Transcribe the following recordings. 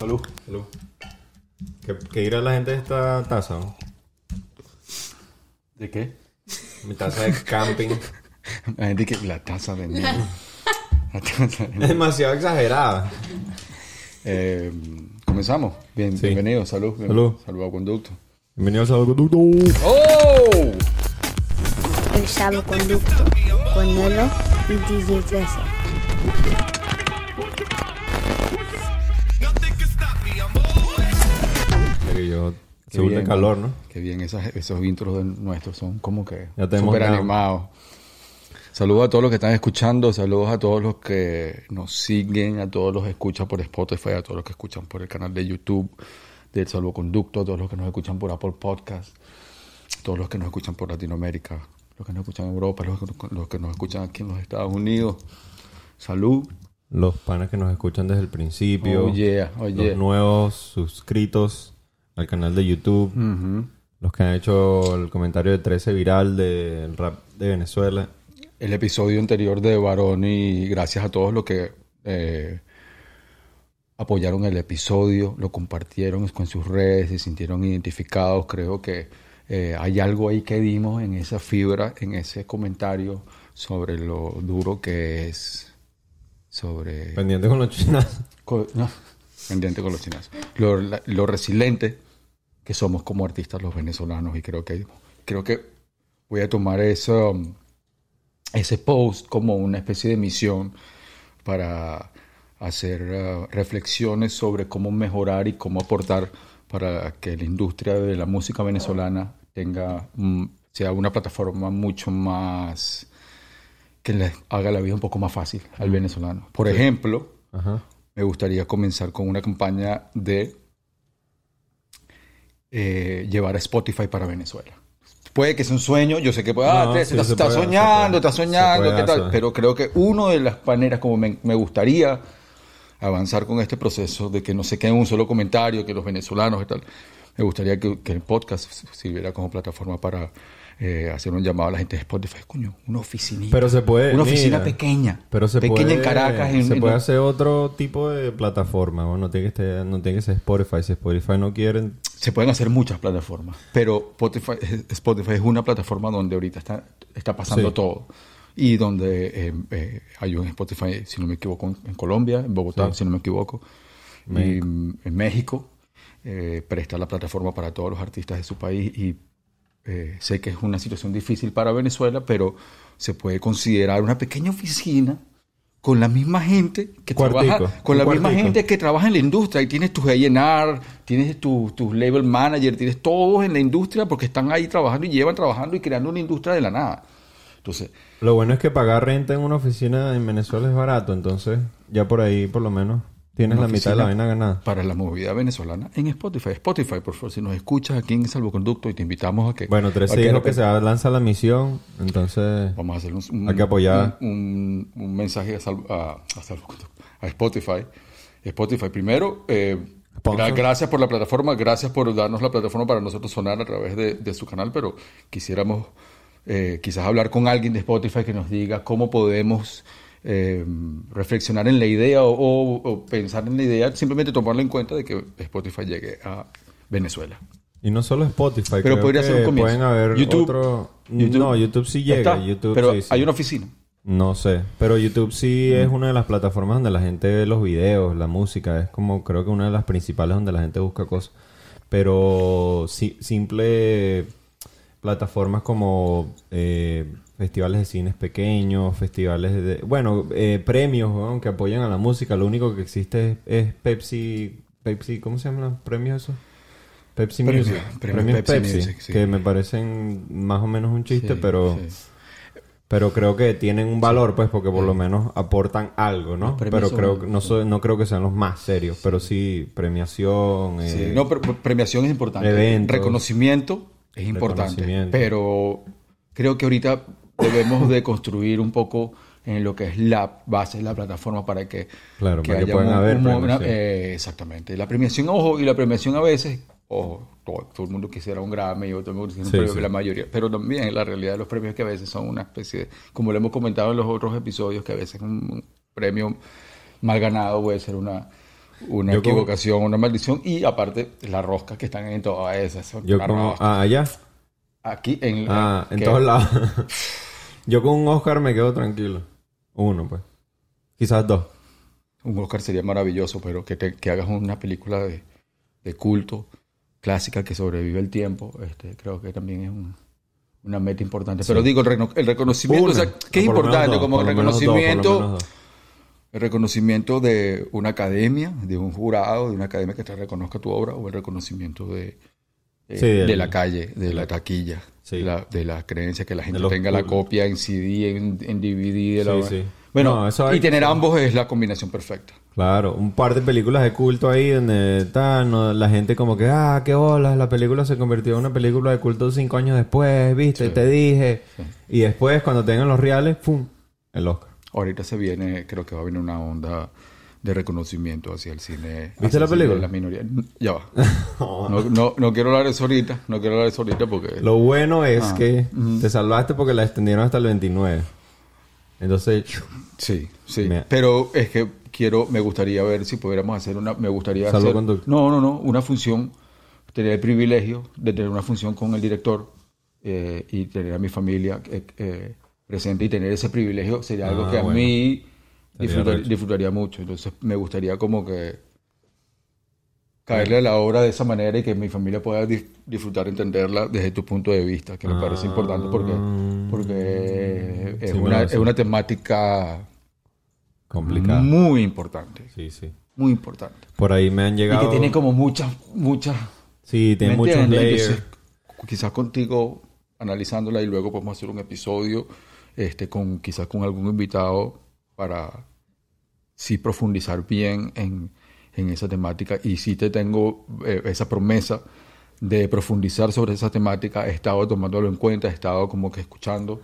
Salud. Salud. ¿Qué, qué dirá la gente de esta taza? no? ¿De qué? Mi taza de camping. La gente que la taza de negro. La taza de es demasiado exagerada. Eh, comenzamos. Bien, Sí. Bienvenido, salud. bien- Salud. Salud a conducto. Bienvenido al Salvaconducto. ¡Oh! El salvoconducto con Nelo y DJ 13. Yo Qué se vuelve bien, calor. ¿no? Qué bien, esas- esos intros nuestros son como que súper animados. Saludos a todos los que están escuchando, saludos a todos los que nos siguen, a todos los que escuchan por Spotify, a todos los que escuchan por el canal de YouTube del Salvoconducto, a todos los que nos escuchan por Apple Podcast, a todos los que nos escuchan por Latinoamérica, los que nos escuchan en Europa, los, que- los que nos escuchan aquí en los Estados Unidos. Salud. Los panas que nos escuchan desde el principio. Oh, yeah, oh, yeah. Los nuevos suscritos al canal de YouTube. Ujú. Los que han hecho el comentario de 13 viral del rap de Venezuela. el episodio anterior de Varón y gracias a todos los que eh, apoyaron el episodio, lo compartieron con sus redes, se sintieron identificados. Creo que eh, hay algo ahí que dimos en esa fibra, en ese comentario sobre lo duro que es sobre Pendiente con los chinas. co- no, pendiente con los chinos. Lo, lo resiliente que somos como artistas los venezolanos y creo que creo que voy a tomar eso, ese post como una especie de misión para hacer uh, reflexiones sobre cómo mejorar y cómo aportar para que la industria de la música venezolana tenga mm, sea una plataforma mucho más que le haga la vida un poco más fácil al venezolano. Por ejemplo, Ajá. me gustaría comenzar con una campaña de eh, llevar a Spotify para Venezuela. Puede que sea un sueño, yo sé que puede, ah, No, te- sí, estás puede, soñando, estás soñando, puede ¿qué tal? hacer. Pero creo que una de las maneras como me, me gustaría avanzar con este proceso de que no se quede un solo comentario, que los venezolanos y tal, me gustaría que, que el podcast sirviera como plataforma para eh, hacer un llamado a la gente de Spotify, coño, una oficinita. Pero se puede. Una oficina mira, pequeña. Pero se pequeña puede, en Caracas. En, se en- puede hacer otro tipo de plataforma. Bueno, no tiene que estar- no tiene que ser Spotify. Si Spotify no quieren, Se pueden hacer muchas plataformas, pero Spotify, Spotify es una plataforma donde ahorita está, está pasando Sí. todo. Y donde eh, eh, hay un Spotify, si no me equivoco, en, en Colombia, en Bogotá, Sí. si no me equivoco, y mm, en México, eh, presta la plataforma para todos los artistas de su país. Y eh, sé que es una situación difícil para Venezuela, pero se puede considerar una pequeña oficina con la misma gente que Cuartico, trabaja con la misma gente que trabaja en la industria y tienes tus A&R, tienes tus tu label manager, tienes todos en la industria porque están ahí trabajando y llevan trabajando y creando una industria de la nada. Entonces, Lo bueno es que pagar renta en una oficina en Venezuela es barato, entonces ya por ahí por lo menos tienes la mitad de la vaina ganada. para la movida venezolana en Spotify, Spotify, por favor, si nos escuchas aquí en Salvoconducto y te invitamos a que Bueno, 13 a que dijo de que se lanza la misión, entonces Vamos a hacer un, un- Hay que apoyar. un, un- un mensaje a, Sal- a- a Salvoconducto, a Spotify. Spotify, primero, eh, gracias por la plataforma, gracias por darnos la plataforma para nosotros sonar a través de, de su canal, pero quisiéramos eh, quizás hablar con alguien de Spotify que nos diga cómo podemos eh, reflexionar en la idea o, o- o pensar en la idea, simplemente tomarlo en cuenta de que Spotify llegue a Venezuela. y no solo Spotify, Pero creo podría que ser un comienzo. pueden haber YouTube. otro YouTube. No, YouTube sí llega, Está, YouTube pero sí, sí. hay una oficina. No sé, pero YouTube sí Mm. es una de las plataformas donde la gente ve los videos, la música, es como creo que una de las principales donde la gente busca cosas. Pero sí, simple plataformas como eh, festivales de cines pequeños, festivales de... Bueno, eh, premios weón, que apoyan a la música. Lo único que existe es, es Pepsi... Pepsi, ¿cómo se llaman los premios esos? Pepsi Music. premios Premios Pepsi Pepsi, Music, sí. que me parecen más o menos un chiste, Sí, pero... sí. Pero creo que tienen un valor, pues, porque por lo menos aportan algo, ¿no? Pero creo que no, so- no creo que sean los más serios, pero sí premiación. Sí, eh, no, pero pero premiación es importante. eventos. Reconocimiento es importante. Reconocimiento. Pero creo que ahorita debemos de construir un poco en lo que es la base de la plataforma para que, Claro, para que puedan haber una- eh, exactamente. La premiación, ojo, y la premiación a veces, ojo, todo, todo el mundo quisiera un Grammy o todo el mundo quisiera un Sí, premio, sí. la mayoría, pero también la realidad de los premios que a veces son una especie de, como lo hemos comentado en los otros episodios, que a veces un, un premio mal ganado puede ser una una Yo como- equivocación, una maldición. Y aparte, las roscas que están en todas esas. son Yo como... Ah, allá. Aquí en, Ah, en que- todos lados. Yo con un Oscar me quedo tranquilo. Uno, pues. Quizás dos. Un Oscar sería maravilloso, pero que, te- que hagas una película de, de culto, clásica, que sobrevive el tiempo, este, creo que también es un- una meta importante. Pero digo, el, reno- el reconocimiento, Una. o sea, que es importante, dos, como el reconocimiento, dos. el reconocimiento de una academia, de un jurado, de una academia que te reconozca tu obra, o el reconocimiento de, eh, Sí, de la calle, de la taquilla, Sí. de, la, de que la gente tenga la copia en CD, en, en DVD. De la- Sí, sí. Bueno, No, eso hay y tener ambos es la combinación perfecta. Claro, un par de películas de culto ahí donde tal, no, la gente como que, ah, qué bolas, la película se convirtió en una película de culto cinco años después, viste, te dije. Y después, cuando tengan los reales, ¡pum! El Oscar. Ahorita se viene, creo que va a venir una onda de reconocimiento hacia el cine. ¿Viste la película? las minorías. Ya va. No, no, no quiero hablar de eso ahorita. No quiero hablar de eso ahorita porque... Lo bueno es Ah, que te salvaste porque la extendieron hasta el 29. Entonces, Sí, sí. Me- Pero es que quiero, me gustaría ver si pudiéramos hacer una, me gustaría hacer, Salvoconducto. no, no, no, una función, tener el privilegio de tener una función con el director eh, y tener a mi familia eh, eh, presente y tener ese privilegio sería algo Ah, que a mí disfrutar- disfrutaría mucho. Entonces me gustaría como que caerle a la obra de esa manera y que mi familia pueda disfrutar, entenderla desde tu punto de vista, que me parece importante porque, porque es, Ah. Sí, una, bueno, es una temática complicado. muy importante, Sí, sí. muy importante. Por ahí me han Y llegado... que tiene como muchas, muchas... Sí, tiene ¿me muchos layers. Quizás contigo analizándola y luego podemos hacer un episodio este, con quizás con algún invitado para sí profundizar bien en, en esa temática. Y sí te tengo eh, esa promesa de profundizar sobre esa temática. He estado tomándolo en cuenta, he estado como que escuchando.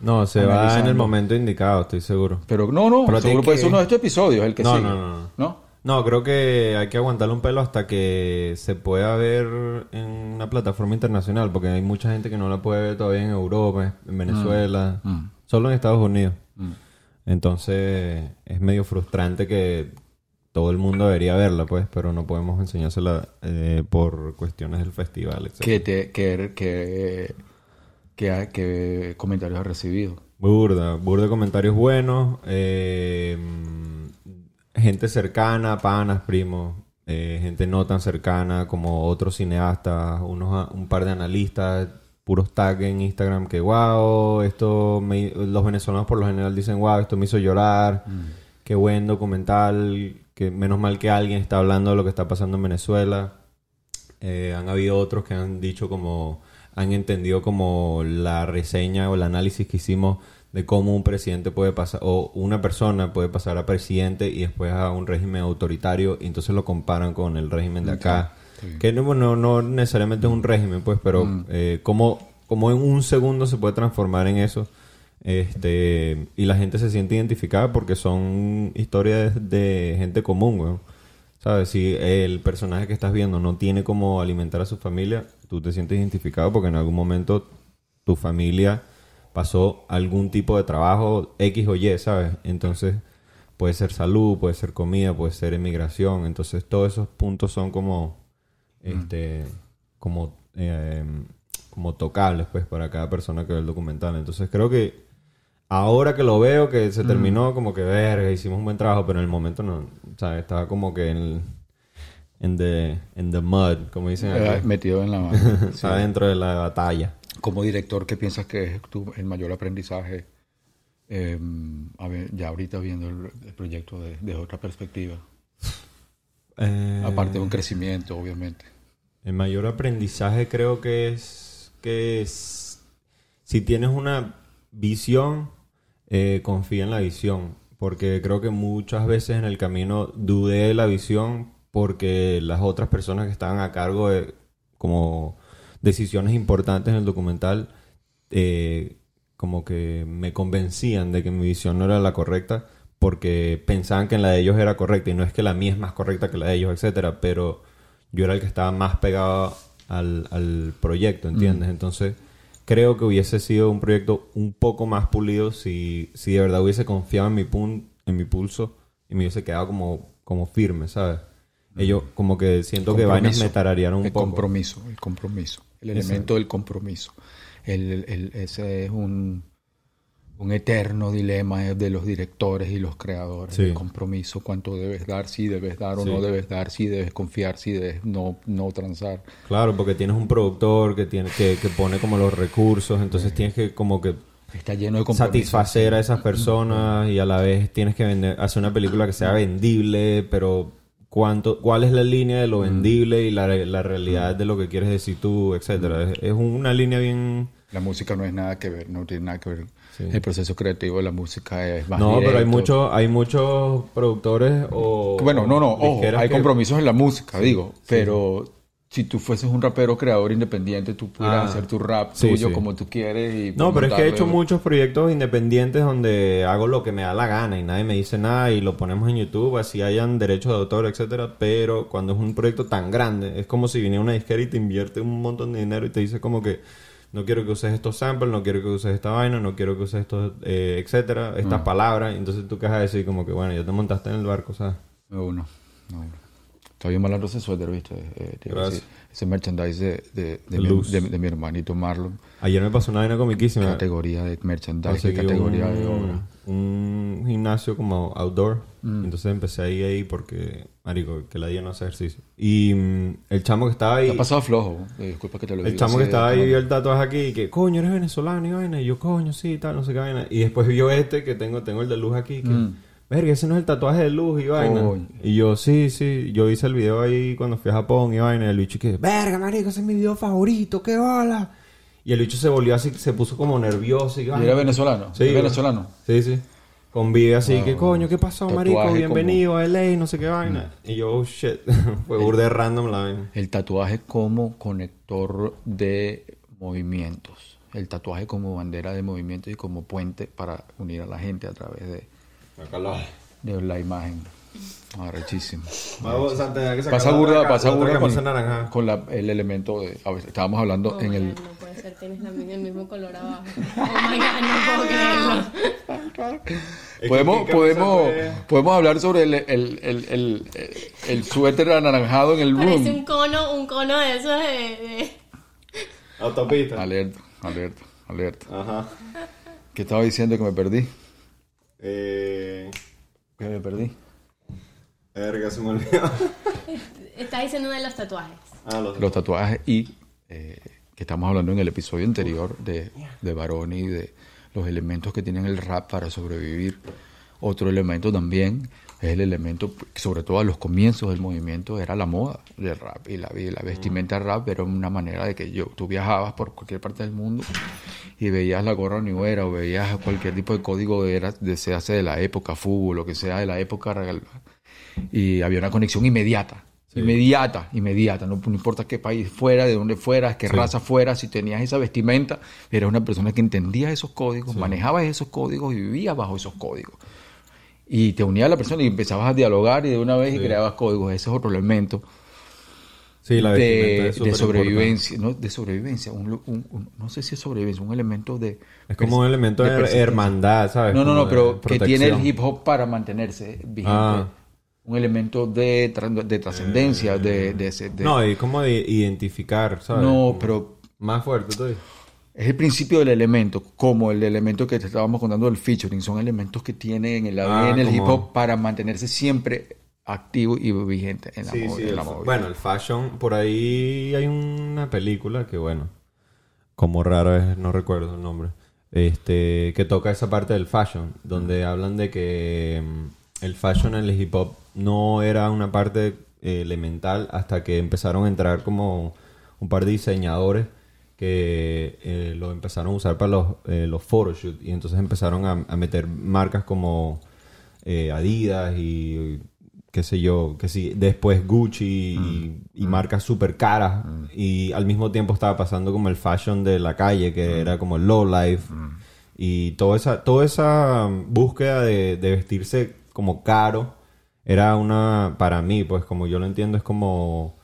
No, se va en el momento indicado, estoy seguro. Pero no, no, Pero seguro que- ser uno de estos episodios, el que No, sigue. no, no, no. ¿No? No, creo que hay que aguantarle un pelo hasta que se pueda ver en una plataforma internacional, porque hay mucha gente que no la puede ver todavía en Europa, en Venezuela, Mm. solo en Estados Unidos. Mm. Entonces es medio frustrante que todo el mundo debería verla, pues, pero no podemos enseñársela eh, por cuestiones del festival, etc. ¿Qué, te, qué, qué, qué- qué comentarios has recibido? Burda, burda de comentarios buenos, eh, gente cercana, panas, primos, eh, gente no tan cercana como otros cineastas, unos, un par de analistas, puros tags en Instagram que wow, esto me- los venezolanos por lo general dicen wow, esto me hizo llorar, qué buen documental, que menos mal que alguien está hablando de lo que está pasando en Venezuela. Eh, han habido otros que han dicho como han entendido como la reseña o el análisis que hicimos de cómo un presidente puede pasar o una persona puede pasar a presidente y después a un régimen autoritario y entonces lo comparan con el régimen de acá. Que no, bueno, no necesariamente es un régimen pues pero eh, cómo, cómo en un segundo se puede transformar en eso este y la gente se siente identificada porque son historias de, de gente común weón. ¿Sabes? Si el personaje que estás viendo no tiene cómo alimentar a su familia, tú te sientes identificado porque en algún momento tu familia pasó algún tipo de trabajo X o Y, ¿sabes? Entonces puede ser salud, puede ser comida, puede ser emigración. Entonces todos esos puntos son como, este, como, eh, como tocables, pues, para cada persona que ve el documental. Entonces creo que ahora que lo veo, que se terminó, como que verga, hicimos un buen trabajo, pero en el momento no, ¿sabes? Estaba como que en el, en the, in the mud, como dicen Eh, metido en la mano. Sí. Dentro de la batalla. Como director, ¿qué piensas que es tu, el mayor aprendizaje? eh, a ver, ya ahorita viendo el, el proyecto de, de otra perspectiva. Eh, Aparte de un crecimiento, obviamente. El mayor aprendizaje creo que es que es- si tienes una visión, eh, confía en la visión. Porque creo que muchas veces en el camino dudé de la visión porque las otras personas que estaban a cargo de como decisiones importantes en el documental eh, como que me convencían de que mi visión no era la correcta porque pensaban que la de ellos era correcta y no es que la mía es más correcta que la de ellos, etcétera, pero yo era el que estaba más pegado al, al proyecto, ¿entiendes? Entonces, creo que hubiese sido un proyecto un poco más pulido si, si de verdad hubiese confiado en mi, pun- en mi pulso y me hubiese quedado como como firme, ¿sabes? Ellos como que siento que vainas me tararearon un el poco. compromiso, el compromiso, el elemento del compromiso. El, el- el- ese es un, un eterno dilema de los directores y los creadores. Sí. El compromiso, cuánto debes dar, si debes dar o Sí. no debes dar, si debes confiar, si debes no, no transar. Claro, porque tienes un productor que tiene que, que pone como los recursos, entonces tienes que como que Está lleno de satisfacer a esas personas y a la vez tienes que vender, hacer una película que sea vendible, pero cuánto, cuál es la línea de lo vendible y la, la realidad de lo que quieres decir tú, etcétera. Es, es una línea bien La música no es nada que ver, no tiene nada que ver. Sí. El proceso creativo de la música es más no, pero hay muchos, hay muchos productores o Bueno, no, no, ojo, hay que- compromisos en la música, digo, pero si tú fueses un rapero creador independiente, tú pudieras Ah, hacer tu rap sí, tuyo sí. como tú quieres y No, pero es que he hecho muchos proyectos independientes donde hago lo que me da la gana y nadie me dice nada y lo ponemos en YouTube, así hayan derechos de autor, etcétera. Pero cuando es un proyecto tan grande, es como si viniera una disquera y te invierte un montón de dinero y te dice como que no quiero que uses estos samples, no quiero que uses esta vaina, no quiero que uses estos, eh, etcétera, estas palabras. Y entonces tú qué vas a decir como que bueno, ya te montaste en el barco, ¿sabes? No, no, uno. Está bien malandro ese suéter, ¿viste? Eh, a Gracias. ese merchandise de, de, de, mi, de- mi hermanito Marlon. Ayer me pasó una vaina comiquísima. Categoría de merchandise, categoría un, de obra. un gimnasio como outdoor. Mm. Entonces empecé ahí ahí porque, marico, que la día no hace ejercicio. Y mm, el chamo que estaba Te ahí, ha pasado flojo, eh, disculpa que te lo diga. el chamo que estaba ahí vio el tatuaje aquí y que, coño, eres venezolano y vaina. Y yo, coño, sí, tal, no sé qué vaina. Y después vio este que tengo, tengo el de luz aquí, que, Mm. verga, ese no es el tatuaje de luz y vaina. Y yo, sí, sí, yo hice el video ahí cuando fui a Japón y vaina. Y el bicho que, verga, marico, ese es mi video favorito, qué bola. Y el bicho se volvió así, se puso como nervioso y ¿Y vaina. era venezolano? Sí, ¿Es venezolano? Sí, sí. Convive así, Wow. que coño, ¿qué pasó, marico? como- Bienvenido a LA, no sé qué vaina. Y yo, oh shit, fue burde random la vaina. El tatuaje como conector de movimientos. El tatuaje como bandera de movimientos y como puente para unir a la gente a través de, de la imagen. Arrechísimo. Vamos, Santa, que Pasa burda, pasa burda con, la- el elemento de... A ver, estábamos hablando Oh en el... tienes también el mismo color abajo. Oh my god, no puedo creerlo. Podemos, ¿qué podemos, podemos hablar sobre el, el, el, el, el, el suéter anaranjado en el Parece room. un cono, un cono de esos de. de- Autopista. Alerta, alerta, alerta. Ajá. ¿Qué estaba diciendo que me perdí? Eh... Que me perdí. Verga, se me olvidó. Estás diciendo de los tatuajes. ah, los... los tatuajes y eh, que estamos hablando en el episodio anterior de, de Baroni y de los elementos que tienen el rap para sobrevivir. Otro elemento también es el elemento, sobre todo a los comienzos del movimiento, era la moda del rap y la, y la vestimenta rap era una manera de que yo, tú viajabas por cualquier parte del mundo y veías la gorra New Era o veías cualquier tipo de código de era, de, se hace de la época, fútbol, lo que sea de la época y había una conexión inmediata. Inmediata, inmediata, no, no importa qué país fuera, de dónde fueras, qué raza fueras, si tenías esa vestimenta, eras una persona que entendía esos códigos, manejabas esos códigos y vivías bajo esos códigos. Y te unías a la persona y empezabas a dialogar y de una vez y creabas códigos. Ese es otro elemento Sí, la de, sobrevivencia, ¿no? De sobrevivencia, un, un- un- no sé si es sobrevivencia, un elemento de... Es como un elemento de, hermandad, ¿sabes? No, no, no, pero que tiene el hip hop para mantenerse vigente. Ah. Un elemento de, de trascendencia, de, de, ese- de- No, y como de identificar, ¿sabes? No, pero Más fuerte, dices. es el principio del elemento, como el elemento que te estábamos contando del featuring. Son elementos que tiene en el Ah, ADN el hip hop para mantenerse siempre activo y vigente en la, Sí, sí, en la bueno, el fashion, por ahí hay una película que, bueno, como raro es, no recuerdo el nombre, este, que toca esa parte del fashion, donde hablan de que mm, el fashion en el hip hop no era una parte eh, elemental hasta que empezaron a entrar como un par de diseñadores que eh, lo empezaron a usar para los, eh, los photoshoots y entonces empezaron a, a meter marcas como Adidas y qué sé yo, que sí, después Gucci y, y marcas súper caras. Y al mismo tiempo estaba pasando como el fashion de la calle que era como el low life. Y toda esa, toda esa búsqueda de, de vestirse como caro era una, para mí, pues como yo lo entiendo, es como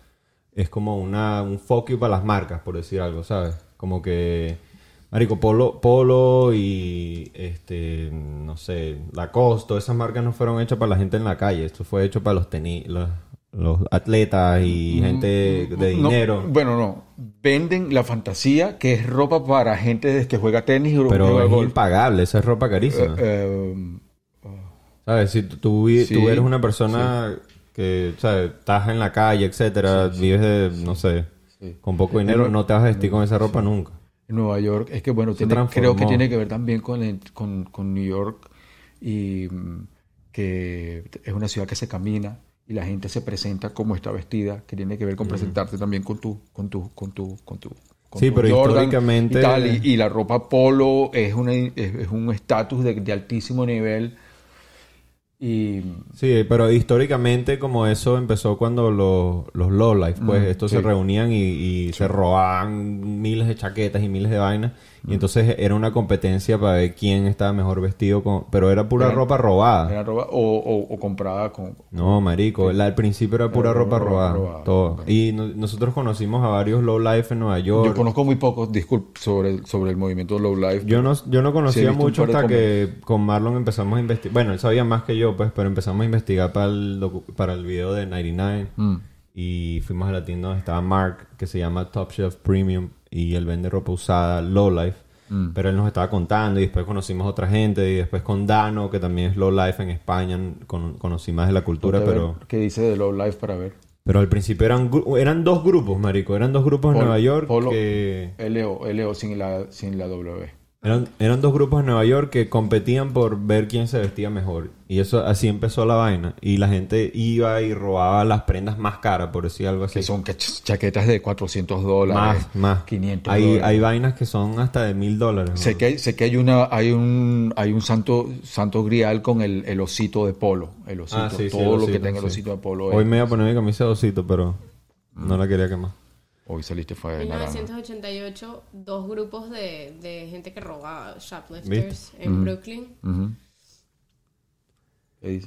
es como una, un focus para las marcas, por decir algo, ¿sabes? Como que Marico, Polo, Polo y este, no sé, Lacoste, todas esas marcas no fueron hechas para la gente en la calle. Esto fue hecho para los tenis, los, los atletas y gente de Mm, No, dinero. bueno, no. Venden la fantasía que es ropa para gente que juega tenis y pero juega es golf. impagable, esa es ropa carísima. Eh, eh, ¿Sabes? Si tú, Sí, tú eres una persona que, ¿sabes? Estás en la calle, etcétera, vives de, no sé, Sí. con poco dinero, no te vas a vestir con esa ropa nunca. en Nueva York es que bueno tiene- creo que tiene que ver también con, el- con, con New York y mm, que es una ciudad que se camina y la gente se presenta como está vestida que tiene que ver con presentarte también con tu con tu con tu con tu con Sí, tu pero históricamente- y, tal, y, y la ropa polo es una es, es un estatus de, de altísimo nivel y Sí, pero históricamente como eso empezó cuando los, los low life, pues estos se reunían y, y se robaban miles de chaquetas y miles de vainas. Y entonces era una competencia para ver quién estaba mejor vestido, con, pero era pura Era- ropa robada. era ropa o, o- o comprada con No, marico, la- al principio era pura Era ropa ropa robada, robada, todo. Y no- nosotros conocimos a varios low life en Nueva York. yo conozco muy poco disculpe sobre sobre el movimiento low life Yo no, yo no conocía mucho hasta que con Marlon empezamos a investigar. Bueno, él sabía más que yo, pues, pero empezamos a investigar para el, para el video de 99. Mm. Y fuimos a la tienda donde estaba Mark, que se llama Top Shelf Premium, y él vende ropa usada, Low Life. Mm. Pero él nos estaba contando y después conocimos a otra gente y después con Dano, que también es Low Life en España, con- conocí más de la cultura, pero... ¿Qué dice de Low Life para ver? Pero al principio eran, eran dos grupos, marico. Eran dos grupos en Polo- Nueva York Polo- que... LO, LO sin la, sin la W. Eran, eran dos grupos en Nueva York que competían por ver quién se vestía mejor. Y eso así empezó la vaina. Y la gente iba y robaba las prendas más caras, por decir algo así. Que son ch- chaquetas de 400 dólares. más, más. 500 hay, dólares. hay vainas que son hasta de mil dólares. Sé que, hay, sé que hay una hay un hay un santo santo grial con el, el osito de polo, el osito, Ah, sí, sí, todo el lo que tenga el osito de polo. Hoy es- me iba a poner mi camisa de osito, pero no la quería quemar. Hoy saliste fue de En naranja. 1988, dos grupos de, de gente que robaba shoplifters ¿Viste? en Brooklyn.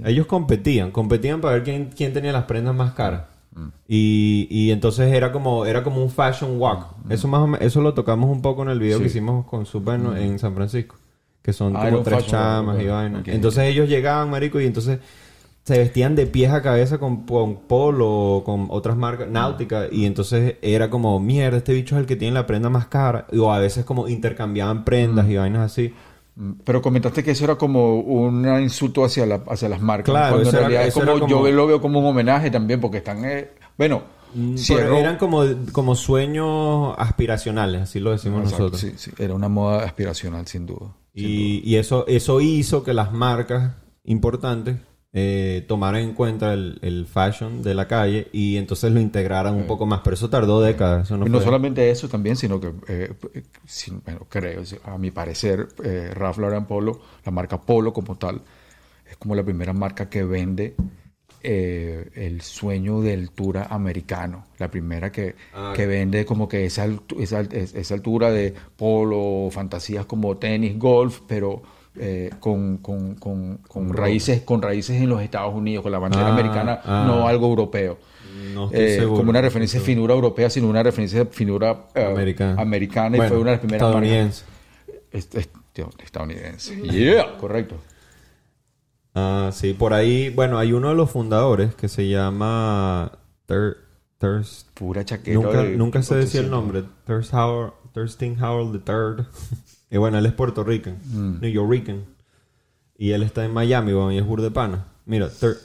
Ellos competían, competían para ver quién, quién tenía las prendas más caras. Mm. Y, y entonces era como era como un fashion walk. Eso más o menos, eso lo tocamos un poco en el video Mm. Sí. Mm. que hicimos con Super ¿no? en San Francisco, que son Ah, como tres chamas y vainas. entonces ellos llegaban, marico, y entonces se vestían de pies a cabeza con, con polo o con otras marcas náuticas y entonces era como mierda este bicho es el que tiene la prenda más cara o a veces como intercambiaban prendas y vainas así Mm, Pero comentaste que eso era como un insulto hacia, la, hacia las marcas. Claro, cuando en era- realidad es como, yo lo veo como un homenaje también, porque están. eh, bueno, Pero eran como, como sueños aspiracionales, así lo decimos Exacto, nosotros. sí, sí, era una moda aspiracional, sin duda. Y, y eso, eso hizo que las marcas importantes eh, tomaran en cuenta el, el fashion de la calle y entonces lo integraran un poco más. Pero eso tardó décadas. Eso no Y no fue- solamente eso también, sino que, eh, sin- bueno, creo, a mi parecer, eh, Ralph Lauren Polo, la marca Polo como tal, es como la primera marca que vende eh, el sueño de altura americano. La primera que, Ah, que vende como que esa, esa, es- esa altura de polo, fantasías como tenis, golf, pero eh, con, con, con, con raíces, con raíces en los Estados Unidos, con la bandera Ah, americana, ah. no algo europeo. No estoy Eh, seguro. como una referencia de finura europea, sino una referencia de finura eh, Americana. americana y fue una de las primeras estadounidense. est- est- tío, estadounidense. Yeah, correcto. Ah, sí, por ahí, bueno, hay uno de los fundadores que se llama Thir- Thirst. Pura chaqueta. Nunca, de nunca sé decir el 800. nombre. Thirst Howard, Thurston Howard III. y bueno, él es Puerto Rican, Mm. New Yorkican. Y él está en Miami, bueno, y es burdepana. Mira, Thur-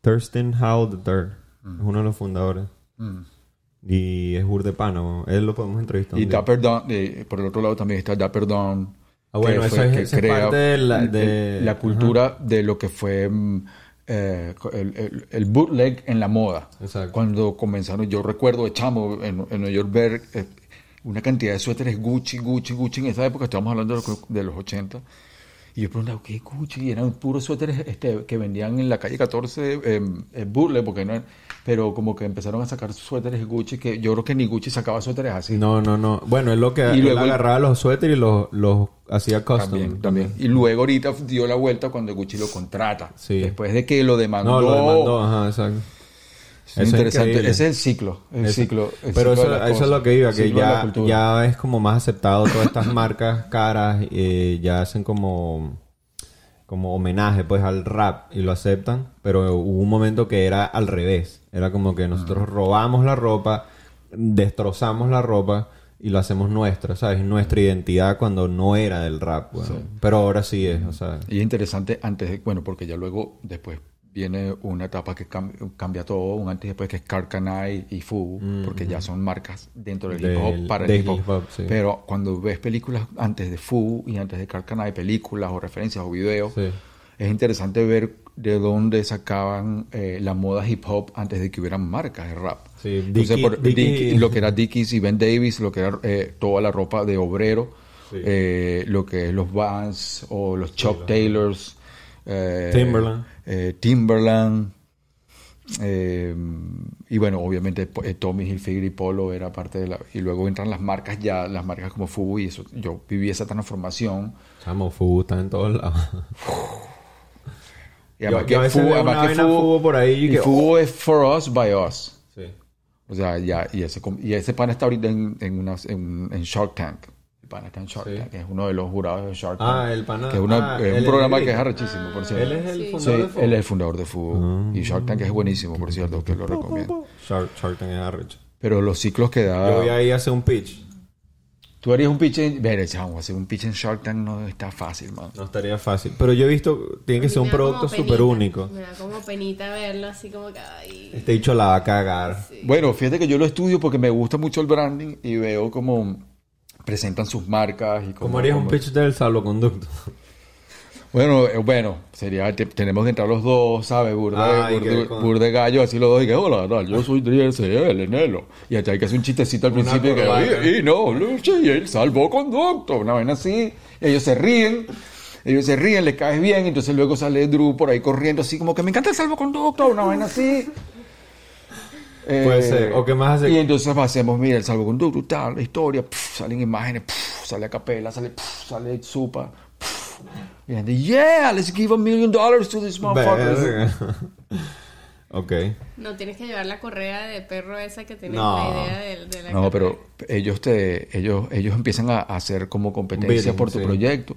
Thurston Howard III es uno de los fundadores. Mm. Y es burdepana, bueno. él lo podemos entrevistar. Y. Dapper eh, por el otro lado también está Dapper Dan. Ah, bueno, que eso fue- es- que crea parte de la- de- la cultura de lo que fue mm, eh, el, el- el bootleg en la moda. Exacto. Cuando comenzaron, yo recuerdo de chamo en, en Nueva York ver eh, una cantidad de suéteres Gucci, Gucci, Gucci. En esa época estamos hablando de los, de los 80. Y yo preguntaba, ¿qué Gucci? Y eran puros suéteres este, que vendían en la calle 14 eh, en bootleg, porque no pero como que empezaron a sacar suéteres Gucci que yo creo que ni Gucci sacaba suéteres así. No, no, no. Bueno, es lo que Y él luego- agarraba los suéteres y los, los hacía custom. También, también. Y luego ahorita dio la vuelta cuando Gucci lo contrata. Sí. Después de que lo demandó. No, lo demandó, ajá, exacto. Es Eso es interesante. increíble. Ese es el ciclo. El Eso- ciclo el pero ciclo eso, es lo que iba, que ya, ya es como más aceptado todas estas marcas caras, eh, ya hacen como, como homenaje pues al rap y lo aceptan, pero hubo un momento que era al revés, era como que nosotros robamos la ropa, destrozamos la ropa y lo hacemos nuestra, ¿sabes? Nuestra identidad cuando no era del rap, pero ahora sí es, o sea... Y es interesante antes de, bueno, porque ya luego después viene una etapa que cam- cambia todo, un antes y después que es Carcanay y Fubu, porque ya son marcas dentro del, hip hop para el hip hop. hip hop, sí. Pero cuando ves películas antes de Fubu y antes de Carcanay, películas o referencias o videos, Sí. es interesante ver de dónde sacaban eh, la moda hip hop antes de que hubieran marcas de rap. Sí, Entonces, Dickie- por- Dickie- Dickie- lo que era Dickies y Ben Davis, lo que era eh, toda la ropa de obrero, eh, lo que es los Vans o los Chuck Taylors, eh, Timberland. eh, Timberland, eh, y bueno, obviamente Tommy Hilfiger y Polo era parte de la... Y luego entran las marcas ya, las marcas como Fubu y eso. Yo viví esa transformación. Chamo, Fubu está en todos lados. Y Yo- además yo que a veces Fubu, además que Fubu- Fubu por ahí y y que- Fubu es for us, by us. Sí. O sea, ya, y ese, y ese pana está ahorita en, en, una- en, en Shark Tank. Pana está en Shark Sí. Tank, que es uno de los jurados de Shark Tank. Ah, el pana- Que es, una- ah, es él un es programa que es arrechísimo, por cierto. Él es el Sí. Sí, fundador de Fubu. él es el fundador de Fubu. Y Shark Tank es buenísimo, por cierto, que lo recomiendo. Shark, Shark Tank es arrecho. Pero los ciclos que da... Yo voy ahí a hacer un pitch. Tú harías un pitch en... Ver, chamo, hacer un pitch en Shark Tank no está fácil, man. No estaría fácil. Pero yo he visto, tiene que ser un como producto súper único. Me da como penita verlo así como que. Ay. Este dicho la va a cagar. Bueno, fíjate que yo lo estudio porque me gusta mucho el branding y veo cómo presentan sus marcas y cómo... ¿Cómo harías un pitch del salvoconducto? Bueno, eh, bueno, sería, te- tenemos que entrar los dos, ¿sabes? Burda, Ay, de, que burda- con- burda de gallo, así los dos, y que hola, tal, yo soy DSL, Nelo. Y hasta hay que hacer un chistecito al Una principio, que, y, y no, lucha, y él salvó conducto, una vaina así. Y ellos se ríen, ellos se ríen, les caes bien, entonces luego sale Drew por ahí corriendo, así como que me encanta el salvoconducto, una vaina así. Eh, Puede ser. ¿O qué más hace? Y entonces hacemos, mira, el salvoconducto, tal, la historia, pf, salen imágenes, pf, sale a capela, sale, pf, sale supa. Y la gente, yeah, let's give a million dollars to this motherfucker. Ok. No tienes que llevar la correa de perro esa que tienes No. la idea de, de la No, pero ellos te, ellos, ellos empiezan a a hacer como competencia Bidding, por tu sí. proyecto.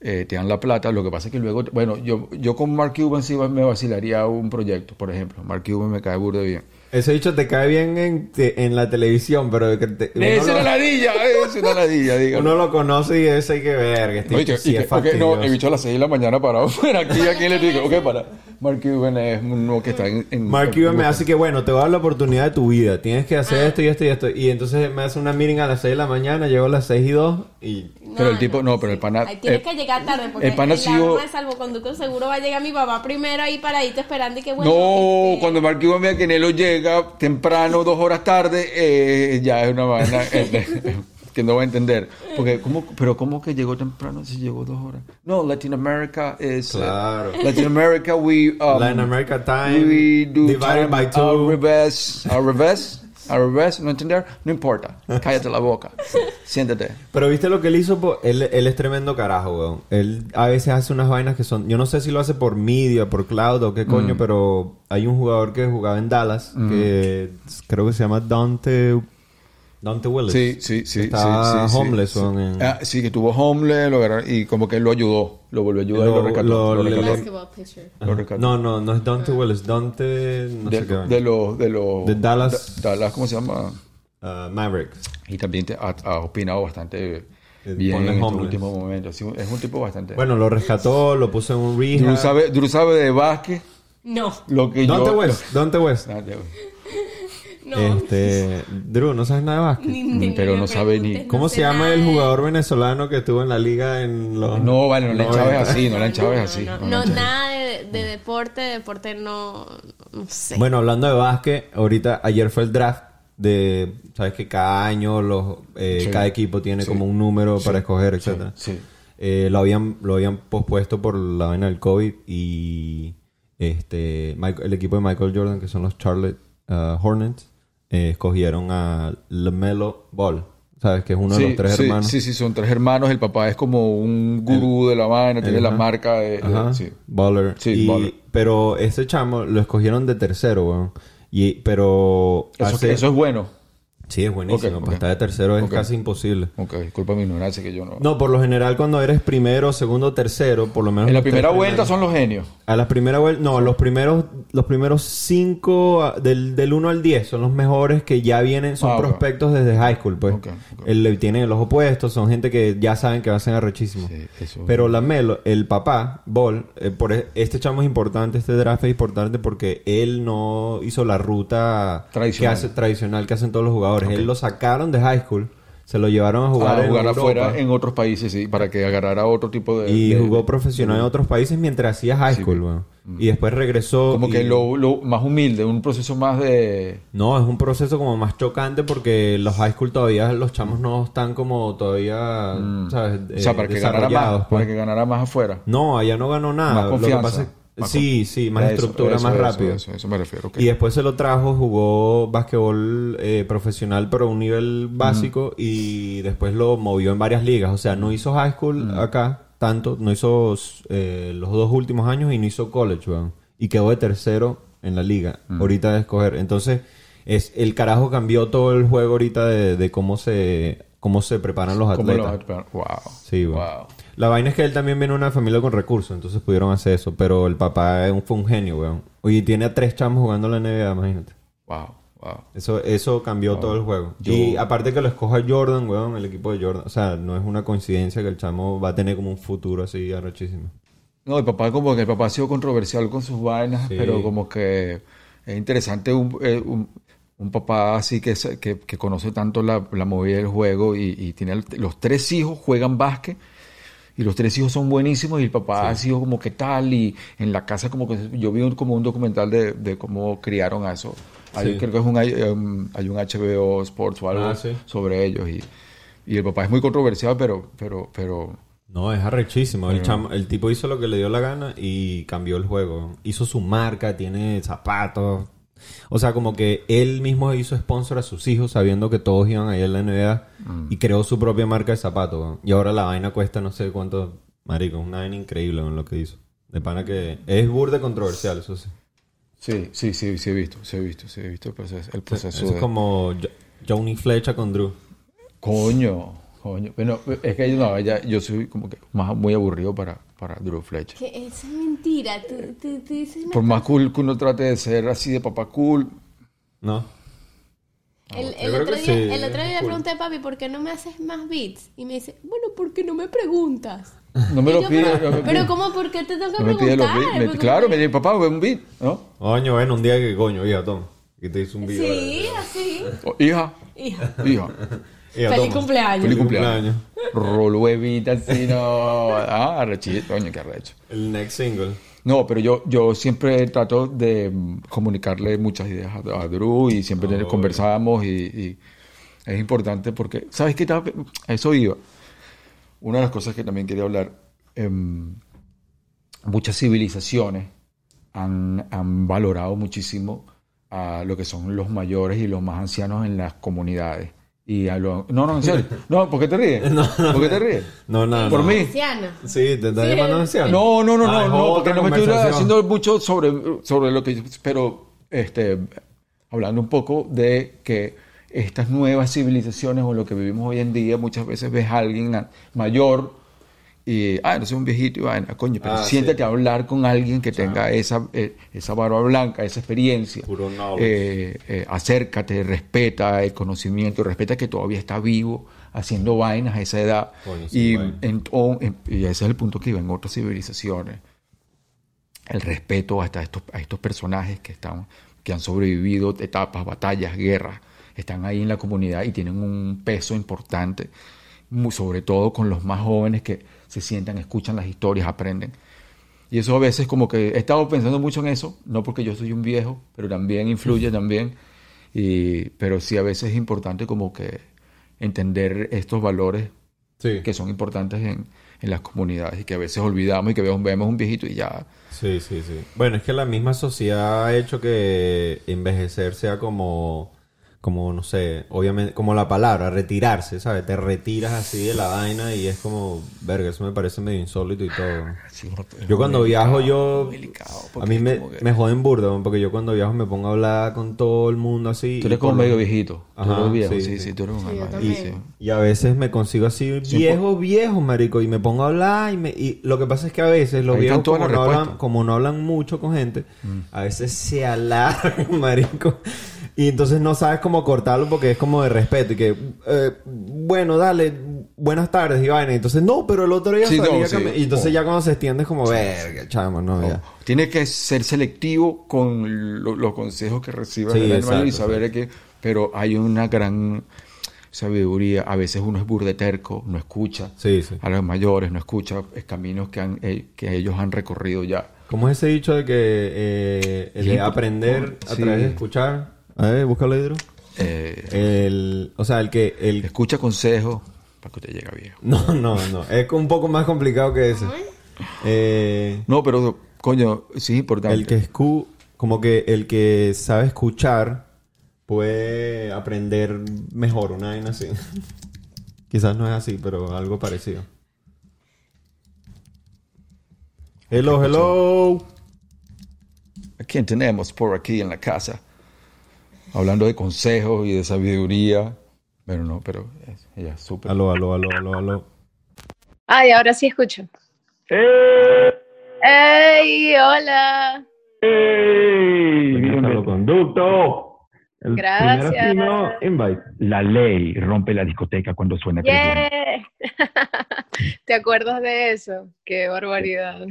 Eh, te dan la plata. Lo que pasa es que luego, bueno, yo, yo con Mark Cuban sí me vacilaría un proyecto, por ejemplo. Mark Cuban me cae burdo bien. Ese dicho te cae bien en, te- en la televisión, pero que te- Es una lo, ladilla, es una ladilla, dígame. uno lo conoce y ese hay que ver. Que este Oye, dicho y sí que- es ok, fastidioso. no, he visto a las 6 de la mañana parado fuera aquí, aquí le digo, ok, para. Mark Cuban es uno que está en... en Mark Cuban me hace que, bueno, te voy a dar la oportunidad de tu vida. Tienes que Ah. hacer esto y esto y esto. Y entonces me hace una meeting a las 6 de la mañana, llego a las 6 y 2 y... Pero el tipo- no, pero el pana- Ahí tienes eh, que llegar tarde porque el pana en la sigo- de salvoconducto seguro va a llegar mi papá primero ahí paradito esperando y que bueno. No, este, cuando Mark Cuban vea que Nelo llega temprano, dos horas tarde, eh, ya es una vaina eh, que no va a entender. Porque, ¿cómo, pero ¿cómo que llegó temprano si llegó dos horas? No, Latin America es... eh, Claro. Latin America, we... Um, Latin America time we do divided time by two. Al revés, al revés, al revés, ¿no entender? No importa, cállate la boca, siéntate. Pero viste lo que él hizo, él, él es tremendo carajo, weón. Él a veces hace unas vainas que son, yo no sé si lo hace por media, por cloud o qué Mm. coño, pero hay un jugador que jugaba en Dallas que creo que se llama Dante, Dante Willis. Sí, sí, sí. Está sí, sí, homeless, sí. en- Ah, sí, que tuvo homeless lo agarraron y como que él lo ayudó, lo volvió a ayudar y Lo- lo rescató. lo- lo. Lo rescató. No, no, no es Dante Willis, Dante, no de, sé qué. de los de los De Dallas. Da- Dallas cómo se llama Ah, Mavericks. y también te- ha, ha opinado bastante bien en estos últimos momentos Sí, es un tipo bastante Bueno, lo rescató, lo puso en un Drew rehab. sabe, Drew sabe de básquet No, lo que Dante yo West, Dante West. Ah, ya. No. Este, Drew, ¿no sabes nada de básquet? Ni- ni pero no sabe ni- ¿Cómo no se llama nada el de- jugador venezolano que estuvo en la liga en los... no vale no enchaves eh. así no No, así no, no nada de, de deporte, deporte no, no sé. Bueno, hablando de básquet, ahorita ayer fue el draft de, sabes que cada año los, eh, Sí. cada equipo tiene Sí. como un número Sí. para escoger, etcétera. sí. Eh, lo habían lo habían pospuesto por la vaina del COVID y este Michael- el equipo de Michael Jordan que son los Charlotte uh, Hornets eh, escogieron a LaMelo Ball, sabes que es uno de los tres sí, hermanos. Sí, sí, son tres hermanos. El papá es como un gurú de la vaina, tiene la marca de. sí. Baller. Sí, Y- baller. Pero ese chamo lo escogieron de tercero, weón. Y, pero Eso, hace- eso es bueno. Sí es buenísimo. Ok, para ok. estar de tercero es casi imposible. Ok, disculpa mi ignorancia que yo no... No, por lo general cuando eres primero, segundo, tercero, por lo menos en la los primera vuelta primeros- son los genios. A la primera vuelta, no, los primeros, los primeros cinco, ah, del, del 1 al 10, son los mejores que ya vienen, son Ah, prospectos desde high school, pues. El- tienen el ojo puesto, son gente que ya saben que va a ser arrechísimo. Sí, eso- Pero la Melo, el papá, Ball, eh, por e- este chamo es importante, este draft es importante porque él no hizo la ruta Tradicional. que hace, tradicional que hacen todos los jugadores. Él lo sacaron de high school, se lo llevaron a jugar, a jugar afuera en otros países, sí, para que agarrara otro tipo de... Y de- jugó profesional en otros países mientras hacía high school, sí. weón. Y después regresó. Como y- que lo, lo más humilde, un proceso más de... No, es un proceso como más chocante porque los high school todavía, los chamos no están como todavía, ¿sabes? Mm. o sea, Eh, para que ganara desarrollados, más, pues. para que ganara más afuera. No, allá no ganó nada. Más Lo que pasa es- Sí, sí, más Eso, estructura, eso, más eso, rápido. Eso, eso me refiero, ok. Y después se lo trajo, jugó basquetbol eh, profesional, pero a un nivel básico, y después lo movió en varias ligas. O sea, no hizo high school acá tanto, no hizo eh, los dos últimos años y no hizo college, weón. Y quedó de tercero en la liga, ahorita de escoger. Entonces, es el carajo cambió todo el juego ahorita de, de cómo se cómo se preparan los ¿Cómo lo- atletas. Wow. Sí, weón. Wow. La vaina es que él también viene de una familia con recursos, entonces pudieron hacer eso. Pero el papá fue un genio, weón. Oye, tiene a tres chamos jugando en la NBA, imagínate. Wow. Wow. Eso, eso cambió todo el juego. Yo- Y aparte que lo escoja Jordan, weón, el equipo de Jordan. O sea, no es una coincidencia que el chamo va a tener como un futuro así arrechísimo. No, el papá como que el papá ha sido controversial con sus vainas, Sí. pero como que es interesante un, eh, un, un papá así que, que, que conoce tanto la, la movida del juego y, y tiene los tres hijos juegan básquet y los tres hijos son buenísimos y el papá ha sido como que tal y en la casa como que yo vi un- como un documental de, de cómo criaron a eso. Hay, Sí. Creo que es un, um, hay un HBO Sports o algo Ah, sí. sobre ellos y, y el papá es muy controversial, pero pero pero No, es arrechísimo. El, chamo- el tipo hizo lo que le dio la gana y cambió el juego. Hizo su marca, tiene zapatos. O sea, como que él mismo hizo sponsor a sus hijos sabiendo que todos iban a ir a la NBA y creó su propia marca de zapatos. Y ahora la vaina cuesta no sé cuánto. Marico, es una vaina increíble con lo que hizo. De pana que es burde controversial, eso sí. Sí, sí, sí, sí he visto, sí he visto, sí he visto el proceso. El proceso Eso es de- como Jo- Johnny Flecha con Drew. Coño, coño. Bueno, es que no, ya, yo soy como que más muy aburrido para, para Drew Fletcher. Que eso es mentira. Tú, tú- tú dices Por más cool que uno trate de ser así de papá cool, ¿No? El, el otro día, sí, el otro día le pregunté a papi, ¿por qué no me haces más beats? Y me dice, bueno, ¿por qué no me preguntas? no me Y lo yo, pide. pero, no ¿cómo? ¿Por qué te tengo que no me pide los preguntar? beats. Me- Porque- claro, me dice, papá, ve un beat, ¿no? Coño, bueno, un día que coño, hija, toma. Y te hizo un video. Sí, así. O, hija, Hija. hija, Hija, Feliz toma. cumpleaños. feliz cumpleaños. Roló evita así, no. Ah, arrechito, coño, qué arrecho. El next single. No, pero yo, yo siempre trato de comunicarle muchas ideas a, a Drew y siempre Oh, conversamos y, y es importante porque, ¿sabes qué? Eso iba. Una de las cosas que también quería hablar, em, muchas civilizaciones han, han valorado muchísimo a lo que son los mayores y los más ancianos en las comunidades. Y a lo- no, no, en serio. No, ¿por qué te ríes? ¿Por qué te ríes? No, nada. Por no. mí. Anciana. Sí, te estás Sí. llamando anciano. No, no, no, Ah, no, es no, porque no me estoy haciendo mucho sobre, sobre lo que... Pero, este, hablando un poco de que estas nuevas civilizaciones o lo que vivimos hoy en día, muchas veces ves a alguien mayor y, ah, no sé, un viejito y vaina, coño, pero Ah, siéntate sí. a hablar con alguien que tenga esa, eh, esa barba blanca, esa experiencia. Puro. Eh, eh, acércate, respeta el conocimiento, respeta que todavía está vivo, haciendo vainas a esa edad. Coño, y, en- o- en- y ese es el punto que iba en otras civilizaciones. El respeto hasta estos, a estos personajes que, están, que han sobrevivido etapas, batallas, guerras, están ahí en la comunidad y tienen un peso importante, muy- sobre todo con los más jóvenes que se sientan, escuchan las historias, aprenden. Y eso a veces como que he estado pensando mucho en eso, no porque yo soy un viejo, pero también influye también. Y, pero sí a veces es importante como que entender estos valores Sí. que son importantes en, en las comunidades y que a veces olvidamos y que vemos, vemos un viejito y ya. Sí, sí, sí. Bueno, es que la misma sociedad ha hecho que envejecer sea como, como no sé, obviamente, como la palabra, retirarse, ¿sabes? Te retiras así de la vaina y es como, verga, eso me parece medio insólito y todo. Sí, Yo cuando viajo, yo. A mí me, que- me joden burda, porque yo cuando viajo me pongo a hablar con todo el mundo así. Tú eres como medio viejito. Tú Ajá, eres viejo, sí, sí, sí, sí. tú eres un alma. Y a veces me consigo así viejo, viejo, marico, y me pongo a hablar y, me, y lo que pasa es que a veces los Ahí están viejos como no, hablan, como no hablan mucho con gente, Mm. a veces se alargan, marico. Y entonces no sabes cómo cortarlo porque es como de respeto y que, eh, bueno, dale, buenas tardes vaina. Y entonces, no, pero el otro día Sí, salí no, sí. cami-". Y entonces Oh. ya cuando se extiende es como, verga, chamo, no, ya. Tiene que ser selectivo con lo- los consejos que recibas Sí, del hermano y saber que... Pero hay una gran sabiduría. A veces uno es burdeterco, no escucha Sí, sí. a los mayores, no escucha es caminos que, han, eh, que ellos han recorrido ya. ¿Cómo es ese dicho de que eh, el de aprender a sí. través de escuchar? A ver, búscalo, Hidro. Eh, El, o sea, el que, el escucha consejos para que usted llegue viejo. No, no, no. Es un poco más complicado que ese. Eh, No, pero coño, sí es importante. el que escu como que el que sabe escuchar puede aprender mejor, una vaina así. Quizás no es así, pero algo parecido. Hello, hello. ¿A quién tenemos por aquí en la casa? Hablando de consejos y de sabiduría. Pero no, pero es- ella es súper. Aló, aló, aló, aló, aló. Ay, ahora sí escucho. ¡Ey! ¡Hola! Carlos Conducto. El Gracias. invite. La ley rompe la discoteca cuando suena ¡Yeah! ¿Te acuerdas de eso? ¡Qué barbaridad!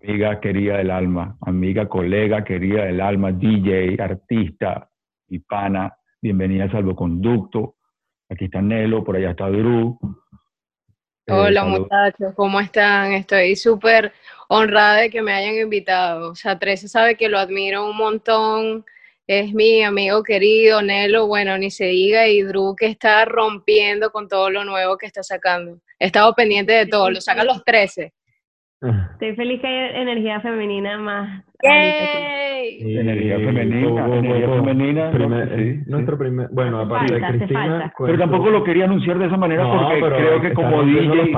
Amiga querida del alma, amiga, colega querida del alma, DJ, artista y pana, bienvenida a Salvoconducto. Aquí está Nelo, por allá está Drew. Eh, Hola muchachos, ¿cómo están? Estoy súper honrada de que me hayan invitado. O sea, Trece sabe que lo admiro un montón. Es mi amigo querido, Nelo, bueno, ni se diga, y Drew que está rompiendo con todo lo nuevo que está sacando. He estado pendiente de todo, lo saca a los 13. Estoy feliz que haya energía femenina más. ¡Yay! Energía femenina, energía femenina, Primer- ¿no? Sí, sí. Nuestro primer, bueno, aparte de Cristina, falta. Pero tampoco lo quería anunciar de esa manera No, porque creo que como DJ,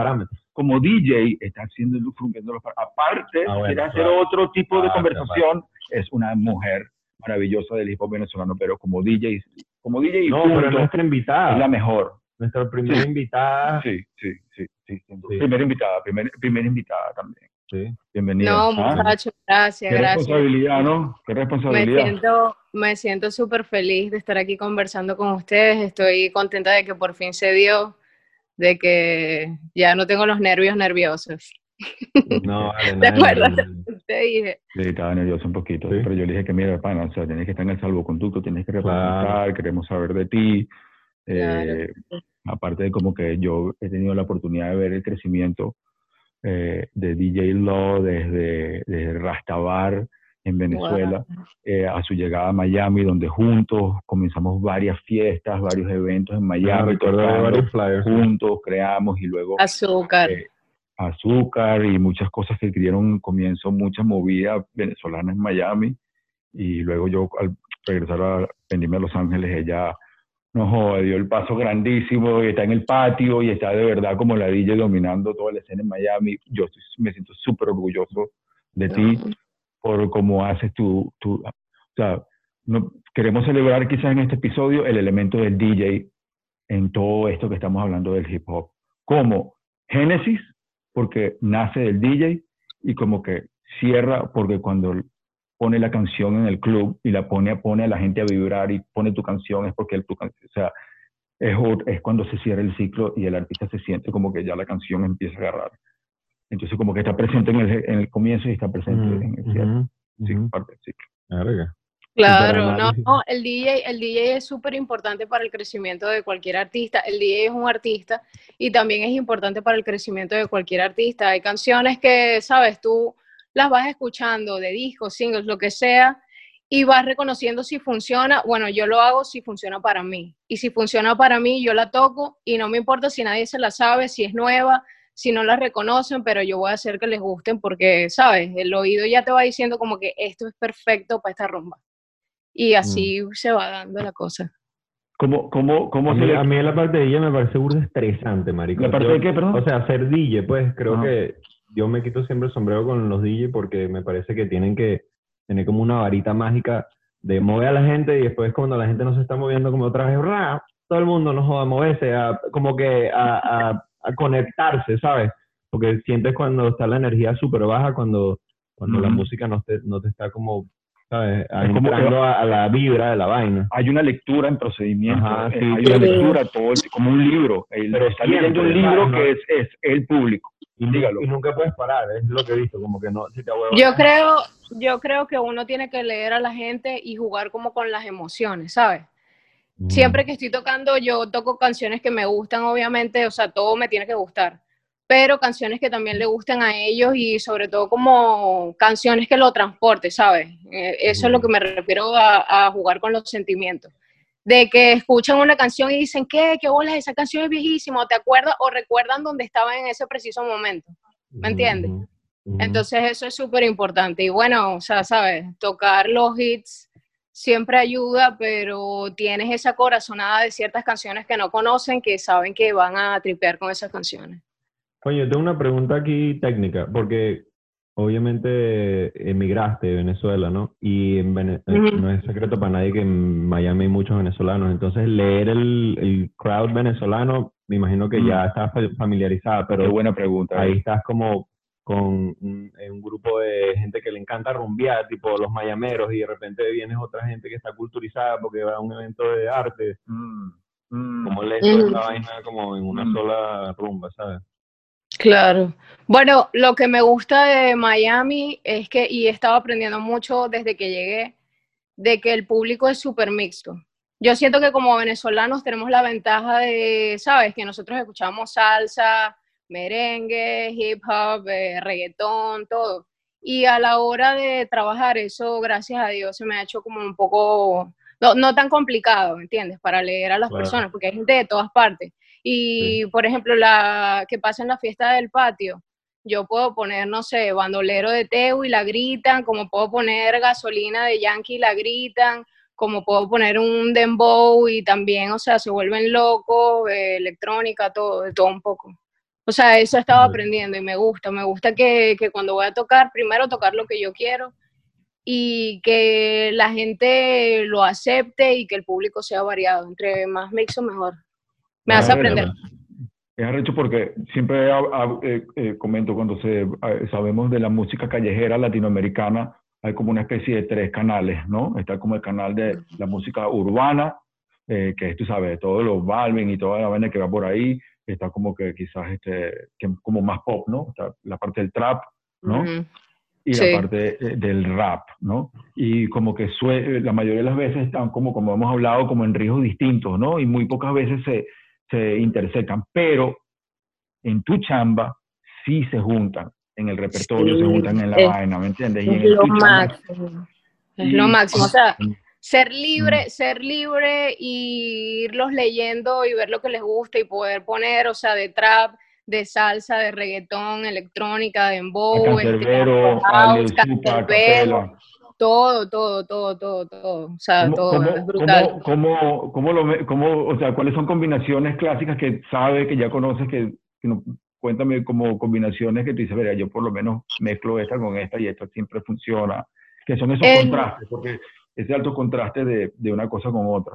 como DJ está haciendo rompiendo los parámetros. Aparte, Ah, bueno, quiere hacer claro. otro tipo de conversación. Es una mujer maravillosa del hip hop venezolano, pero como DJ, como DJ y No, punto, pero nuestra invitada. es la mejor. Nuestra primera invitada. Sí, sí, sí, sí. Primera invitada, primer- primera invitada también. Sí. Bienvenida. No, Ah, muchachos, gracias, Qué gracias. responsabilidad, ¿no? Qué Me responsabilidad. siento, me siento súper feliz de estar aquí conversando con ustedes. Estoy contenta de que por fin se dio, de que ya no tengo los nervios nerviosos. No, vale, ¿Te acuerdas? Te dije. Sí, estaba nervioso un poquito, Sí. pero yo le dije que mira, pana, o sea, tienes que estar en el salvoconducto, tienes que representar, Claro. queremos saber de ti. Claro. Eh, aparte de como que yo he tenido la oportunidad de ver el crecimiento eh, de DJ Law desde, desde Rastabar en Venezuela eh, a su llegada a Miami, donde juntos comenzamos varias fiestas, varios eventos en Miami, recuerdo tocando varios flyers. juntos, creamos y luego Azúcar. eh, azúcar y muchas cosas que dieron un comienzo, mucha movida venezolana en Miami. Y luego yo al regresar a venirme a Los Ángeles, ella no joda, dio el paso grandísimo y está en el patio y está de verdad como la DJ dominando toda la escena en Miami. Yo estoy- me siento súper orgulloso de ti por cómo haces tu, tu o sea, no, queremos celebrar quizás en este episodio el elemento del DJ en todo esto que estamos hablando del hip hop. Como Génesis, porque nace del DJ, y como que cierra, porque cuando pone la canción en el club y la pone, pone a la gente a vibrar y pone tu canción, es porque tu canción, o sea, es, es cuando se cierra el ciclo y el artista se siente como que ya la canción empieza a agarrar. Entonces como que está presente en el, en el comienzo y está presente Mm, en el cierre. Sí, parte del ciclo. Claro, no, no, el DJ, el DJ es súper importante para el crecimiento de cualquier artista. El DJ es un artista y también es importante para el crecimiento de cualquier artista. Hay canciones que, sabes, tú las vas escuchando de discos, singles, lo que sea, y vas reconociendo si funciona. Bueno, yo lo hago si funciona para mí. Y si funciona para mí, yo la toco y no me importa si nadie se la sabe, si es nueva, si no la reconocen, pero yo voy a hacer que les gusten porque, sabes, el oído ya te va diciendo como que esto es perfecto para esta rumba. Y así se va dando la cosa. ¿Cómo, cómo, cómo A mí, le- a mí la parte de DJ me parece burda estresante, marico. ¿La parte Yo- de qué, perdón? O sea, ser DJ, pues creo Ajá. que yo me quito siempre el sombrero con los DJ porque me parece que tienen que tener como una varita mágica de mover a la gente y después cuando la gente no se está moviendo como otra vez, ¡ra! todo el mundo no joda a moverse, a, como que a, a- a conectarse, ¿sabes? Porque sientes cuando está la energía súper baja, cuando, cuando la música no te, no te está como, ¿sabes? Es como a, la vibra de la vaina. hay una lectura en procedimiento, Ajá, eh, sí, hay sí. una lectura todo como un libro. El, Pero está leyendo un libro que es, es el público. Y, Dígalo. y nunca puedes parar, es lo que he visto, como que no, si te ahuevas- Yo creo, yo creo que uno tiene que leer a la gente y jugar como con las emociones, ¿sabes? Mm. Siempre que estoy tocando, yo toco canciones que me gustan, obviamente, o sea, todo me tiene que gustar, pero canciones que también le gusten a ellos y sobre todo como canciones que lo transporte, ¿sabes? Eh, eso es lo que me refiero a, a jugar con los sentimientos. De que escuchan una canción y dicen, ¿qué? ¿Qué bolas? Esa canción es viejísima, o te acuerdas o recuerdan dónde estaban en ese preciso momento. ¿me entiendes? Entonces eso es súper importante. Y bueno, o sea, sabes, tocar los hits siempre ayuda, pero tienes esa corazonada de ciertas canciones que no conocen, que saben que van a tripear con esas canciones. Oye, tengo una pregunta aquí técnica, porque obviamente emigraste de Venezuela, ¿no? Y en Vene- eh, no es secreto para nadie que en Miami hay muchos venezolanos. Entonces, leer el, el crowd venezolano, me imagino que ya estás fa- familiarizada, Qué pero buena pregunta. ahí estás como con un, en un grupo de gente que le encanta rumbear, tipo los mayameros, y de repente vienes otra gente que está culturizada porque va a un evento de arte. Mm, mm. ¿Cómo lees toda esta vaina como en una Mm. sola rumba, sabes? Claro. Bueno, lo que me gusta de Miami es que, y he estado aprendiendo mucho desde que llegué, de que el público es súper mixto. Yo siento que como venezolanos tenemos la ventaja de, ¿sabes? Que nosotros escuchamos salsa, merengue, hip hop, eh, reggaetón, todo. Y a la hora de trabajar, eso, gracias a Dios, se me ha hecho como un poco, no, no tan complicado, ¿me entiendes? Para leer a las Claro. personas, porque hay gente de todas partes. Y, por ejemplo, la que pasa en la fiesta del patio, yo puedo poner, no sé, bandolero de Teo y la gritan, como puedo poner gasolina de Yankee y la gritan, como puedo poner un dembow y también, o sea, se vuelven locos, eh, electrónica, todo, de todo un poco. O sea, eso he estado aprendiendo y me gusta, me gusta que, que cuando voy a tocar, primero tocar lo que yo quiero y que la gente lo acepte y que el público sea variado, entre más mixo mejor. Me hace Claro, aprender. Es arrecho porque siempre ha- ha- eh, eh, comento cuando se, eh, sabemos de la música callejera latinoamericana, hay como una especie de tres canales, ¿no? Está como el canal de la música urbana, eh, que es, tú sabes, todos los Balvin y toda la vaina que va por ahí, está como que quizás este, que como más pop, ¿no? Está la parte del trap, ¿no? Ujú. y Sí. la parte eh, del rap, ¿no? Y como que sue- la mayoría de las veces están como, como hemos hablado, como en rijos distintos, ¿no? Y muy pocas veces se, se intersecan, pero en tu chamba sí se juntan, en el repertorio Sí, se juntan en la es- vaina, ¿me entiendes? Y Es lo chamba- máximo. Es Y- lo máximo. O sea, Mm. ser libre, ser libre y irlos leyendo y ver lo que les gusta y poder poner, o sea, de trap, de salsa, de reggaetón, electrónica, de embow, este, Todo, todo, todo, todo, todo. O sea, ¿Cómo, todo, cómo- es brutal. cómo- cómo- cómo lo cómo- o sea, ¿cuáles son combinaciones clásicas que sabe, que ya conoces, que, que no- cuéntame como combinaciones que tú dices, verá, yo por lo menos mezclo esta con esta y esta siempre funciona, que son esos El- contrastes, porque ese alto contraste de, de una cosa con otra.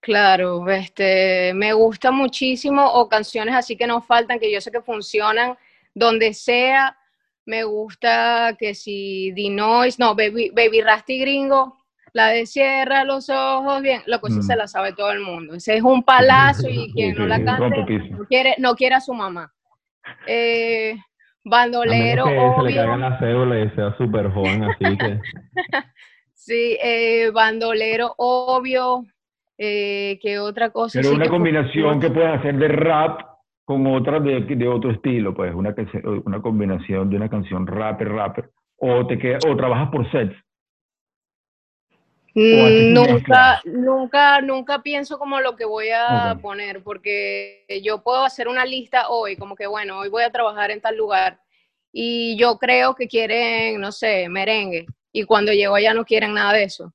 Claro, este, me gusta muchísimo, o canciones así que no faltan, que yo sé que funcionan donde sea. Me gusta que si Dinois, no, Baby, Baby Rasty Gringo, la de cierra los ojos, bien, lo que sí Mm. se la sabe todo el mundo. Ese es un palazo y quien Sí, no la cante no quiere, no quiere a su mamá. Eh, A bandolero, menos que se le obvio. caiga la cédula y sea súper joven, así que... Sí, eh, bandolero, obvio. Eh, ¿Qué otra cosa? Pero sí una que combinación que puedes hacer de rap con otra de, de otro estilo, pues una, una combinación de una canción rapper, rapper, o, te queda, o trabajas por sets. Mm, Nunca, nunca, nunca pienso como lo que voy a poner, porque yo puedo hacer una lista hoy, como que bueno, hoy voy a trabajar en tal lugar y yo creo que quieren, no sé, merengue, y cuando llego allá no quieren nada de eso.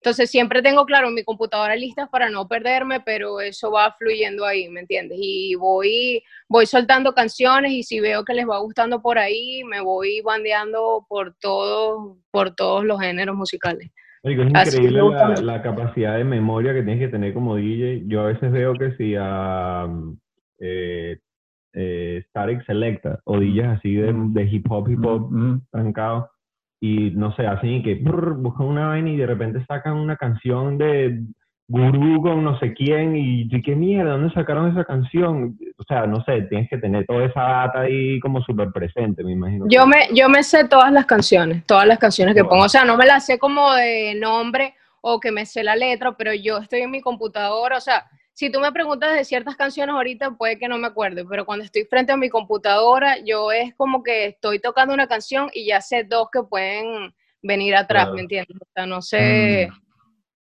Entonces siempre tengo, claro, mi computadora listas para no perderme, pero eso va fluyendo ahí, ¿me entiendes? Y voy, voy soltando canciones y si veo que les va gustando por ahí, me voy bandeando por todos, por todos los géneros musicales. Marico, es Así increíble la, capacidad de memoria que tienes que tener como DJ. Yo a veces veo que si a eh, eh, Static Selecta o DJs así de, de hip hop, hip hop Mm, trancado y no sé, y que brr, buscan una vaina y de repente sacan una canción de Gurú con no sé quién y tú, qué mierda, ¿dónde sacaron esa canción? O sea, no sé, tienes que tener toda esa data ahí como súper presente, me imagino. Yo me, yo me sé todas las canciones, todas las canciones que pongo. O sea, no me las sé como de nombre o que me sé la letra, pero yo estoy en mi computadora. O sea, si tú me preguntas de ciertas canciones ahorita, puede que no me acuerde, pero cuando estoy frente a mi computadora, yo es como que estoy tocando una canción y ya sé dos que pueden venir atrás, Claro. ¿me entiendes? O sea, no sé. Mm.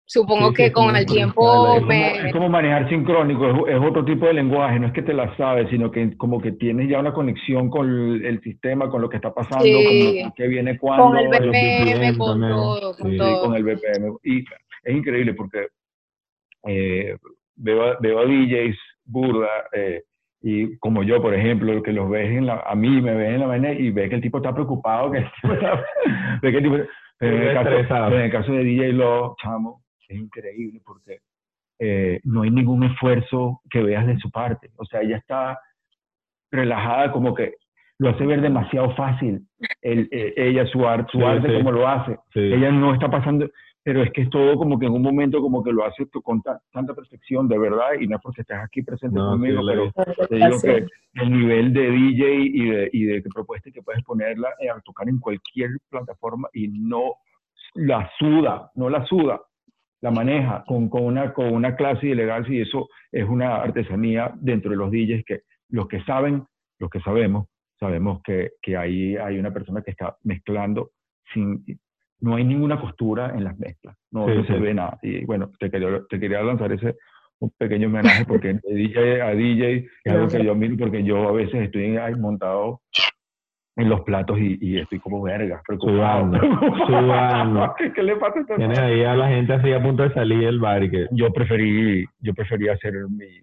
Supongo Sí, que sí, con el tiempo es como, me. es como manejar sincrónico, es, es otro tipo de lenguaje, no es que te la sabes, sino que como que tienes ya una conexión con el, el sistema, con lo que está pasando, Sí. con que viene cuando, Con el BPM, con todo, con Sí, todo. con el BPM. Y es increíble porque eh, veo, a- veo a DJs burda, eh, y como yo, por ejemplo, que los ves en la, a mí me ven en la vaina y ve que el tipo está preocupado, que el tipo está- ve que el tipo- pero, en el caso, Estresado. pero en el caso de DJ Lo, chamo, es increíble porque eh, no hay ningún esfuerzo que veas de su parte. O sea, ella está relajada, como que lo hace ver demasiado fácil. El, eh, ella, su, arte su Sí, arte, sí. como lo hace. Sí. Ella no está pasando, pero es que es todo como que en un momento como que lo hace con ta- tanta perfección, de verdad, y no es porque estés aquí presente No, conmigo, pero te digo que el nivel de DJ y de, y de propuesta que puedes ponerla eh, a tocar en cualquier plataforma y no la suda, no la suda, la maneja con, con, una, con una clase y elegancia y eso es una artesanía dentro de los DJs que los que saben, los que sabemos, sabemos que, que ahí hay una persona que está mezclando sin... No hay ninguna costura en las mezclas, no, Sí, no se sí. ve nada. Y bueno, te quería, te quería lanzar ese un pequeño homenaje porque de DJ a DJ es algo que yo miro porque yo a veces estoy ahí montado en los platos y, y estoy como verga, preocupado. Sudando, sudando. ¿Qué, qué le pasa a Tienes ahí a la gente así a punto de salir del bar y que... yo preferí, yo preferí hacer mi,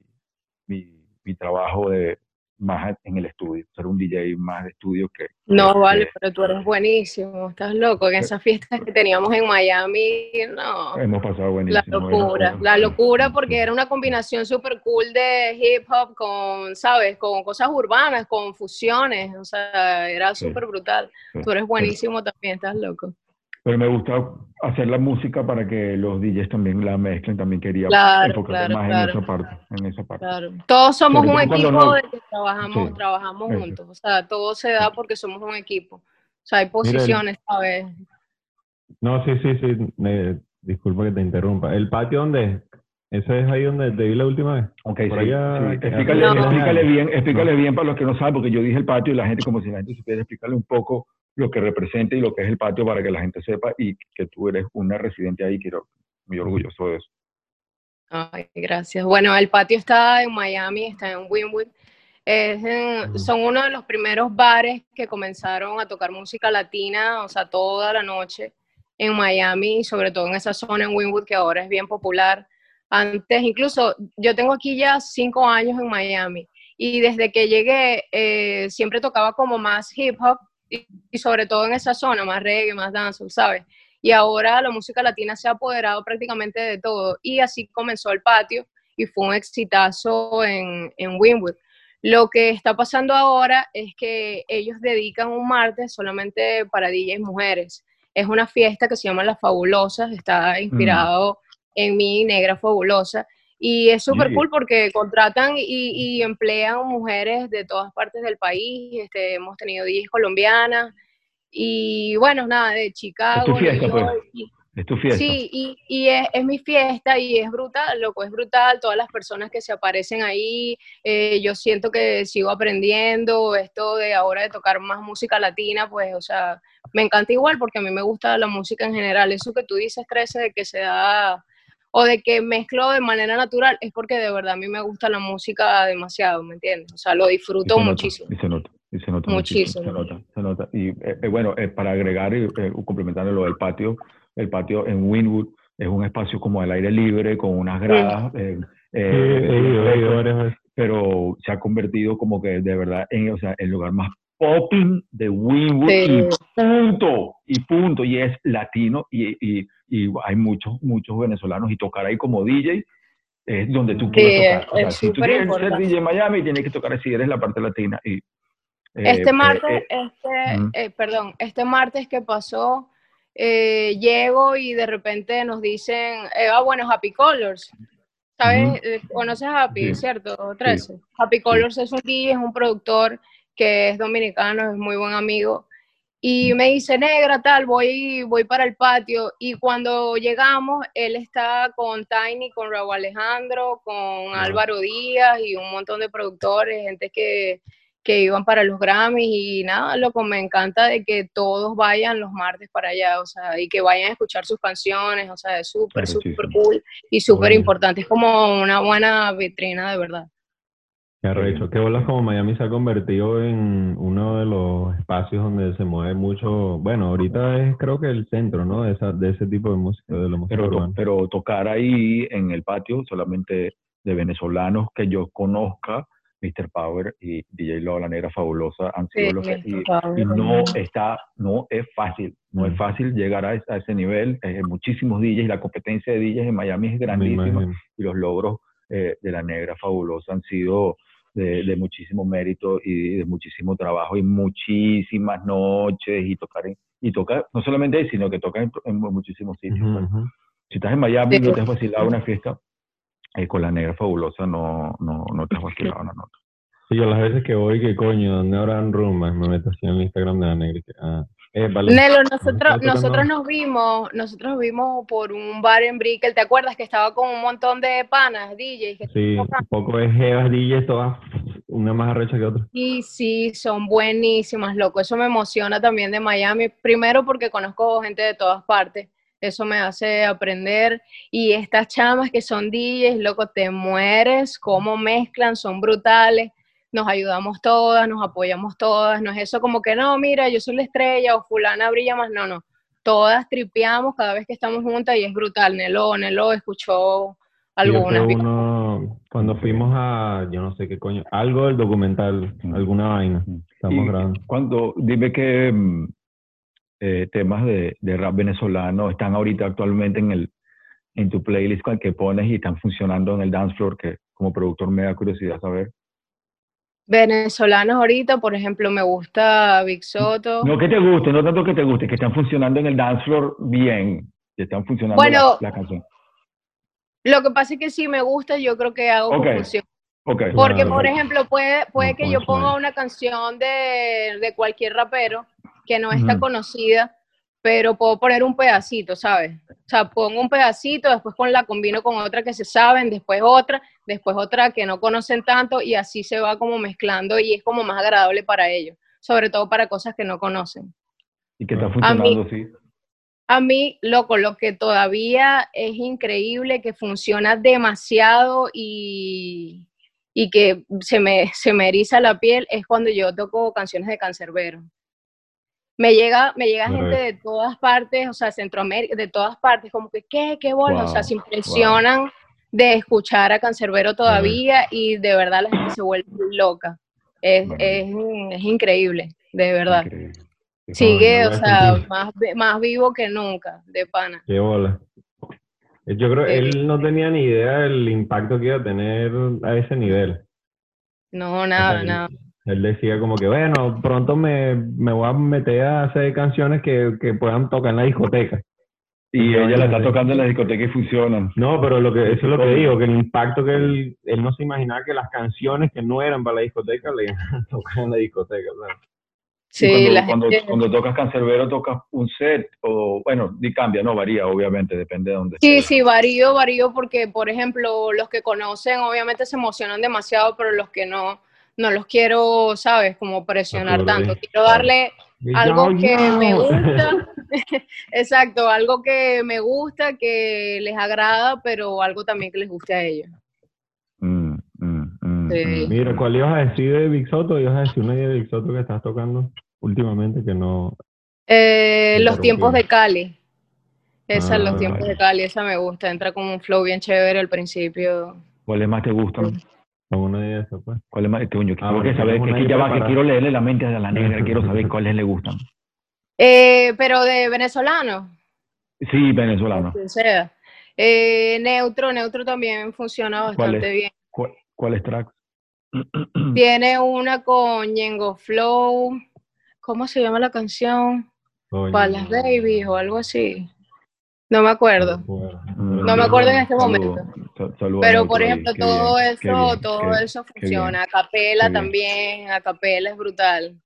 mi, mi trabajo de más en el estudio, ser un DJ más de estudio que... No, que- vale, pero tú eres buenísimo, estás loco. En esas fiestas que teníamos en Miami, no. Hemos pasado La buenísimo. locura, era- la locura porque era una combinación súper cool de hip hop con, ¿sabes? Con cosas urbanas, con fusiones, o sea, era Sí. súper brutal. Sí. Tú eres buenísimo también, estás loco. Pero me gusta hacer la música para que los DJs también la mezclen, también quería Claro, enfocarme claro, más claro. en esa parte, en esa parte. Claro. Todos somos Sobre un equipo no- de que trabajamos, Sí, trabajamos eso. juntos, o sea, todo se da porque somos un equipo. O sea, hay posiciones, ¿sabes? No, sí, sí, sí. me- disculpa que te interrumpa. ¿El patio dónde es? ¿Ese es ahí donde te vi la última vez? Ok, Por sí, allá, sí. que- Explícale, No. explícale bien, explícale bien para los que no saben, porque yo dije el patio y la gente como si la gente supiera explicarle un poco lo que representa y lo que es el patio para que la gente sepa y que tú eres una residente ahí, quiero muy orgulloso de eso. Ay, gracias. Bueno, el patio está en Miami, está en Wynwood. Es en- Ujú. son uno de los primeros bares que comenzaron a tocar música latina, o sea, toda la noche en Miami, sobre todo en esa zona en Wynwood que ahora es bien popular. Antes, incluso, yo tengo aquí ya cinco años en Miami y desde que llegué eh, siempre tocaba como más hip hop y, y sobre todo en esa zona, más reggae, más dancehall, ¿sabes? y ahora la música latina se ha apoderado prácticamente de todo y así comenzó el patio y fue un exitazo en, en Wynwood. Lo que está pasando ahora es que ellos dedican un martes solamente para DJs mujeres. Es una fiesta que se llama Las Fabulosas, está inspirado en mi negra fabulosa y es súper cool porque contratan y, y emplean mujeres de todas partes del país. Este, hemos tenido DJs colombianas y bueno, nada, de Chicago, fiesta, pues. Y- Es tu fiesta. Sí, y, y es, es mi fiesta y es brutal, loco, es brutal, todas las personas que se aparecen ahí, eh, yo siento que sigo aprendiendo, esto de ahora de tocar más música latina, pues, o sea, me encanta igual porque a mí me gusta la música en general, eso que tú dices, Trece, de que se da, o de que mezclo de manera natural, es porque de verdad a mí me gusta la música demasiado, ¿me entiendes? O sea, lo Y disfruto nota, muchísimo. Y se nota, y se nota Muchísimo. muchísimo. Se nota, se nota. Y eh, eh, bueno, eh, para agregar y eh, complementar lo del patio, el patio en Winwood es un espacio como al aire libre, con unas gradas. Sí, pero se ha convertido como que de verdad en o sea, el lugar más popping de Winwood Sí. y punto, y punto, y es latino y, y, y hay muchos, muchos venezolanos y tocar ahí como DJ es donde tú Sí, quieres tocar. O sea, si tú quieres ser. DJ Miami, tienes que tocar así, eres la parte latina. Y, eh, Este eh, martes, eh, este, perdón, este martes que pasó, llego y de repente nos dicen, ah, bueno, Happy Colors. ¿Sabes? ¿Conoces a Happy, Sí. cierto? 13. Happy Colors es un DJ, es un productor que es dominicano, es muy buen amigo. Y me dice, negra, tal, voy, voy para el patio. Y cuando llegamos, él está con Tiny, con Raúl Alejandro, con Álvaro Díaz y un montón de productores, gente que, que iban para los Grammys. Y nada, loco, me encanta de que todos vayan los martes para allá, o sea, y que vayan a escuchar sus canciones, o sea, es súper, súper cool y súper importante. Es como una buena vitrina, de verdad. Qué arrecho. Qué bolas como Miami se ha convertido en uno de los espacios donde se mueve mucho. Bueno, ahorita es creo que el centro, ¿no? De, esa, de ese tipo de música, de la música pero, urbana. pero tocar ahí en el patio solamente de venezolanos que yo conozca, Mr. Power y DJ Lola, la negra fabulosa, han sido Sí, los. Y, no está, no es fácil, no es Mm. fácil llegar a, ese- a ese nivel. Hay muchísimos DJs, la competencia de DJs en Miami es grandísima y los logros eh, de la negra fabulosa han sido de, de muchísimo mérito y de muchísimo trabajo y muchísimas noches y tocar en- y tocar no solamente ahí, sino que toca en, en muchísimos sitios. Ujú, pues. ujú. Si estás en Miami y no te has vacilado una fiesta eh, con la negra fabulosa, no, no, no te has vacilado una nota. Sí, yo las veces que voy, que coño, ¿dónde habrán rumbas? Me meto así en el Instagram de la negra. y que, Ah, eh, vale. Nelo, nosotros, nosotros nos vimos, nosotros nos vimos por un bar en Brickell, ¿te acuerdas que estaba con un montón de panas, DJs? Que Sí, un poco de jevas DJs todas, una más arrecha que otra. Sí, sí, son buenísimas, loco. Eso me emociona también de Miami. Primero porque conozco gente de todas partes. Eso me hace aprender. Y estas chamas que son DJs, loco, te mueres, cómo mezclan, son brutales. Nos ayudamos todas, nos apoyamos todas. No es eso como que no, mira, yo soy la estrella o fulana brilla más. No, no. Todas tripeamos cada vez que estamos juntas y es brutal. Nelo, Nelo escuchó algunas. uno, cuando fuimos a, yo no sé qué coño, algo del documental, Mm. alguna vaina. Estamos Y grabando. cuando, dime qué mm, eh, temas de, de rap venezolano están ahorita actualmente en el en tu playlist que pones y están funcionando en el dance floor que como productor me da curiosidad saber. Venezolanos ahorita, por ejemplo, me gusta Big Soto. No que te guste, no tanto que te guste, que están funcionando en el dance floor bien, que están funcionando Bueno, la, la canción. Lo que pasa es que si me gusta, yo creo que hago Ok. confusión. Ok. Porque, por ejemplo, puede, puede que yo ponga una canción de, de cualquier rapero que no está conocida, pero puedo poner un pedacito, ¿sabes? O sea, pongo un pedacito, después con la combino con otra que se saben, después otra, después otra que no conocen tanto y así se va como mezclando y es como más agradable para ellos, sobre todo para cosas que no conocen. Y que está funcionando, sí. A mí, loco, lo que todavía es increíble, que funciona demasiado y, y que se me, se me eriza la piel, es cuando yo toco canciones de Cancerbero. Me llega, me llega gente de todas partes, o sea, Centroamérica, de todas partes, como que, ¿qué? ¿Qué bola? o sea, se impresionan de escuchar a Cancerbero todavía y de verdad la gente se vuelve loca. Es, Bueno. es, es increíble, de verdad. Increíble. Sigue, o sea, más, más vivo que nunca, de pana. Qué bola. Eh, Yo creo que Sí. él no tenía ni idea del impacto que iba a tener a ese nivel. No, nada, O sea, nada. Él decía como que, bueno, pronto me, me voy a meter a hacer canciones que, que puedan tocar en la discoteca. Y ella la está tocando en la discoteca y funcionan. No, pero lo que, eso es lo que digo, que el impacto que él, él no se imaginaba que las canciones que no eran para la discoteca le iban a tocar en la discoteca. Sí, cuando, la cuando, gente. cuando tocas Cancerbero, tocas un set, o bueno, ni cambia, no varía, obviamente, depende de dónde Sí, sí, varío, varío, porque, por ejemplo, los que conocen obviamente se emocionan demasiado, pero los que no, no los quiero, ¿sabes? Como presionar tanto. Quiero darle algo yo, que yo. me gusta, exacto, algo que me gusta, que les agrada, pero algo también que les guste a ellos. Mm, mm, mm, Sí. Mira, ¿cuál ibas a decir de Big Soto? ¿Ibas a decir una idea de Big Soto que estás tocando últimamente que no... Eh, los tiempos de Cali. Esa es Ah, los tiempos vale. de Cali, esa me gusta, entra con un flow bien chévere al principio. ¿Cuáles más te gustan? Alguna de esas, pues. ¿Cuáles más? Coño, Ah, tengo bueno, que saber, que, una ya va, que quiero leerle la mente a la negra, quiero saber cuáles le gustan. Eh, pero de venezolano, Sí, venezolano. sea. Eh, neutro, neutro también funciona ¿Cuál bastante es? bien. ¿Cuál- ¿Cuáles tracks? Tiene una con Ñengo Flow, ¿cómo se llama la canción? Coño, Para las babies o algo así. No me acuerdo. Mm, No me acuerdo en este momento. Pero por ejemplo, todo eso, todo eso funciona. A capela qué bien. también, a capela es brutal.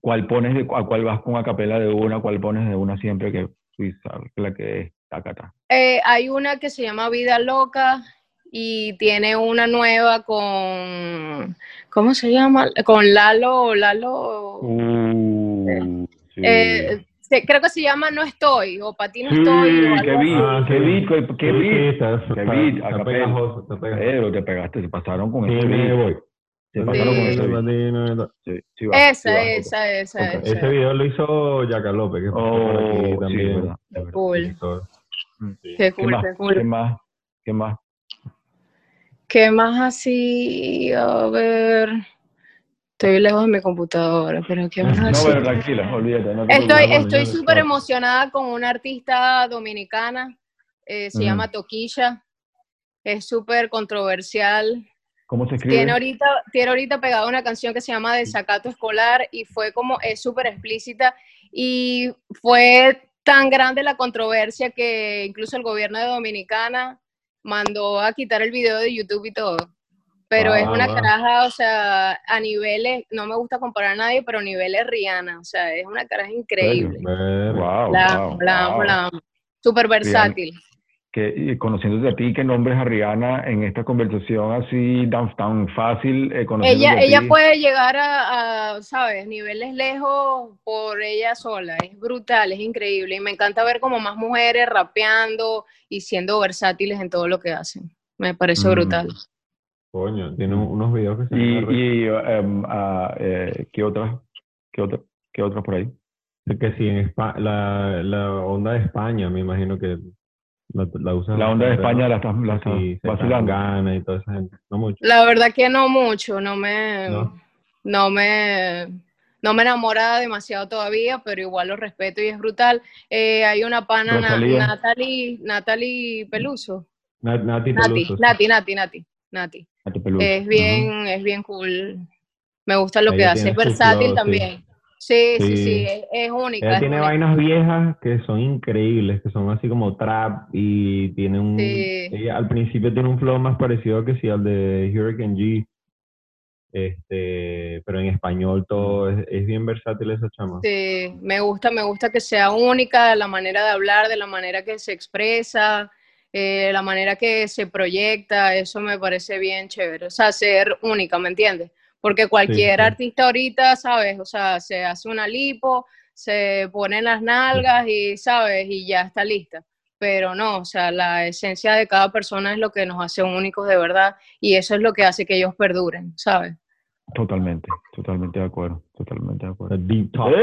¿Cuál pones de, a cuál vas con acapela de una? ¿Cuál pones de una siempre que tú sabes la que es tacata? Eh, hay una que se llama Vida Loca y tiene una nueva con, ¿cómo se llama? Con Lalo, Lalo, Uh, sí. eh, creo que se llama No Estoy, o Para ti no Sí, estoy, o qué beat, Ah, qué sí. beat, qué, qué Sí, beat. está, Qué está- beat, está acapela. pegajoso, está pegajoso. Pero te pegaste, se pasaron con Sí, ese me beat. voy. Se pasaron con ese beat. Latino, Sí, sí va, sí Esa, va, esa, esa, esa. Ese video lo hizo Yaca López, que Oh, aquí sí, también. verdad. Cool. Qué ¿Qué cool, más? qué cool. ¿Qué más? ¿Qué más? ¿Qué más así? A ver. Estoy lejos de mi computadora, pero ¿qué más No, así? bueno, tranquila, olvídate. No Estoy, estoy súper emocionada con una artista dominicana, eh, se llama Toquilla, es súper controversial. ¿Cómo se escribe? Tiene ahorita, tiene ahorita pegada una canción que se llama Desacato Escolar y fue como, es súper explícita y fue tan grande la controversia que incluso el gobierno de Dominicana mandó a quitar el video de YouTube y todo. Pero es una wow. caraja, o sea, a niveles, no me gusta comparar a nadie, pero a niveles Rihanna, o sea, es una caraja increíble. Wow, La wow, la la amo. Súper versátil. Que, y conociéndote a ti, que nombres a Rihanna en esta conversación así tan, tan fácil, eh, Ella, ella ti. puede llegar a, a, ¿sabes? Niveles lejos por ella sola. Es brutal, es increíble. Y me encanta ver como más mujeres rapeando y siendo versátiles en todo lo que hacen. Me parece Mm. brutal. Coño, tiene un- unos videos que se Y, y em, ah, eh, ¿qué otras? ¿Qué otras? ¿Qué otras por ahí? que sí, en Espa- la, la onda de España, me imagino que la, la usas La onda de España la estás, la Sí, vacilando. Gana y toda esa gente. No mucho. La verdad que no mucho, no me, No. no me, no me enamora demasiado todavía, pero igual lo respeto y es brutal. Eh, hay una pana. Natalie, Natalie Peluso. Nat- Nati Nati, Peluso, sí. Nati, Nati, Nati, Nati. Es bien, es bien cool. Me gusta lo que hace. Es versátil flow, también. Sí, sí, sí, Sí. es, es única. Ella es tiene única. vainas viejas que son increíbles, que son así como trap y tiene un... Sí. Ella al principio tiene un flow más parecido que sí al de Hurricane G. Este, pero en español todo es, es bien versátil esa chama. Sí, me gusta, me gusta que sea única, la manera de hablar, de la manera que se expresa, eh, la manera que se proyecta, eso me parece bien chévere. O sea, ser única, ¿me entiendes? Porque cualquier sí. artista ahorita, ¿sabes? O sea, se hace una lipo, se ponen las nalgas y, ¿sabes? Y ya está lista. Pero no, o sea, la esencia de cada persona es lo que nos hace únicos de verdad y eso es lo que hace que ellos perduren, ¿sabes? Totalmente, totalmente de acuerdo, totalmente de acuerdo. Deep Talk.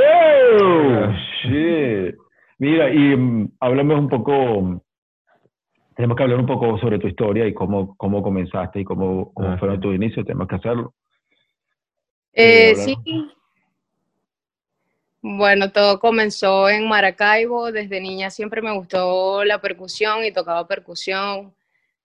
¡Oh, shit! Mira, y mm, háblame un poco, tenemos que hablar un poco sobre tu historia y cómo, cómo comenzaste y cómo, cómo Ah, fueron sí. tus inicios, tenemos que hacerlo. Eh, hablar- sí. Bueno, todo comenzó en Maracaibo. Desde niña siempre me gustó la percusión y tocaba percusión.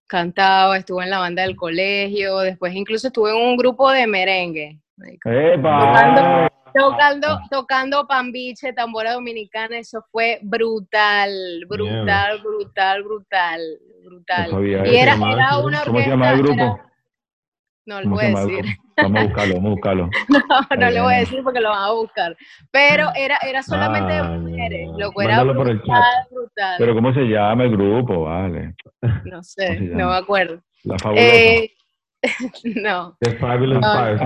Cantaba, estuve en la banda del colegio. Después incluso estuve en un grupo de merengue. ¡Epa! Tocando, tocando pambiche, tambora dominicana. Eso fue brutal, brutal, brutal, brutal, brutal. No Y era, una ¿Cómo se llama el orquesta, grupo? era- No lo ¿Cómo voy a decir. Vamos a buscarlo, vamos a buscarlo. No, no le voy a decir porque lo van a buscar. Pero era, era solamente de Ah, mujeres. no. Lo que era brutal, brutal. Pero ¿cómo se llama el grupo? Vale. no sé, ¿cómo se no me acuerdo. La fabulosa. Eh, no, The Fabulous Ah.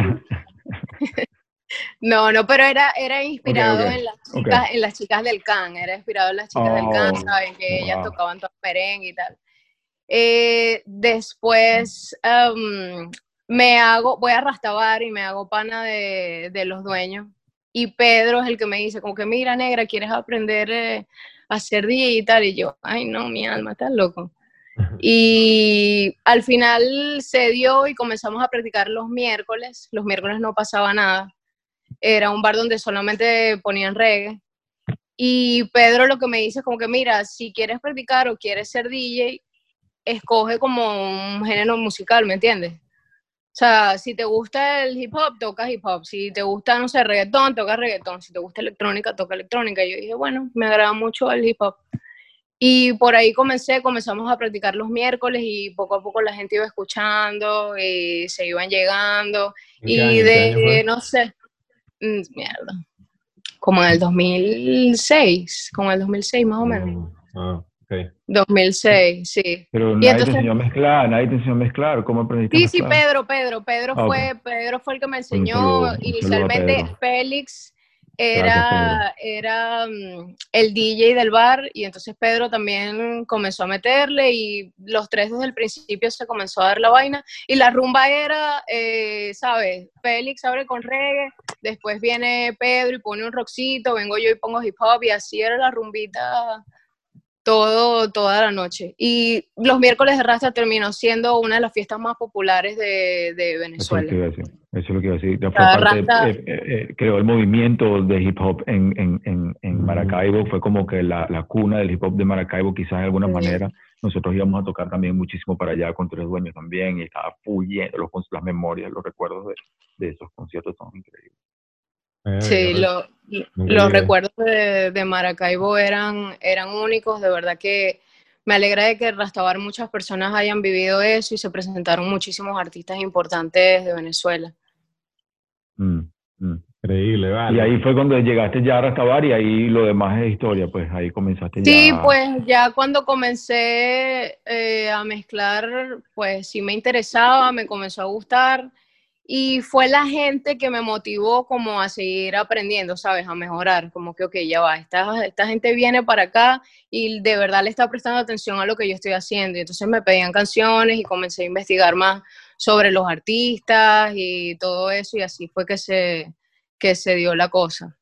No, no, pero era, era inspirado en, las chicas, en las chicas del can. Era inspirado en las chicas del can, Oh, saben que ellas tocaban todo merengue y tal. Eh, después em, me hago, voy a Rastabar y me hago pana de, de los dueños. Y Pedro es el que me dice, como que mira, negra, ¿quieres aprender eh, a hacer DJ y tal? Y yo, ay, no, mi alma, estás loco. Y al final se dio y comenzamos a practicar los miércoles. Los miércoles no pasaba nada. Era un bar donde solamente ponían reggae. Y Pedro lo que me dice es como que, mira, si quieres practicar o quieres ser DJ, escoge como un género musical, ¿me entiendes? O sea, si te gusta el hip hop, toca hip hop. Si te gusta, no sé, reggaetón, toca reggaetón. Si te gusta electrónica, toca electrónica. Y yo dije, bueno, me agrada mucho el hip hop. Y por ahí comencé, comenzamos a practicar los miércoles y poco a poco la gente iba escuchando y se iban llegando. ¿En qué Y de, no sé, mierda, como en el 2006, como en el 2006 más o menos. Mm, Ah, ok. 2006, sí. Pero Y nadie entonces- te enseñó a mezclar, nadie te enseñó a mezclar. ¿Cómo aprendiste Sí, a sí? Pedro, Pedro, Pedro Ah, fue, Pedro fue el que me enseñó. Inicialmente. Félix era, era mm, el DJ del bar y entonces Pedro también comenzó a meterle y los tres desde el principio se comenzó a dar la vaina y la rumba era, eh, ¿sabes? Félix abre con reggae, después viene Pedro y pone un rockcito, vengo yo y pongo hip hop y así era la rumbita todo, toda la noche. Y los miércoles de Rasta terminó siendo una de las fiestas más populares de, de Venezuela. Eso es lo que iba a decir. Ya fue Cada parte, raza- eh, eh, eh, creó el movimiento de hip hop en, en, en, en Maracaibo. Fue como que la, la cuna del hip hop de Maracaibo, quizás de alguna Sí. manera. Nosotros íbamos a tocar también muchísimo para allá con Tres Dueños también. Y estaba full lleno, los, las memorias, los recuerdos de, de esos conciertos son increíbles. Eh, Sí, lo- los recuerdos de, de Maracaibo eran, eran únicos, de verdad que me alegra de que en Rastabar muchas personas hayan vivido eso y se presentaron muchísimos artistas importantes de Venezuela. Mm, mm. Increíble, vale. Y ahí fue cuando llegaste ya a Rastabar y ahí lo demás es historia, pues ahí comenzaste Sí, ya. pues ya cuando comencé eh, a mezclar, pues sí me interesaba, me comenzó a gustar y fue la gente que me motivó como a seguir aprendiendo, ¿sabes? A mejorar, como que, ok, ya va, esta, esta gente viene para acá y de verdad le está prestando atención a lo que yo estoy haciendo. Y entonces me pedían canciones y comencé a investigar más sobre los artistas y todo eso y así fue que se, que se dio la cosa.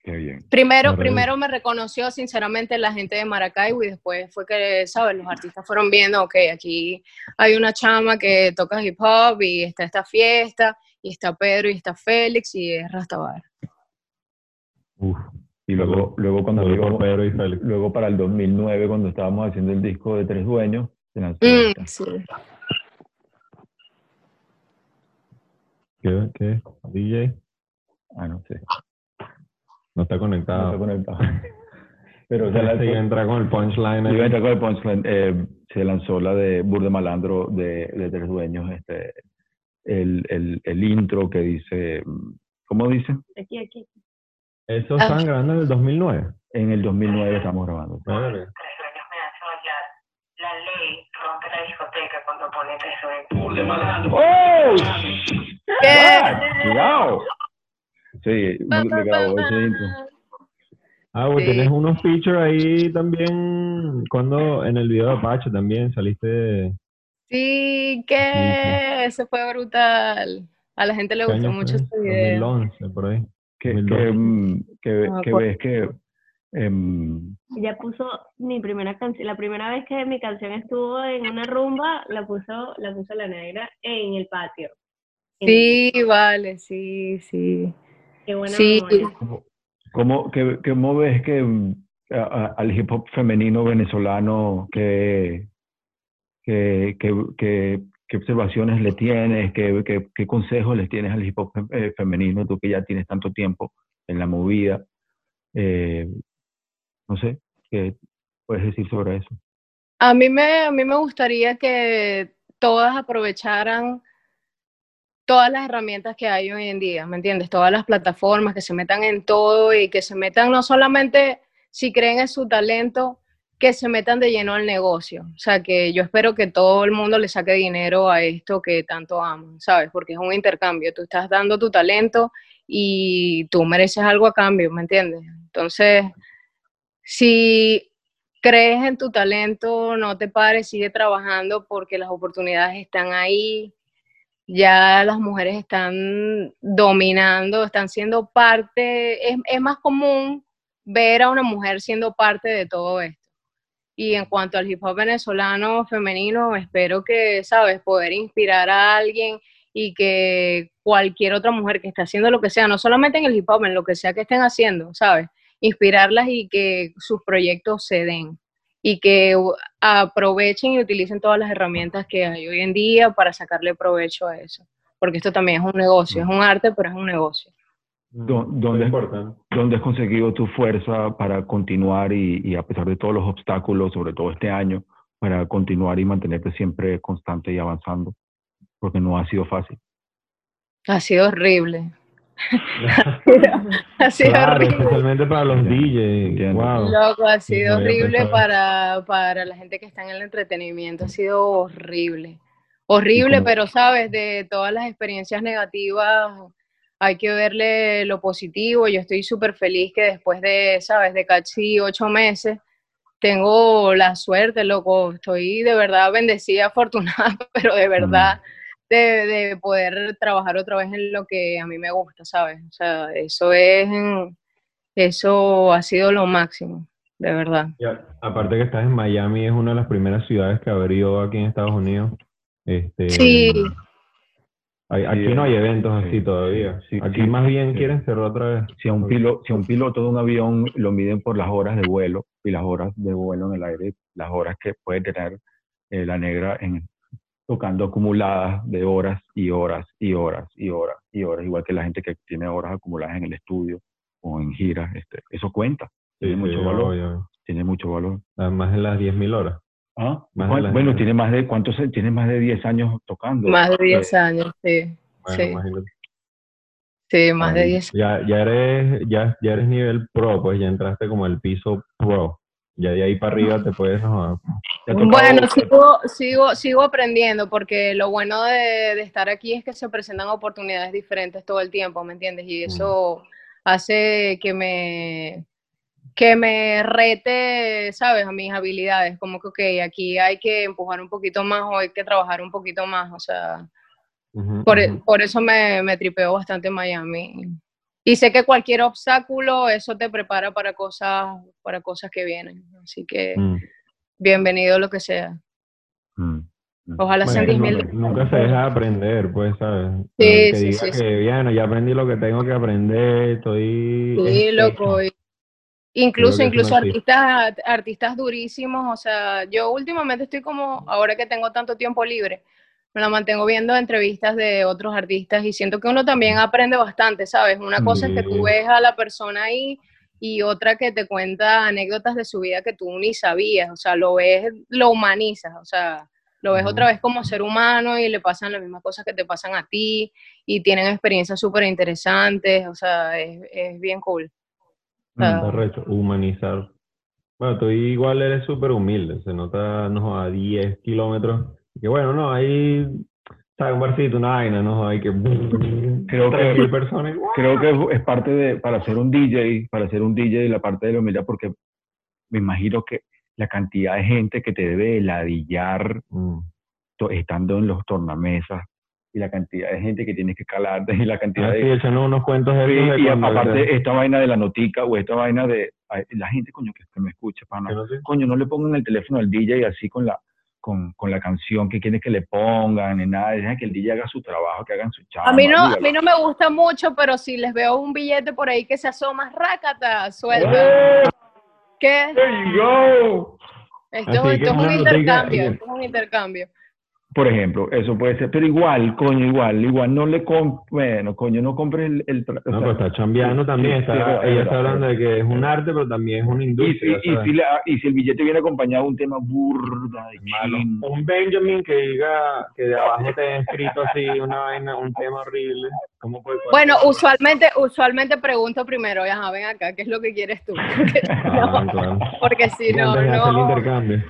Qué bien. Primero, primero me reconoció sinceramente la gente de Maracaibo y después fue que, ¿sabes? Los artistas fueron viendo, ok, aquí hay una chama que toca hip hop y está esta fiesta y está Pedro y está Félix y es Rastabar. Uf, Y luego, luego cuando por Pedro y Félix. luego para el 2009, cuando estábamos haciendo el disco de Tres Dueños, se lanzó Mm, esta. sí. ¿Qué? ¿Qué? DJ Ah, no sé. no está No conectado. está conectado. Pero se Se lanzó, entra con el punchline. Iba a entrar con el punchline, eh, se lanzó la de Burde Malandro de, de Tres Dueños, este, el, el, el intro que dice, ¿cómo dice? Aquí, aquí. Eso Ah. estaban grabando en el 2009. En el 2009 estamos grabando. Madre. La ley rompe la discoteca cuando pone tres sueños. ¡Oh! ¿Qué? ¡Cuidado! Sí, me grabó ese intro. Ah, pues Sí. tienes unos features ahí también. Cuando en el video de Apache también saliste. Sí, que ese fue brutal. A la gente le ¿qué gustó mucho fue? este video. 2011, por ahí. Que, 2012. que, mm, que, No que ves que Ella puso mi primera canción, la primera vez que mi canción estuvo en una rumba, la puso, la puso la negra en el patio. En- Sí, vale, sí, sí. Qué buena Sí. ¿Cómo, que, ¿Cómo ves que mm, a- a- al hip hop femenino venezolano, que, que, que, que- qué observaciones le tienes, qué, qué, qué consejos les tienes al hip hop eh, femenino, tú que ya tienes tanto tiempo en la movida? Eh, no sé, ¿qué puedes decir sobre eso? A mí me, a mí me gustaría que todas aprovecharan todas las herramientas que hay hoy en día, ¿me entiendes? Todas las plataformas, que se metan en todo y que se metan no solamente si creen en su talento, que se metan de lleno al negocio. O sea, que yo espero que todo el mundo le saque dinero a esto que tanto aman, ¿sabes? Porque es un intercambio. Tú estás dando tu talento y tú mereces algo a cambio, ¿me entiendes? Entonces, si crees en tu talento, no te pares, sigue trabajando porque las oportunidades están ahí. ya las mujeres están dominando, están siendo parte, es, es más común ver a una mujer siendo parte de todo esto. Y en cuanto al hip hop venezolano femenino, espero que, sabes, poder inspirar a alguien y que cualquier otra mujer que esté haciendo lo que sea, no solamente en el hip hop, en lo que sea que estén haciendo, ¿sabes? Inspirarlas y que sus proyectos se den y que aprovechen y utilicen todas las herramientas que hay hoy en día para sacarle provecho a eso. Porque esto también es un negocio, es un arte, pero es un negocio. ¿Dó- Muy ¿Dónde, importante. ¿Dónde has conseguido tu fuerza para continuar y, y a pesar de todos los obstáculos, sobre todo este año, para continuar y mantenerte siempre constante y avanzando? Porque no ha sido fácil. Ha sido horrible. ha sido Claro, horrible. especialmente para los DJs. Wow. Loco, ha sido no horrible para, para la gente que está en el entretenimiento, ha sido horrible. Horrible, pero sabes, de todas las experiencias negativas hay que verle lo positivo. Yo estoy súper feliz que después de, sabes, de casi ocho meses, tengo la suerte, loco. Estoy de verdad bendecida, afortunada, pero de verdad de, de poder trabajar otra vez en lo que a mí me gusta, ¿sabes? O sea, eso es, eso ha sido lo máximo, de verdad. Aparte que estás en Miami, es una de las primeras ciudades que abrió aquí en Estados Unidos. Este, Sí. hay- aquí no hay eventos sí. así todavía. Sí, aquí sí, más bien sí. quieren cerrar otra vez. Si a, un pilo- si a un piloto de un avión lo miden por las horas de vuelo y las horas de vuelo en el aire, las horas que puede tener eh, la negra en, tocando acumuladas de horas y horas y horas y horas y horas, igual que la gente que tiene horas acumuladas en el estudio o en giras, este, eso cuenta, tiene Sí, mucho sí, valor, obvio. tiene mucho valor. Además de las 10.000 horas. Ah, Más bueno, tiene más de cuántos tiene más de 10 años tocando. Más de 10 años, sí. Bueno, Sí, sí, más de Ahí. 10 Ya, ya eres, ya, ya eres nivel pro, pues ya entraste como el piso pro. Ya de ahí para arriba te puedes no, ¿Te ha tocado- Bueno, sigo, sigo, sigo aprendiendo porque lo bueno de, de estar aquí es que se presentan oportunidades diferentes todo el tiempo, ¿me entiendes? Y eso hace que me, que me rete, ¿sabes? A mis habilidades, como que, ok, aquí hay que empujar un poquito más o hay que trabajar un poquito más, o sea, Ujú, por, e- ujú. por eso me, me tripeo bastante en Miami. Y sé que cualquier obstáculo, eso te prepara para cosas, para cosas que vienen. Así que Mm. bienvenido lo que sea. Mm, mm. Ojalá sean Bueno, 10.000 nunca, nunca se deja de aprender, pues, ¿sabes? Sí, que sí, diga sí, que, sí. bueno, ya aprendí lo que tengo que aprender, estoy... Sí, es loco. y- Incluso, incluso artistas, artistas durísimos, o sea, yo últimamente estoy como, ahora que tengo tanto tiempo libre, me la mantengo viendo entrevistas de otros artistas y siento que uno también aprende bastante, ¿sabes? Una cosa es que tú ves a la persona ahí y otra que te cuenta anécdotas de su vida que tú ni sabías, o sea, lo ves, lo humanizas, o sea, lo ves otra vez como ser humano y le pasan las mismas cosas que te pasan a ti y tienen experiencias súper interesantes, o sea, es, es bien cool. O sea, Está humanizar. Bueno, tú igual eres súper humilde, se nota, no, a 10 kilómetros. Que bueno, no, ahí, ¿sabes? Un barcito, una vaina, no, hay que... Creo que- 3.000 personas. Creo que es- parte de, para ser un DJ, para ser un DJ, la parte de la humildad, porque me imagino que la cantidad de gente que te debe de ladillar Mm. estando en los tornamesas y la cantidad de gente que tienes que calarte y la cantidad Ah, sí, de... echando unos cuentos de Sí, de y aparte esta vaina de la notica o esta vaina de la gente coño que, me escucha pana no sé. coño no le pongan el teléfono al DJ así con la con, con la canción que quieren que le pongan ni nada dejen que el DJ haga su trabajo que hagan su chamba A mí no, a mí no me gusta mucho, pero si les veo un billete por ahí que se asoma, rácata, suelta. ¡Eh! ¿Qué? There you go. Esto, esto es un intercambio, esto es un intercambio. Por ejemplo eso puede ser pero igual coño igual igual no le comp bueno coño no compres el, el No, sea, pero está chambeando también, sí, está, sí, es verdad, ella es está hablando de que es un arte, pero también es una y, industria, y, si la- y si el billete viene acompañado de un tema burda de Malo. Un Benjamin que diga que de abajo te haya escrito así una vaina, un tema horrible. ¿Cómo puede Bueno, usualmente, usualmente pregunto primero, ajá, ven acá, ¿qué es lo que quieres tú? Porque si Ah, no, claro. porque si no, el intercambio.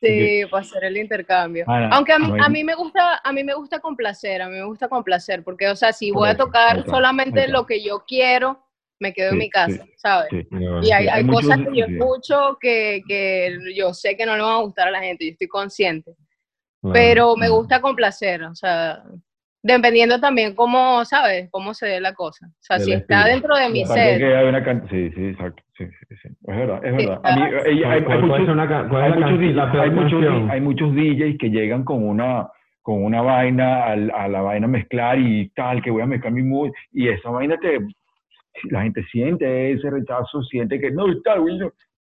Sí, para hacer el intercambio. Aunque a mí, a mí me gusta, a mí me gusta complacer, a mí me gusta complacer, porque, o sea, si voy a tocar está, está. lo que yo quiero, me quedo en mi casa, sí, ¿sabes? sí. Y hay, cosas que yo escucho que, que yo sé que no le van a gustar a la gente, yo estoy consciente, Claro. pero me gusta complacer, o sea, Dependiendo también cómo, ¿sabes? Cómo se dé la cosa. O sea, si está dentro de mi Aparte set. que hay una can- sí, sí, exacto. Sí, sí, sí. Es verdad, es verdad. A mí, hay, hay ¿Cuál- cuál muchos- hay muchos hay muchos hay DJs que llegan con una con una vaina al- a la vaina a mezclar y tal, que voy a mezclar mi mood, y esa vaina te, la gente siente ese rechazo, siente que no está.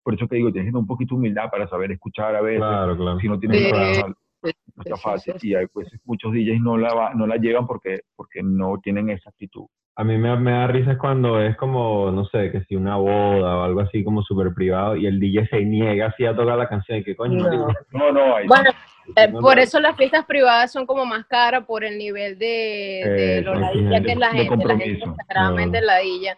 Por eso que digo, tienes que tener un poquito de humildad para saber escuchar a veces, Claro, claro. si no tienes Sí. trabajo, Sí, no está sí, fácil, sí, sí. y hay pues muchos DJs no la, va- no la llevan porque, porque no tienen esa actitud. A mí me, me da risa es cuando es como, no sé, que si una boda o algo así como súper privado y el DJ se niega así a tocar la canción y que coño, No. No, no, hay, Bueno, eh, No, por no. eso las fiestas privadas son como más caras por el nivel de, de Eh, lo ladilla que es la de gente, la gente Claro. ladilla.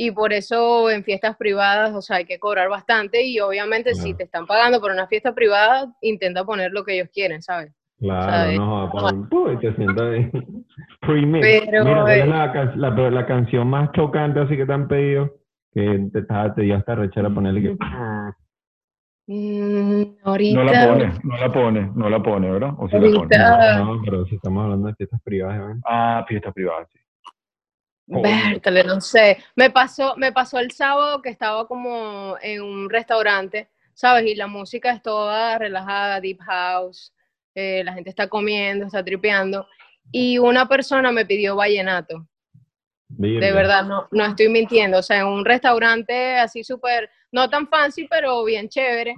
Y por eso en fiestas privadas, o sea, hay que cobrar bastante y obviamente si te están pagando por una fiesta privada, intenta poner lo que ellos quieren, ¿sabes? Claro, ¿sabes? no, uy, te sientas. Pero, Mira, ¿cuál eh, es la, la, la canción más chocante así que te han pedido? Que te, te, te dio hasta rechera ponerle que... Mm, ahorita, no la pone, no la pone, no la pone, ¿verdad? O sí la pone. No, pero si estamos hablando de fiestas privadas, ¿ven? Ah, fiesta privada, sí. Vértale, no sé. Me pasó, me pasó el sábado que estaba como en un restaurante, ¿sabes? Y la música es toda relajada, deep house, eh, la gente está comiendo, está tripeando. Y una persona me pidió vallenato. De verdad, no, no estoy mintiendo. O sea, en un restaurante así súper, no tan fancy, pero bien chévere.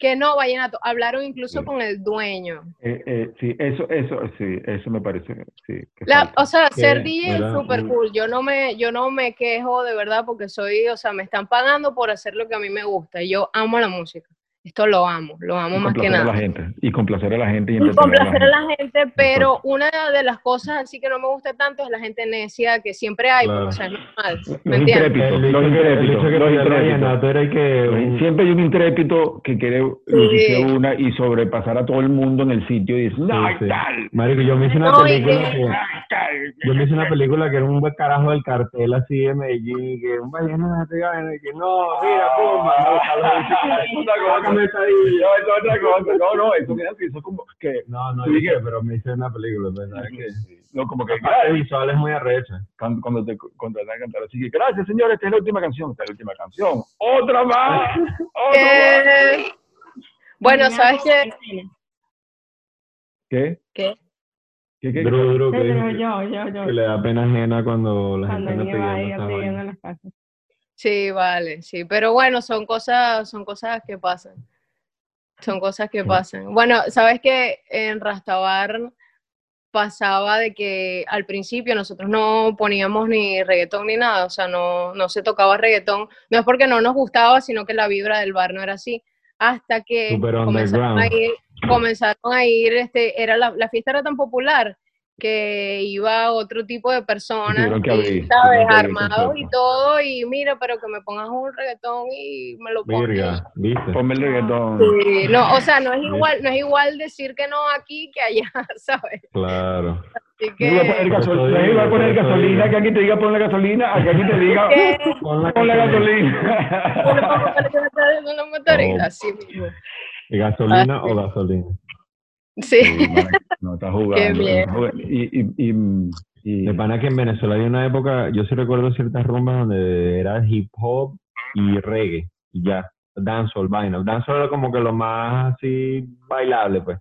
Que no, vallenato. Hablaron incluso Sí. con el dueño. Eh, eh, sí, eso, eso, sí, eso me parece, sí. La, o sea, Que, ser DJ es súper cool. Yo no me, yo no me quejo de verdad porque soy, o sea, me están pagando por hacer lo que a mí me gusta. Y yo amo la música. Esto lo amo, lo amo y más que complacer a la nada. gente, y complacer a la gente y Y entretener a la complacer a gente. la gente, pero una de las cosas así que no me gusta tanto es la gente necia que siempre hay, Claro. porque, o sea, es normal. ¿Me intrépidos, los intrépidos, intrépidos. Siempre hay un intrépito que quiere lucirse una y sobrepasar a todo el mundo en el sitio y dice, no, Sí, sí. tal, Marico, yo me hice una No, película que-. Yo me hice una película que era un buen carajo del cartel así de Medellín que un vallenato y vaina, y que no, mira, pumba, no. No, eso es otra cosa. No, no, eso mira, eso es como que, No, no, que- sé, pero me hice una película, pues, ¿sabes qué? no, como que, La parte visual es muy arrecha. cuando, cuando te contratan a cantar así que gracias señores, esta es la última canción, esta es la última canción, otra más, otra más. Eh, bueno, ¿sabes qué? ¿Qué? ¿Qué? ¿Qué, qué? Duro, duro, que, yo, yo, yo. que le da pena ajena cuando la Cuando gente va ahí pidiendo las casas. Sí, vale, sí, pero bueno, son cosas, son cosas que pasan. Son cosas que pasan. Bueno, sabes que en Rastabar pasaba de que al principio nosotros no poníamos ni reggaetón ni nada, o sea, no, no se tocaba reggaetón. No es porque no nos gustaba, sino que la vibra del bar no era así. Hasta que comenzaron a ir, comenzaron a ir, este, era la, la fiesta era tan popular que iba otro tipo de personas, que y, abrir, ¿sabes? que Armados y todo, y mira, pero que me pongas un reggaetón y me lo ¿viste? Ponme el reggaetón. Sí, no, o sea, no es igual, no es igual decir que no aquí que allá, ¿sabes? Claro. Así No iba a poner, que, no iba a poner gasolina, que aquí te diga pon la gasolina, a que aquí te diga que Pon la pon la gasolina. así mismo. ¿Y ¿Gasolina o gasolina? Sí, no está jugando. Y, y, y, y- De pana que en Venezuela hay una época, yo sí recuerdo ciertas rumbas donde era hip hop y reggae, y ya, dancehall, vaina. Dancehall era como que lo más así bailable, pues.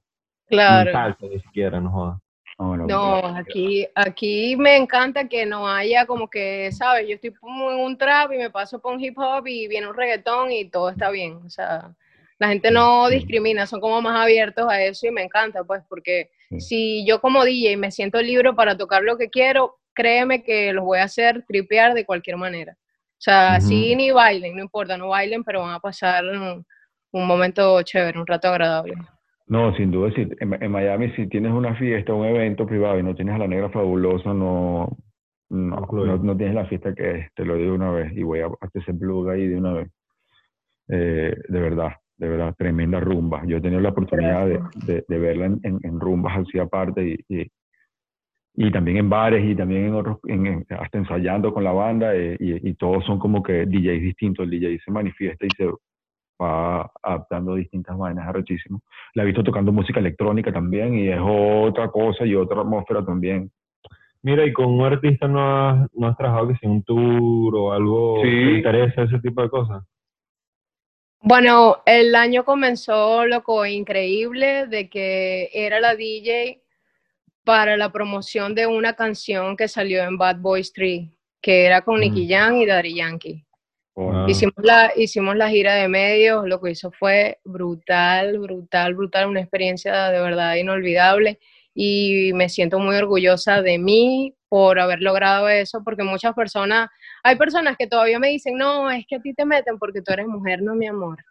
Ni claro. salsa ni siquiera, no jodas. No, aquí, aquí me encanta que no haya como que, ¿sabes? Yo estoy como en un trap y me paso por un hip hop y viene un reggaetón y todo está bien. O sea, la gente no discrimina, son como más abiertos a eso y me encanta, pues, porque Sí. si yo como DJ me siento libre para tocar lo que quiero, créeme que los voy a hacer tripear de cualquier manera. O sea, Ujú. sí ni bailen, no importa, no bailen, pero van a pasar un, un momento chévere, un rato agradable. No, sin duda, si, en, en Miami si tienes una fiesta, un evento privado y no tienes a la negra fabulosa, no, no, Concluye. no, no tienes la fiesta que es, te lo digo una vez y voy a hacer ese plug ahí de una vez. Eh, de verdad, de verdad, tremenda rumba. Yo he tenido la oportunidad de, de, de verla en, en, en rumbas así aparte y, y, y también en bares y también en otros, en, en- hasta ensayando con la banda eh, y, y todos son como que DJs distintos. El DJ se manifiesta y se va adaptando distintas vainas, es arrechísimo. La he visto tocando música electrónica también y es otra cosa y otra atmósfera también. Mira, y con un artista no has, no has trabajado que sea un tour o algo Sí. te interesa ese tipo de cosas. Bueno, el año comenzó loco increíble de que era la DJ para la promoción de una canción que salió en Bad Boys 3, que era con Nicky Mm. Jam y Daddy Yankee. Hicimos la, hicimos la gira de medios, lo que hizo fue brutal, brutal, brutal, una experiencia de verdad inolvidable y me siento muy orgullosa de mí por haber logrado eso, porque muchas personas, hay personas que todavía me dicen, no, es que a ti te meten porque tú eres mujer, no mi amor,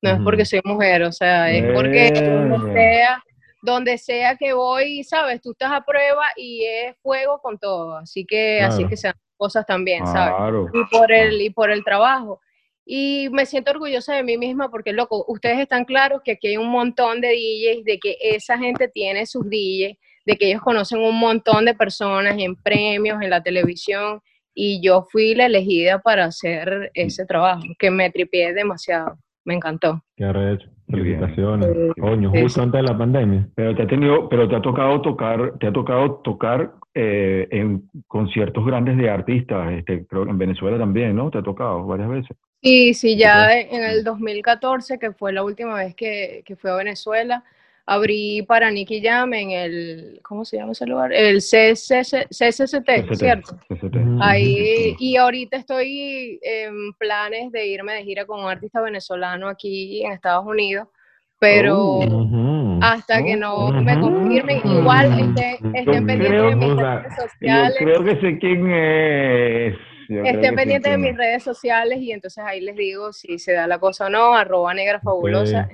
no es porque soy mujer, o sea, es porque donde sea, donde sea que voy, sabes, tú estás a prueba y es fuego con todo, así que así que sean cosas también, ¿sabes? Claro. y por el y por el trabajo. Y me siento orgullosa de mí misma porque, loco, ustedes están claros que aquí hay un montón de DJs, de que esa gente tiene sus DJs, de que ellos conocen un montón de personas en premios, en la televisión, y yo fui la elegida para hacer ese trabajo, que me tripié demasiado, me encantó. Qué arrecho. Felicitaciones. Coño, justo antes de la pandemia. Pero te ha tenido, pero te ha tocado tocar, te ha tocado tocar eh, en conciertos grandes de artistas, este, creo que en Venezuela también, ¿no? Te ha tocado varias veces. Sí, sí, ya en el 2014, que fue la última vez que, que fui a Venezuela, abrí para Nicky Jam en el, ¿cómo se llama ese lugar? El CSS CSST, CCT, ¿cierto? CCT. Ahí, y ahorita estoy en planes de irme de gira con un artista venezolano aquí en Estados Unidos, pero Oh. Hasta que no me confirmen, igual estén, estén Yo pendientes de mis redes Yo sociales. creo que sé quién es. Estén pendientes de mis es. redes sociales y entonces ahí les digo si se da la cosa o no, arroba negra fabulosa.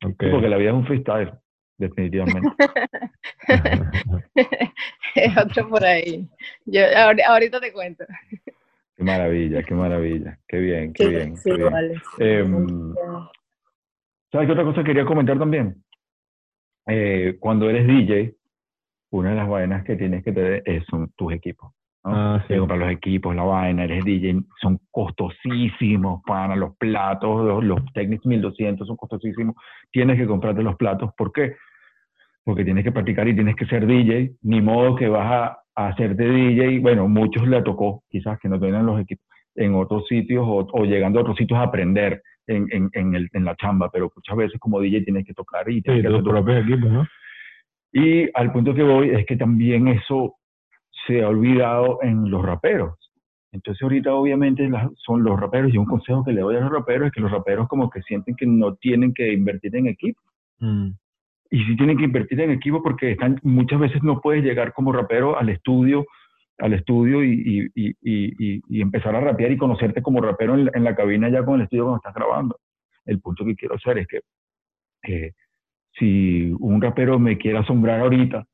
Porque la vida es un freestyle, definitivamente. es otro por ahí. Yo, ahor- ahorita te cuento. Qué maravilla, qué maravilla. Qué bien, qué bien. Sí, qué bien. vale. Em, ¿Sabes qué otra cosa quería comentar también? Eh, cuando eres DJ, una de las vainas que tienes que tener es, son tus equipos. ¿No? Ah, sí. Comprar los equipos, la vaina, eres DJ, son costosísimos para los platos, los, los Technics 1200 son costosísimos. Tienes que comprarte los platos. ¿Por qué? Porque tienes que practicar y tienes que ser DJ. Ni modo que vas a, a hacerte DJ. Bueno, muchos le tocó, quizás que no tengan los equipos en otros sitios o, o llegando a otros sitios a aprender en, en, en, el, en la chamba, pero muchas veces como DJ tienes que tocar y tienes Sí, que tus hacer tu- propios equipos, ¿no? y al punto que voy es que también eso se ha olvidado en los raperos. Entonces ahorita obviamente son los raperos y un consejo que le doy a los raperos es que los raperos como que sienten que no tienen que invertir en equipo. Mm. Y sí tienen que invertir en equipo porque están, muchas veces no puedes llegar como rapero al estudio al estudio y, y, y, y, empezar a rapear y conocerte como rapero en, la- en la cabina ya con el estudio cuando estás grabando. El punto que quiero hacer es que eh, si un rapero me quiere asombrar ahorita,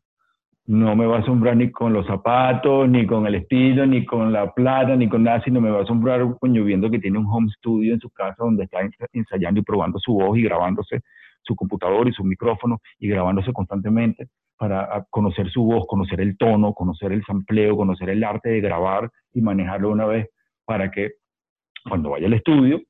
no me va a asombrar ni con los zapatos, ni con el estilo, ni con la plata, ni con nada, sino me va a asombrar coño, viendo que tiene un home studio en su casa donde está ens- ensayando y probando su voz y grabándose su computador y su micrófono y grabándose constantemente para a, conocer su voz, conocer el tono, conocer el sampleo, conocer el arte de grabar y manejarlo una vez para que cuando vaya al estudio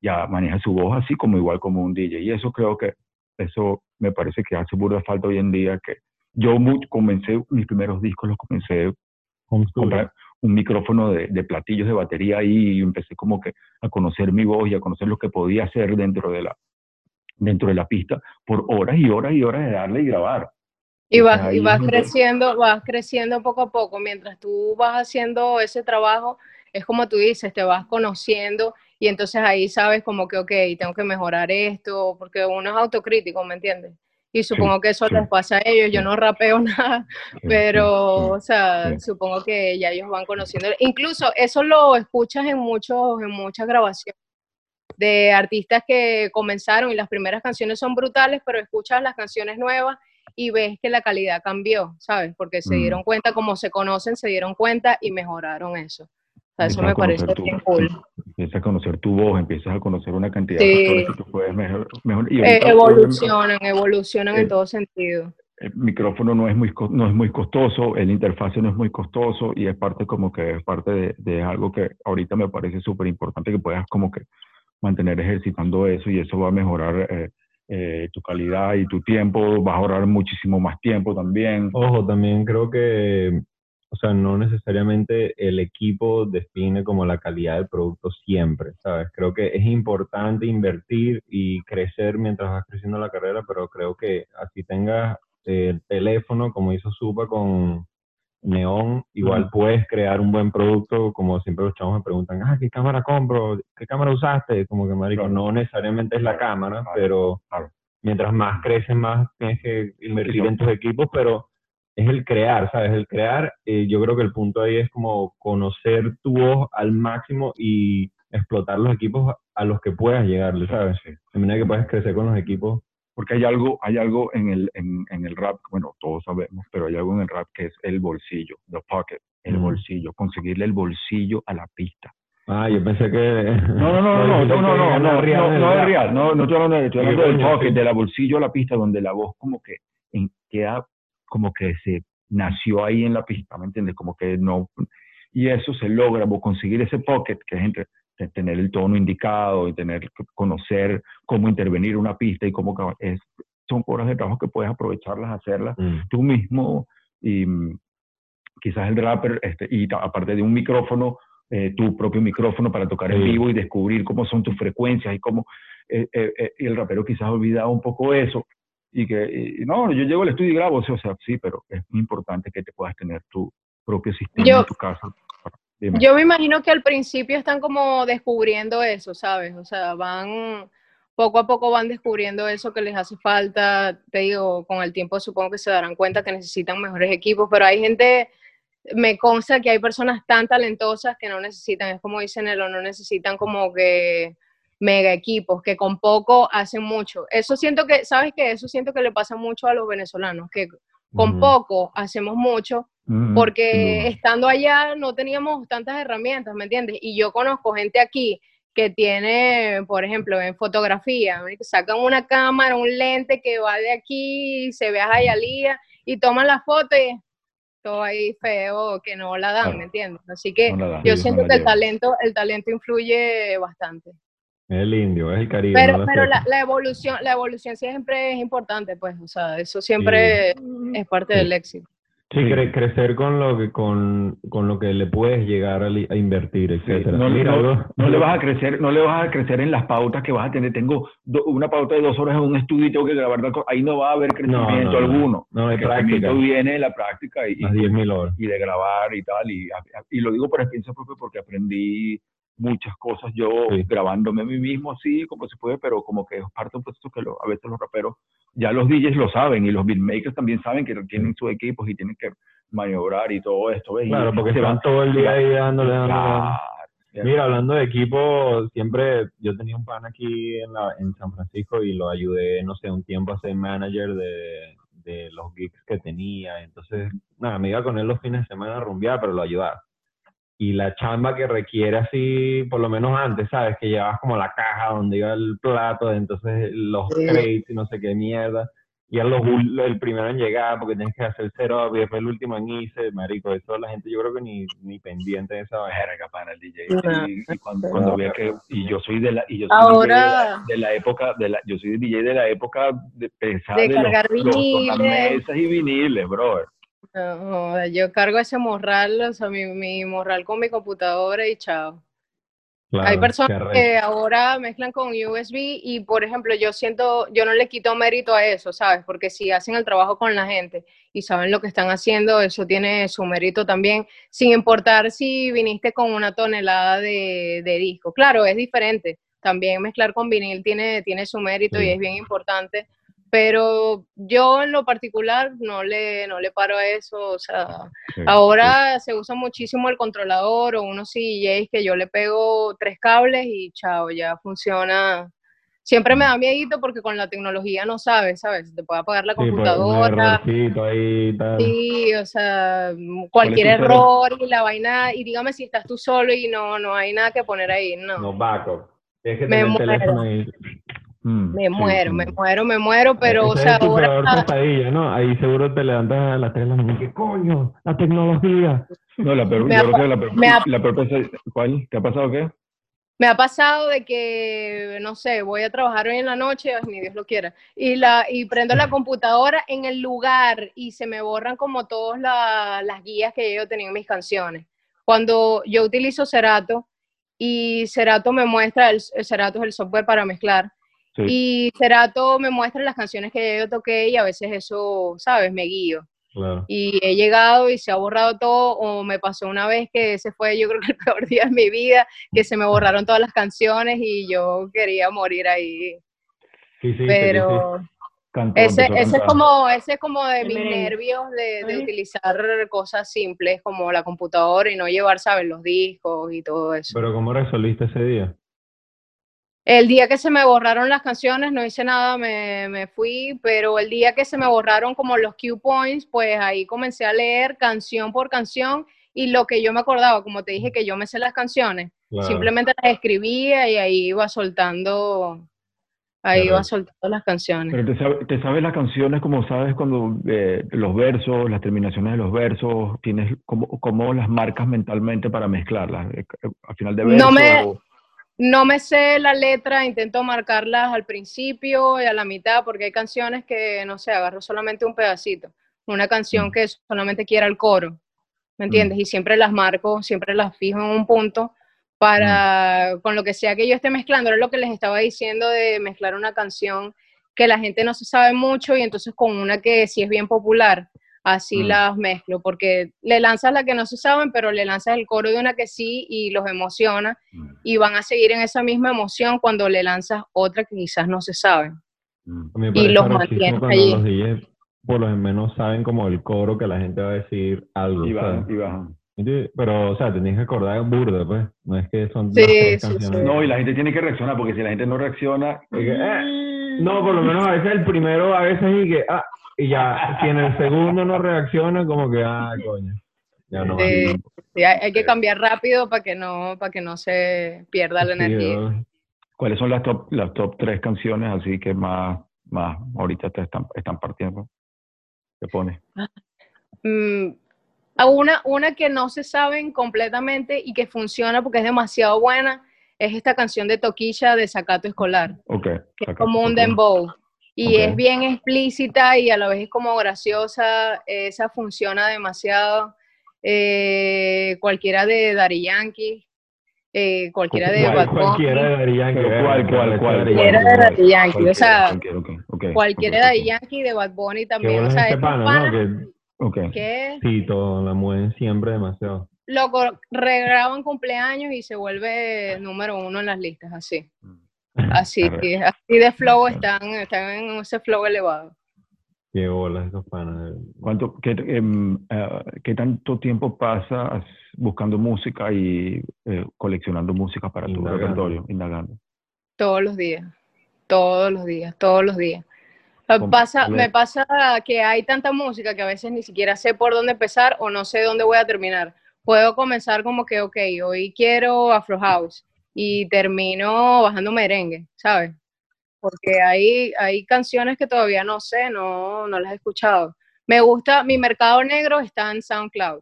ya maneja su voz así como igual como un DJ. Y eso creo que eso me parece que hace burda falta hoy en día que yo comencé mis primeros discos los comencé comprar un micrófono de, de platillos de batería ahí y empecé como que a conocer mi voz y a conocer lo que podía hacer dentro de la dentro de la pista por horas y horas y horas de darle y grabar. Y vas, y vas creciendo, vas creciendo poco a poco. Mientras tú vas haciendo ese trabajo, es como tú dices, te vas conociendo y entonces ahí sabes como que, ok, tengo que mejorar esto, porque uno es autocrítico, ¿me entiendes? Y supongo que eso les pasa a ellos. Yo no rapeo nada, pero, o sea, supongo que ya ellos van conociendo. Incluso eso lo escuchas en muchos, en muchas grabaciones de artistas que comenzaron y las primeras canciones son brutales, pero escuchas las canciones nuevas y ves que la calidad cambió, ¿sabes? Porque se Mm. dieron cuenta, como se conocen, se dieron cuenta y mejoraron eso. O sea, eso me parece tu- bien cool. Empiezas a conocer tu voz, empiezas a conocer una cantidad Sí. de factores que tú puedes mejor, mejor- y Eh, evolucionan, evolucionan Eh, en todo sentido. el micrófono no es muy co- no es muy costoso, el interfase no es muy costoso y es parte como que es parte de, de algo que ahorita me parece súper importante que puedas como que mantener ejercitando eso y eso va a mejorar eh, eh, tu calidad y tu tiempo, vas a ahorrar muchísimo más tiempo también. Ojo, también creo que, o sea, no necesariamente el equipo define como la calidad del producto siempre, ¿sabes? Creo que es importante invertir y crecer mientras vas creciendo la carrera, pero creo que así tengas el teléfono, como hizo Supa con Neon, igual puedes crear un buen producto, como siempre los chavos me preguntan, ah, ¿qué cámara compro? ¿Qué cámara usaste? Como que, marico, no necesariamente es la cámara, pero mientras más creces, más tienes que invertir en tus equipos, pero es el crear, ¿sabes? El crear, eh, yo creo que el punto ahí es como conocer tu voz al máximo y explotar los equipos a los que puedas llegarle, ¿sabes? Sí. De manera que puedes crecer con los equipos. Porque hay algo, hay algo en el, en, en el rap, bueno, todos sabemos, pero hay algo en el rap que es el bolsillo, the pocket, el Mm. bolsillo, conseguirle el bolsillo a la pista. Ah, yo pensé que... No, no, no, no, no, no, no, no, no, real no, del no rap. real, no, no estoy hablando estoy ¿Qué hablando del pocket, de la bolsillo a la pista, donde la voz como que en- queda, como que se nació ahí en la pista, ¿me entiendes? Como que no, y eso se logra, vos conseguir ese pocket, que es entre tener el tono indicado y tener conocer cómo intervenir una pista y cómo es, son horas de trabajo que puedes aprovecharlas, hacerlas Mm. tú mismo y mm, quizás el rapper, este, y aparte de un micrófono, eh, tu propio micrófono para tocar en Sí. vivo y descubrir cómo son tus frecuencias y cómo eh, eh, eh, y el rapero quizás ha olvidado un poco eso y que y, no, yo llego al estudio y grabo, o sea, o sea, sí, pero es muy importante que te puedas tener tu propio sistema Yo- en tu casa. Dime. Yo me imagino que al principio están como descubriendo eso, ¿sabes? O sea, van, poco a poco van descubriendo eso que les hace falta. Te digo, con el tiempo supongo que se darán cuenta que necesitan mejores equipos, pero hay gente, me consta que hay personas tan talentosas que no necesitan, es como dicen Elo, no necesitan como que mega equipos, que con poco hacen mucho. Eso siento que, ¿sabes qué? Eso siento que le pasa mucho a los venezolanos, que con poco hacemos mucho porque estando allá no teníamos tantas herramientas, ¿me entiendes? Y yo conozco gente aquí que tiene, por ejemplo, en fotografía, sacan una cámara, un lente que va de aquí, se ve a Jayalía y toman la foto y todo ahí feo, que no la dan, Claro. ¿me entiendes? Así que No la dan, yo siento que el talento, el talento influye bastante. El indio, es el Caribe. Pero, no la pero la, la evolución, la evolución siempre es importante, pues, o sea, eso siempre es parte Sí. del éxito. Sí, Sí. cre- crecer con lo que con, con lo que le puedes llegar a, a invertir, Sí, etcétera. no, Mira, no- no le vas a crecer, no le vas a crecer en las pautas que vas a tener. Tengo do- una pauta de dos horas en un estudio y tengo que grabar. Ahí no va a haber crecimiento no, no. alguno. No, El crecimiento práctica. viene de la práctica y, Las 10.000 horas. y de grabar y tal. Y, y lo digo por experiencia propia porque aprendí muchas cosas yo Sí. grabándome a mí mismo así como se puede, pero como que es parte de un proceso que lo- a veces los raperos, ya los DJs lo saben y los beatmakers también saben que tienen sus equipos y tienen que maniobrar y todo esto. Claro, porque se van- todo el día ahí dándole, dándole. Mira, hablando de equipo, siempre yo tenía un pan aquí en, la, en San Francisco y lo ayudé, no sé, un tiempo a ser manager de, de los gigs que tenía. Entonces, nada, me iba con él los fines de semana a rumbear, pero lo ayudaba. Y la chamba que requiere así, por lo menos antes, ¿sabes? Que llevabas como la caja donde iba el plato, entonces los crates y no sé qué mierda. Y a los, el primero en llegar porque tienes que hacer cero y después el último en irse, marico. Eso la gente yo creo que ni, ni pendiente de esa verga para el DJ No. y, y cuando, cuando vea que y yo soy de la y yo soy DJ de, la, de la época de la yo soy DJ de la época de pesada De de, los- cargar los viniles. tornamesas y viniles brother No, yo cargo ese morral, o sea, mi, mi morral con mi computadora y chao. Claro, Hay personas que ahora mezclan con USB y, por ejemplo, yo siento, yo no le quito mérito a eso, ¿sabes? Porque si hacen el trabajo con la gente y saben lo que están haciendo, eso tiene su mérito también, sin importar si viniste con una tonelada de, de disco. Claro, es diferente. También mezclar con vinil tiene, tiene su mérito y es bien importante. Pero yo en lo particular no le, no le paro a eso, o sea, Ahora se usa muchísimo el controlador o unos CDJs que yo le pego tres cables y chao, ya funciona. Siempre me da miedito porque con la tecnología no sabes, ¿sabes? Te puede apagar la Sí, computadora. ahí tal. Sí, o sea, cualquier error y la vaina, y dígame si estás tú solo y no, no hay nada que poner ahí, no. No, backup. Tienes que Me tener el muero. teléfono ahí. Mm, Me sí, muero, sí. me muero, me muero, pero, o sea, es tu ahora... peor pesadilla, ¿no? Ahí seguro te levantas a las 3 de la mañana que coño, la tecnología. no la peor Me yo ha creo que la peor, me ha- la peor pesa- ¿cuál te ha pasado qué Me ha pasado de que, no sé, voy a trabajar hoy en la noche, ay, ni Dios lo quiera, y, la, y prendo la computadora en el lugar y se me borran como todas la- las guías que yo tenía en mis canciones. Cuando yo utilizo Serato y Serato me muestra, el, el Serato es el software para mezclar, Sí. y Serato me muestra las canciones que yo toqué y a veces eso, ¿sabes? Me guío Claro. y he llegado y se ha borrado todo, o me pasó una vez que ese fue yo creo que el peor día de mi vida, que se me borraron todas las canciones y yo quería morir ahí. Sí, sí, Pero Cantó, ese, ese es como, ese es como de mis nervios de, de utilizar cosas simples como la computadora y no llevar, ¿sabes? Los discos y todo eso. Pero ¿cómo resolviste ese día? El día que se me borraron las canciones no hice nada, me, me fui, pero el día que se me borraron como los cue points, pues ahí comencé a leer canción por canción y lo que yo me acordaba, como te dije que yo me sé las canciones, Claro. simplemente las escribía y ahí iba soltando, ahí iba soltando las canciones. Pero te, sabe- te sabes las canciones como sabes cuando eh, los versos, las terminaciones de los versos, tienes como, como las marcas mentalmente para mezclarlas. eh, eh, Al final de verso. No me- o- No me sé la letra, intento marcarlas al principio y a la mitad, porque hay canciones que, no sé, agarro solamente un pedacito. Una canción Mm. que solamente quiera el coro, ¿me entiendes? Y siempre las marco, siempre las fijo en un punto para, con lo que sea que yo esté mezclando, era lo que les estaba diciendo de mezclar una canción que la gente no se sabe mucho y entonces con una que sí es bien popular, así Mm. las mezclo, porque le lanzas la que no se saben, pero le lanzas el coro de una que sí y los emociona y van a seguir en esa misma emoción cuando le lanzas otra que quizás no se saben. Mm. Y los mantienes allí. los DJs por lo menos saben como el coro que la gente va a decir algo. Y bajan, Pero, o sea, tenías que acordar burda, pues. No es que son Sí, las tres sí, canciones. sí. No, y la gente tiene que reaccionar, porque si la gente no reacciona, Es que, eh, no, por lo menos a veces el primero, a veces y que, ah, y ya, si en el segundo no reacciona, como que, ah, coño. Ya no. Sí, sí, hay, que cambiar rápido para que no para que no se pierda la Sí, energía. ¿cuáles son las top, las top tres canciones así que más, más ahorita te están, están partiendo? ¿Qué pones? Mm, una, una que no se saben completamente y que funciona porque es demasiado buena es esta canción de Toquilla de Sacato Escolar, Ok. que es como un dembow. Y es bien explícita y a la vez es como graciosa. Esa funciona demasiado. Eh, cualquiera de Daddy Yankee, eh, cualquiera de ¿Cuál- Bad Bunny, Cualquiera de Daddy Yankee. ¿cuál, cuál, cuál? Cualquiera de? Daddy Yankee, o Cualquiera, sea, cualquiera, de ok. Yankee, de Bad Bunny también. O es sea, este pana, ¿no? Que Ok. que sí, todo, la mueven siempre demasiado. loco, regraban cumpleaños y se vuelve número uno en las listas, así. Así, así de flow están, están en ese flow elevado. Qué bolas esos panas. ¿Cuánto, qué, em, eh, ¿Qué tanto tiempo pasas buscando música y eh, coleccionando música para tu Indagando. repertorio, indagando? Todos los días, todos los días, todos los días. Pasa, me pasa que hay tanta música que a veces ni siquiera sé por dónde empezar o no sé dónde voy a terminar. Puedo comenzar como que, ok, hoy quiero Afro House y termino bajando merengue, ¿sabes? Porque hay, hay canciones que todavía no sé, no, no las he escuchado. Me gusta, mi mercado negro está en SoundCloud,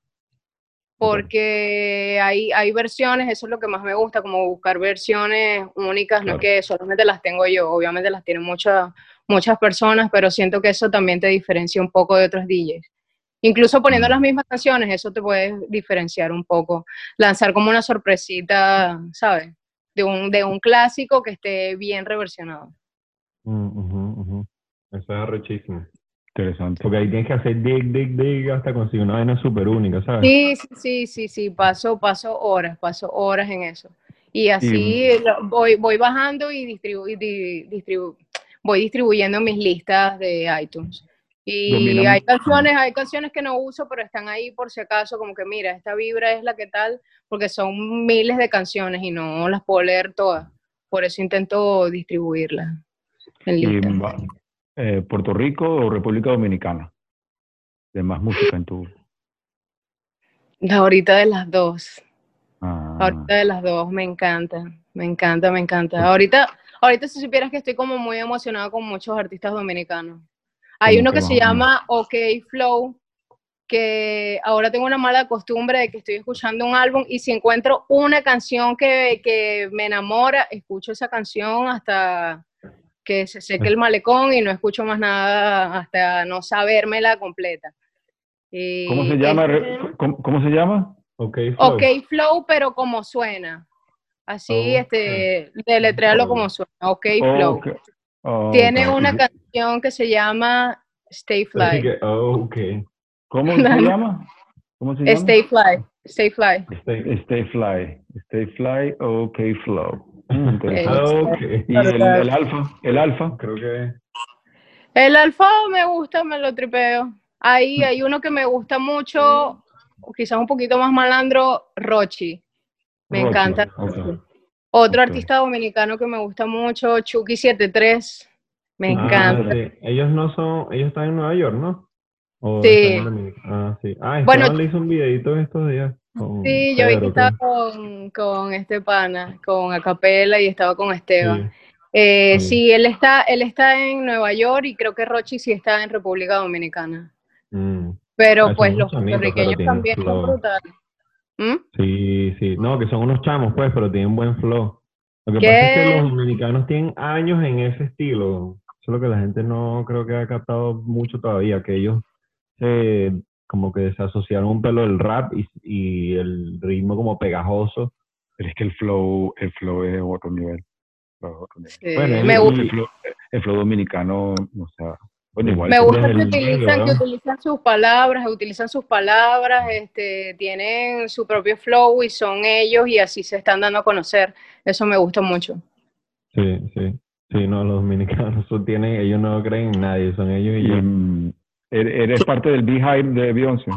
porque hay, hay versiones, eso es lo que más me gusta, como buscar versiones únicas, no Claro. que solamente las tengo yo, obviamente las tienen muchas muchas personas, pero siento que eso también te diferencia un poco de otros DJs. Incluso poniendo las mismas canciones, eso te puede diferenciar un poco. Lanzar como una sorpresita, ¿sabes? De un, de un clásico que esté bien reversionado. Mm. Eso es arrechísimo. Interesante. Porque ahí tienes que hacer dig, dig, dig hasta conseguir una vaina súper única, ¿sabes? Sí, sí, sí, sí, sí, paso, paso horas, paso horas en eso. Y así voy, voy bajando y, distribu y di- distribu- voy distribuyendo mis listas de iTunes. Y hay canciones, hay canciones que no uso, pero están ahí por si acaso, como que mira, esta vibra es la que tal, porque son miles de canciones y no las puedo leer todas. Por eso intento distribuirlas en Y, eh, ¿Puerto Rico o República Dominicana? De más música en tu... Ahorita de las dos. Ah, Ahorita de las dos, me encanta, me encanta, me encanta. Ahorita, ahorita si supieras que estoy como muy emocionada con muchos artistas dominicanos. Hay ¿Cómo uno que que se llama OK Flow, que ahora tengo una mala costumbre de que estoy escuchando un álbum y si encuentro una canción que, que me enamora, escucho esa canción hasta que se seque el malecón y no escucho más nada hasta no sabérmela completa. Y ¿Cómo se llama? ¿Cómo, cómo se llama? Ok, Flow. Ok Flow, pero como suena. Así, Ok. este, deletréalo como suena. Ok Flow. Oh, Tiene una canción que se llama Stay Fly. que, oh, ok. ¿Cómo se llama? ¿Cómo se llama? Stay Fly. Stay Fly. Stay- Stay Fly. Stay Fly, OK Flow. Mm, interesante. Ah, ok. ¿Y el, el alfa? ¿El alfa? Creo que... El alfa me gusta, me lo tripeo. Ahí hay uno que me gusta mucho, quizás un poquito más malandro, Rochi. Me encanta. Otro artista dominicano que me gusta mucho, Chucky73. Me Ah, encanta. sí. Ellos no son... Ellos están en Nueva York, ¿no? ¿O Sí. Ah, sí. Ah, Bueno, le hizo un videito estos días. con Sí, yo vi que estaba con, con este pana, con Acapela y estaba con Esteban. Sí. Eh, Sí. él está, él está en Nueva York y creo que Rochi sí está en República Dominicana. Mm. Pero Ah, pues los puertorriqueños también son brutales. ¿Mm? Sí, sí. No, que son unos chamos, pues, pero tienen buen flow. Lo que ¿Qué? pasa es que los dominicanos tienen años en ese estilo. Eso es lo que la gente no creo que ha captado mucho todavía, que ellos se, como que se asociaron un pelo del rap y, y el ritmo como pegajoso. Pero es que el flow, el flow es otro nivel. Otro nivel. Sí, Bueno, me gusta, El flow, el flow dominicano, o sea, bueno, igual. me gusta que utilizan, que utilizan sus palabras, utilizan sus palabras, este, tienen su propio flow y son ellos y así se están dando a conocer. Eso me gusta mucho. Sí, sí. Sí, no, los dominicanos tienen, ellos no creen en nadie, son ellos y mm, ¿eres eres parte del Beehive de Beyoncé?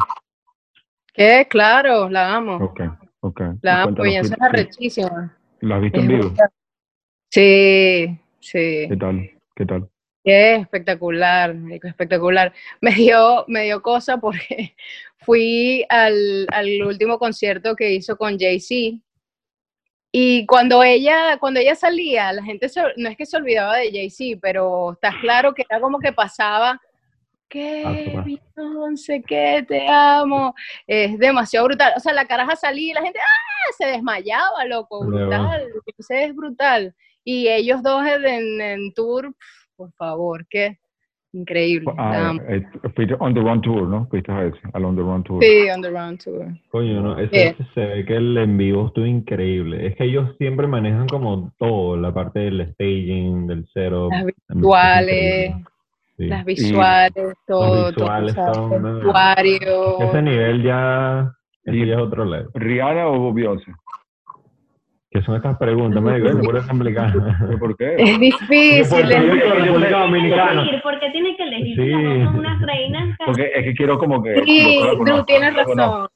Que claro, la amo. Ok, ok. La Y amo, Beyoncé es ¿qué- arrechísima. ¿La has visto en vivo? brutal. Sí, sí. ¿Qué tal? ¿Qué tal? Qué espectacular, espectacular. Me dio, me dio cosa porque fui al, al último concierto que hizo con Jay-Z y cuando ella, cuando ella salía, la gente se- no es que se olvidaba de Jay-Z, pero está claro que era como que pasaba que paso. Beyoncé, que te amo. Es demasiado brutal. O sea, la caraja salía y la gente ¡ah! se desmayaba, loco, brutal. Es brutal. Y ellos dos en, en tour, por favor, qué increíble. Ah, amo. eh, fuiste on the run tour, ¿no? Fuiste a ese, al on the run tour. Sí, on the round tour. Coño, no, ese, Eh. ese se ve que el en vivo estuvo increíble. Es que ellos siempre manejan como todo, la parte del staging, del cero. Las visuales, Sí. las visuales, todo, todo, visuales o sea, son, el ¿no? vestuario. Ese nivel ya, ese Y- ya es otro level. ¿Rihanna o Beyoncé? ¿Qué son estas preguntas? Me digo, no puedes. ¿Pero ¿Por qué? Es difícil. ¿Por qué tiene que elegir? Sí. Unas reinas. Porque es que quiero como que... Sí, Drew, conozco, tienes razón.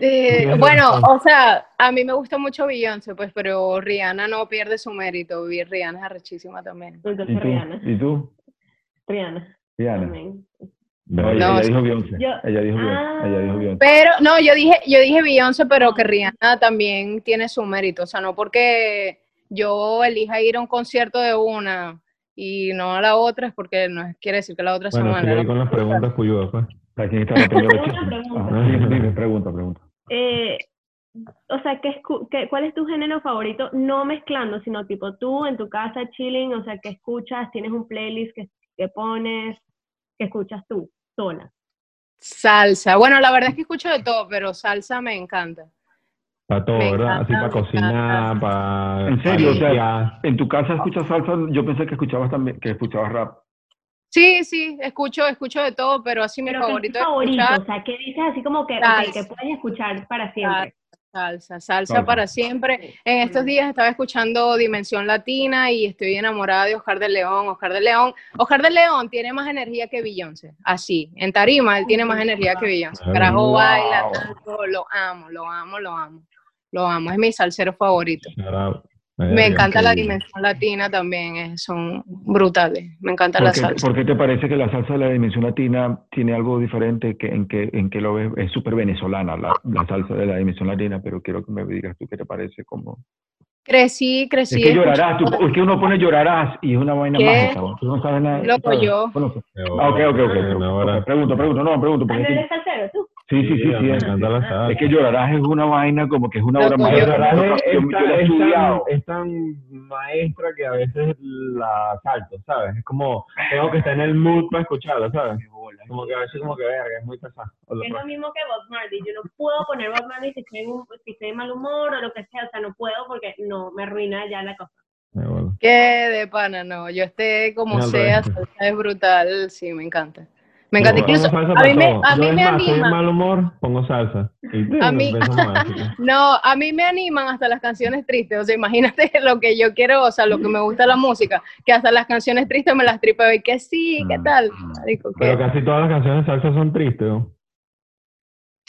Eh, bueno, o sea, a mí me gusta mucho Beyoncé, pues, pero Rihanna no pierde su mérito. Rihanna es arrechísima también. Entonces ¿Y tú? Rihanna. ¿Y tú? Rihanna. Rihanna. también. No, ella, No, ella dijo Beyoncé. Yo- Ella dijo Beyoncé. Ah. Ella dijo Beyoncé. Pero no, yo dije, yo dije Beyoncé, pero que Rihanna también tiene su mérito. O sea, no porque yo elija ir a un concierto de una y no a la otra, es porque no quiere decir que la otra sea Bueno, mala. sigue ahí con las preguntas pues. ¿Sabes quién está la primera pregunta. Dime, pregunta, pregunta. Eh, o sea, ¿qué qué- ¿cuál es tu género favorito? No mezclando, sino tipo tú en tu casa chilling, o sea, ¿qué escuchas? ¿Tienes un playlist que, que pones? ¿Qué escuchas tú, sola? Salsa. Bueno, la verdad es que escucho de todo, pero salsa me encanta. Para todo, Me ¿verdad? Así para cocinar, para... ¿En serio? O sea. En tu casa escuchas salsa, yo pensé que escuchabas también, que escuchabas rap. Sí, sí, escucho, escucho de todo, pero así mi Pero ¿qué es favorito tu es favorito? escuchar O sea, ¿qué dices así como que, que puedes escuchar para siempre? Salsa, salsa Salsa. para siempre. En estos días estaba escuchando Dimensión Latina y estoy enamorada de Oscar de León. Oscar de León, Oscar de León tiene más energía que Beyoncé, así. En tarima él tiene más energía que Beyoncé. Carajo wow. baila, tanto, lo amo, lo amo, lo amo. Lo amo, es mi salsero favorito. Shout out. Me encanta la dimensión latina también, eh, son brutales. Me encanta ¿Por la qué, salsa. por qué te parece que la salsa de la dimensión latina tiene algo diferente que en que en que lo ves? Es súper venezolana la, la salsa de la dimensión latina, pero quiero que me digas tú qué te parece como Crecí, Es crecí. que llorarás, tú, es que uno pone llorarás y es una vaina ¿Qué? mágica. Tú no sabes nada. Loco, ¿sabes? yo. Bueno, Me Ah, ok, ok, ok. Me ahora- Ok, Pregunto, pregunto, no, pregunto. Porque ¿Ah, es no eres salsero tú? Sí, sí, sí, me sí. encanta la salsa. Es que llorarás es una vaina como que es una obra maestra. Llorarás es, tan, es maestra que a veces la salto, ¿sabes? Es como, tengo que estar en el mood para escucharla, ¿sabes? Como que a veces como que verga, es muy pesado. Es lo mismo que Bob Marley. Yo no puedo poner Bob Marley si estoy, en un- si estoy de mal humor o lo que sea. O sea, no puedo porque no, me arruina ya la cosa. Bueno. Que de pana, no. Yo esté como No, sea, es brutal. Sí, me encanta. Me encanta. Yo Incluso a mí me, a Yo mí es me más, anima. mal humor, pongo salsa. Y A mí- No, a mí me animan hasta las canciones tristes. O sea, imagínate lo que yo quiero, o sea, lo que me gusta la música, que hasta las canciones tristes me las tripeo y que sí, ¿qué Mm, tal? mm. Marico, Pero ¿qué? casi todas las canciones salsa son tristes, ¿no?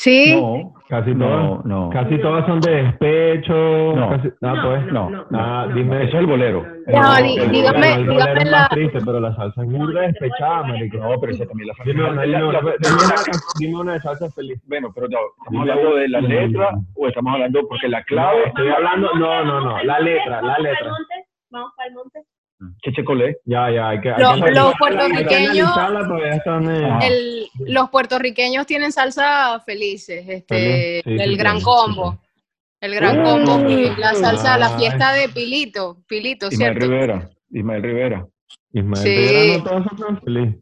Sí, No, Casi no, todas. no. Casi todas son de despecho. No. casi- ah, no, pues. no, no, no, Ah, no. dime. Eso es el bolero. No, El- dígame- el bolero dígame es la- más triste, pero la salsa es muy despechada, marico. No, pero eso también la salsa. Dime una, La- dime la- una, la- dime una, dime una de salsa feliz. Bueno, pero no, ¿estamos hablando de la letra o estamos hablando porque la clave Estoy hablando, no, no, no, la letra, la letra. Vamos para el monte. Cheche Colé. Ya, ya, hay que. hay Los- que los analizarla, puertorriqueños- eh, el- los tienen salsa felices, este, Feliz, sí, el sí gran tienen, combo. sí, El gran Uh, combo y la salsa, la ah, fiesta de Pilito, Pilito, Ismael ¿cierto? Rivera. Ismael Rivera. Ismael Sí. Rivera no todos son feliz.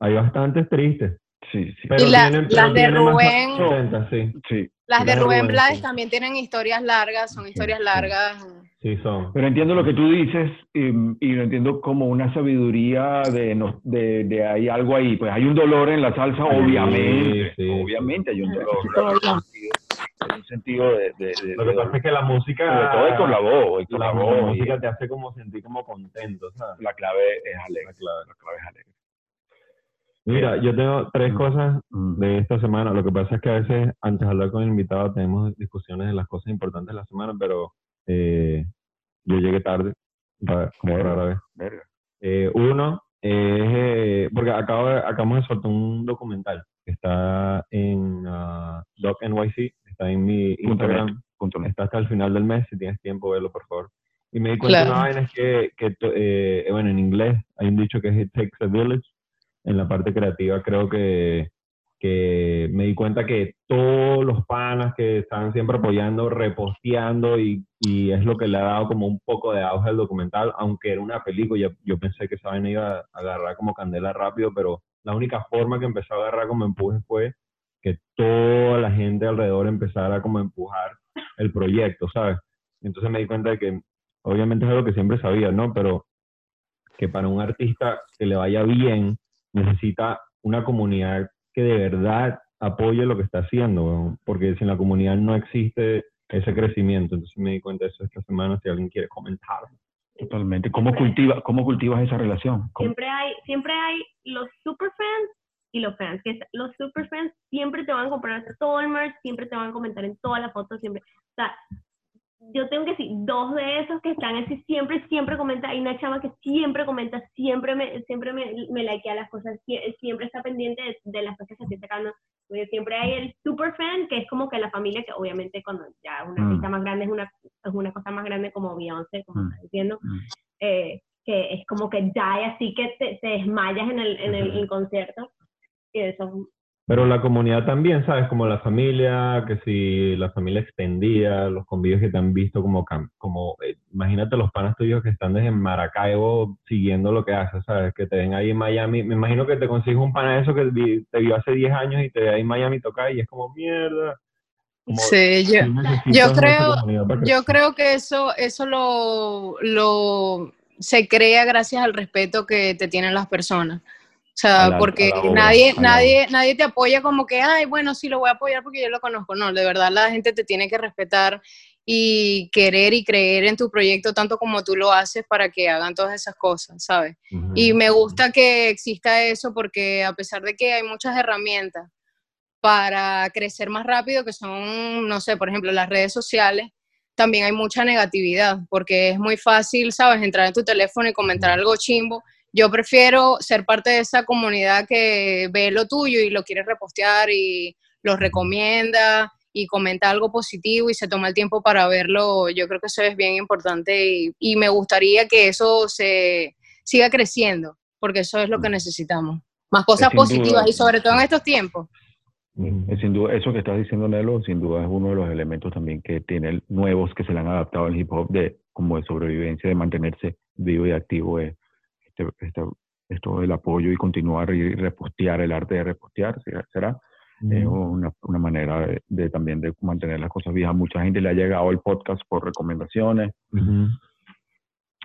Hay bastantes tristes. Sí, sí. Pero Y la- tienen, pero las de Rubén- contentas, sí. Sí. Las de Las de Rubén Blades sí. también tienen historias largas, son historias sí. largas. Sí, son. Pero entiendo lo que tú dices y, y lo entiendo como una sabiduría de, no, de, de hay algo ahí. Pues hay un dolor en la salsa, obviamente. sí, obviamente hay un dolor. Hay un sentido, hay un sentido de, de, de- Lo que de- pasa es que la música. sobre todo Lavoe, Héctor la, Lavoe, la y música te hace como sentir como contento, ¿sabes? la clave es alegre. La clave. La clave es alegre. Mira, yo tengo tres Mm. cosas Mm. de esta semana. Lo que pasa es que a veces, antes de hablar con el invitado, tenemos discusiones de las cosas importantes de la semana, pero eh, yo llegué tarde, como Verga. rara vez. Verga. Eh, uno es, eh, porque acabo de- acabamos de soltar un documental que está en ah, Doc NYC, está en mi Instagram, net, punto net. está hasta el final del mes, si tienes tiempo, verlo por favor. Y me di cuenta de Claro. una vaina es que, eh, bueno, en inglés hay un dicho que es It takes a village. En la parte creativa creo que, que me di cuenta que todos los panas que están siempre apoyando, reposteando y, y es lo que le ha dado como un poco de auge al documental, aunque era una película, yo, pensé que vaina iba a agarrar como candela rápido, pero la única forma que empezó a agarrar como empuje fue que toda la gente alrededor empezara como a empujar el proyecto, ¿sabes? Entonces me di cuenta de que obviamente es algo que siempre sabía, ¿no? Pero que para un artista que le vaya bien necesita una comunidad que de verdad apoye lo que está haciendo, weón, porque sin la comunidad no existe ese crecimiento. Entonces me di cuenta de eso esta semana, si alguien quiere comentar. Totalmente. ¿Cómo, cultiva, ¿Cómo cultivas esa relación? ¿Cómo- Siempre hay, siempre hay los superfans y los fans. Que es- los superfans siempre te van a comprar todo el merch, siempre te van a comentar en todas las fotos, siempre. O sea, yo tengo que decir, dos de esos que están así, siempre, siempre comenta. Hay una chama que siempre comenta, siempre me, siempre me, me likea las cosas, sie- siempre está pendiente de, de las cosas que estoy sacando. Siempre hay el superfan, que es como que la familia, que obviamente cuando ya una Mm. artista más grande es una, es una cosa más grande como Beyoncé, como Mm. estás diciendo Mm. eh, que es como que ya y así que te, te desmayas en el, en el en concierto. Y eso, Pero la comunidad también, ¿sabes? Como la familia, que si la familia extendida, los convivios que te han visto como, cam- como eh, imagínate los panas tuyos que están desde Maracaibo siguiendo lo que haces, ¿sabes? Que te ven ahí en Miami. Me imagino que te consigues un pana de eso que te vio hace 10 años y te ve ahí en Miami tocar y es como mierda. Como, Sí, yo, yo creo, yo creo que eso, eso lo, lo se crea gracias al respeto que te tienen las personas. O sea, la- porque obra, nadie, nadie, nadie te apoya como que, ay, bueno, sí lo voy a apoyar porque yo lo conozco. No, de verdad la gente te tiene que respetar y querer y creer en tu proyecto tanto como tú lo haces para que hagan todas esas cosas, ¿sabes? Ujú. Y me gusta que exista eso porque a pesar de que hay muchas herramientas para crecer más rápido, que son, no sé, por ejemplo, las redes sociales, también hay mucha negatividad, porque es muy fácil, ¿sabes?, entrar en tu teléfono y comentar algo chimbo. Yo prefiero ser parte de esa comunidad que ve lo tuyo y lo quiere repostear y lo recomienda y comenta algo positivo y se toma el tiempo para verlo, yo creo que eso es bien importante y, y me gustaría que eso se siga creciendo, porque eso es lo que necesitamos. Más cosas duda. positivas y sobre todo en estos tiempos. Eh, Sin duda, eso que estás diciendo, Nelo, sin duda es uno de los elementos también que tiene nuevos que se le han adaptado al hip hop de como de sobrevivencia, de mantenerse vivo y activo, eh, este, este- esto del apoyo y continuar y repostear, el arte de repostear, ¿será? Es una, una manera de, de también de mantener las cosas vivas. Mucha gente le ha llegado el podcast por recomendaciones,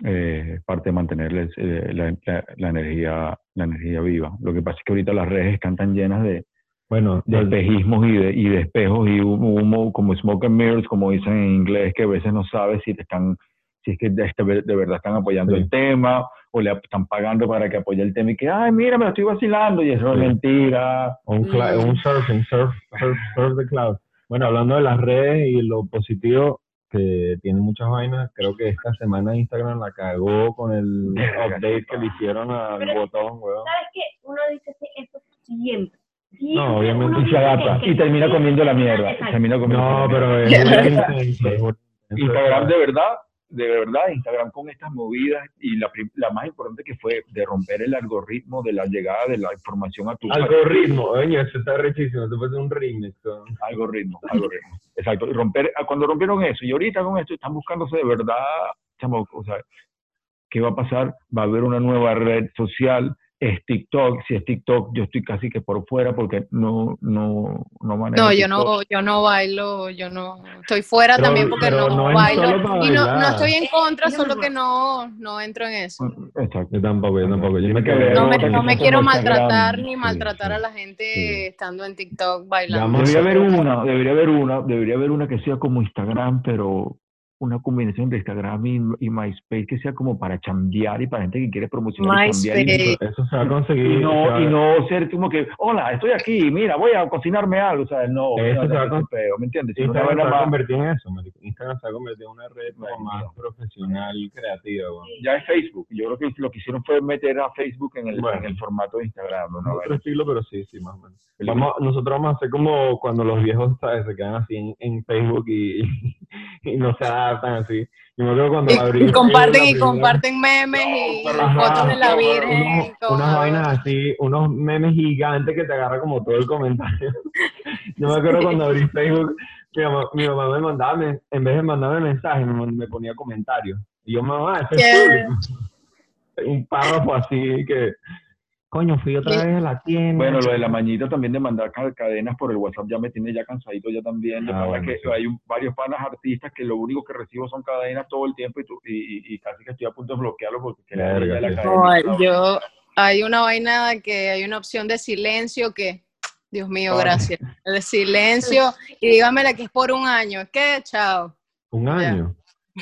eh, parte de mantenerles eh, la, la- la energía, la energía viva. Lo que pasa es que ahorita las redes están tan llenas de, Bueno, de espejismos y de, y de espejos y humo, humo, como smoke and mirrors, como dicen en inglés, que a veces no sabes si te están, si es que de, de verdad están apoyando Sí. el tema o le están pagando para que apoye el tema y que, ay, mira, me lo estoy vacilando y eso es mentira. Un, cla- Mm. un surfing, surf, surf, surf the cloud. Bueno, hablando de las redes y lo positivo, que tiene muchas vainas, creo que esta semana Instagram la cagó con el update que le hicieron al Pero- botón, weón. ¿Sabes qué? Uno dice eso siempre. Siempre No, obviamente, Y se adapta y termina comiendo la mierda. Termina comiendo No, la pero es. Instagram de verdad, de verdad, Instagram con estas movidas y la, la más importante que fue de romper el algoritmo de la llegada de la información a tu Algoritmo, oye, eso está rechísimo, eso ser un remix. algoritmo, algoritmo. Exacto. Y romper, ah, cuando rompieron eso, y ahorita con esto están buscándose de verdad, chamo, o sea, ¿qué va a pasar? Va a haber una nueva red social, es TikTok. Si es TikTok, yo estoy casi que por fuera porque no, no, no manejo No, yo TikTok. no, yo no bailo, yo no estoy fuera Pero- también porque no, bailo. Y no, no estoy en contra, solo que no, no entro en eso. Exacto. Yo tampoco, yo tampoco. Yo me que quedé- ver No me, no me quiero Instagram. maltratar ni maltratar sí. a la gente Sí. estando en TikTok bailando. Debería haber una, debería haber una, debería haber una que sea como Instagram, pero una combinación de Instagram y, y MySpace que sea como para chambear y para gente que quiere promocionar y chambear y- MySpace. Eso se va a conseguir. y se no, y no ser como que, hola, estoy aquí, mira, voy a cocinarme algo, o sea, no, Eso no, se va no, con- ese peo, ¿me entiendes? Una Instagram se vaina va a convertir en eso. Instagram se va a convertir en una red como Bueno, más no. profesional y creativa, weón. ya es Facebook, yo creo que lo que hicieron fue meter a Facebook en el, Bueno. en el formato de Instagram, ¿no? Otro estilo, pero sí, sí, más o menos. Vamos, nosotros vamos a hacer como cuando los viejos, ¿sabes? Se quedan así en, en Facebook y, y no se así. Yo me acuerdo cuando Y, abrí y comparten la y comparten memes y Ajá, fotos de la unos- Virgen. y todo. unas vainas así, unos memes gigantes que te agarra como todo el comentario. Yo me acuerdo cuando abrí Facebook, mi mamá, mi mamá me mandaba, en vez de mandarme mensajes, me, me ponía comentarios. Y yo, mamá, eso es. Un párrafo así que, coño, fui otra vez a la tienda. Bueno, lo de la mañita también de mandar ca- cadenas por el WhatsApp ya me tiene ya cansadito ya también. De Ah, bueno, que sí. hay un- varios panas artistas que lo único que recibo son cadenas todo el tiempo y, tú- y, y- y casi que estoy a punto de bloquearlo porque que la, la cadena No, yo, hay una vaina que hay una opción de silencio que, Dios mío, gracias. De silencio y dígamela que es por un año. ¿Qué? Chao. Un año.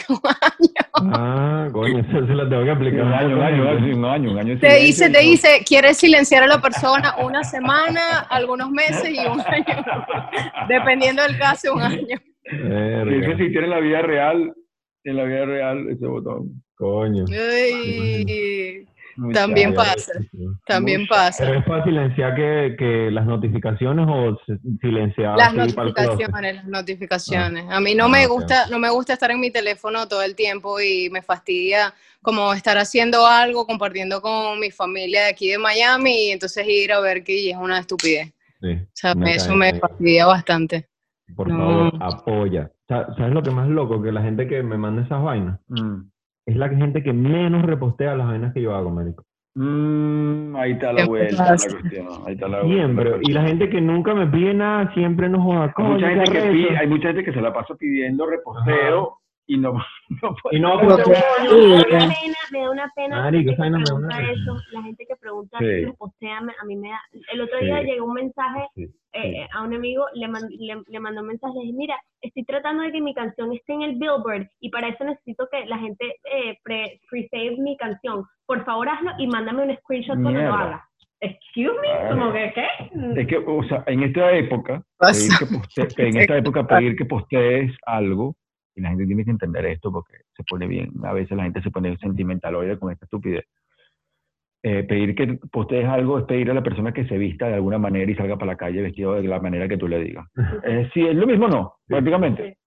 Un año. Ah, coño, eso se lo tengo que aplicar. Un año, un año, un año, un año, un año de Te dice, te dice, quieres silenciar a la persona una semana, algunos meses y un año. Dependiendo del caso, un año. Verga, Dice si tiene en la vida real, en la vida real ese botón. coño. Uy, Muy También pasa. también Mucho. Pero pasa. es para silenciar que, que las notificaciones o silenciar Las así para el closet? notificaciones, las notificaciones. A mí no me Ah, gusta, no me gusta estar en mi teléfono todo el tiempo y me fastidia como estar haciendo algo, compartiendo con mi familia de aquí de Miami y entonces ir a ver que es una estupidez. Sí, O sea, una eso me fastidia bastante. Por No. favor, apoya. Sa- ¿Sabes lo que más loco? Que la gente que me manda esas vainas Mm. Es la gente que menos repostea las vainas que yo hago, marico. Mm, ahí está la vuelta, la cuestión. Ahí está la vuelta. Siempre. Y la gente que nunca me pide nada, siempre nos joda. Hay mucha, gente que pide- hay mucha gente que se la pasa pidiendo reposteo y no, no puede. Y no, Me pero da una pena, me da una pena Marico, que me da una pregunta pena. eso, la gente que pregunta, Sí. repostéame, a mí me da, el otro día Sí. llegó un mensaje Sí, eh, a un amigo, le, man- le, le mandó un mensaje, le dije, mira, estoy tratando de que mi canción esté en el Billboard y para eso necesito que la gente eh, pre, pre-save mi canción, por favor hazlo y mándame un screenshot cuando lo Mierda. haga. Excuse me, como que, ¿qué? Es que, o sea, en esta época, pedir que poste- en esta época pedir que postees algo, y la gente tiene que entender esto porque se pone bien, a veces la gente se pone sentimental hoy con esta estupidez. Eh, pedir que postees algo es pedir a la persona que se vista de alguna manera y salga para la calle vestido de la manera que tú le digas. Eh, sí, es lo mismo no, prácticamente.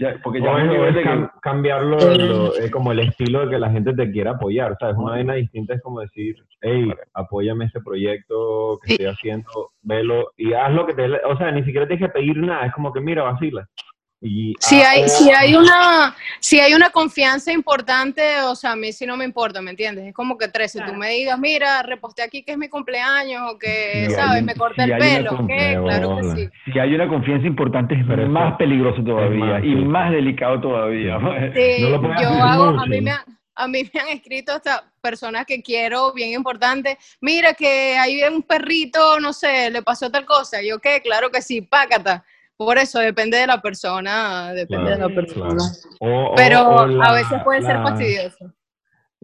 Ya, porque ya O es que- cam- cambiarlo lo- eh, como el estilo de que la gente te quiera apoyar, ¿sabes? Una vaina distinta es como decir, hey, apóyame ese proyecto que Sí. estoy haciendo, velo y haz lo que te... O sea, ni siquiera tienes que pedir nada, es como que mira, vacila. Y, Si ah, hay, si hay una, si hay una confianza importante, o sea, a mí sí no me importa, ¿me entiendes? Es como que tres, si tú Claro. me digas, mira, reposté aquí que es mi cumpleaños, o que, ¿sabes? hay- Me corté el pelo, ¿qué? Claro que sí. si hay una confianza importante es Pero es más peligroso todavía más, y sí. más delicado todavía. Sí, No lo puedes yo hago, a mí me han, a mí me han escrito hasta personas que quiero, bien importante, mira que hay un perrito, no sé, le pasó tal cosa, yo qué, claro que sí, pácata. Por eso depende de la persona, depende de Claro, la persona. claro. O- o- Pero o la- a veces puede ser la- fastidioso.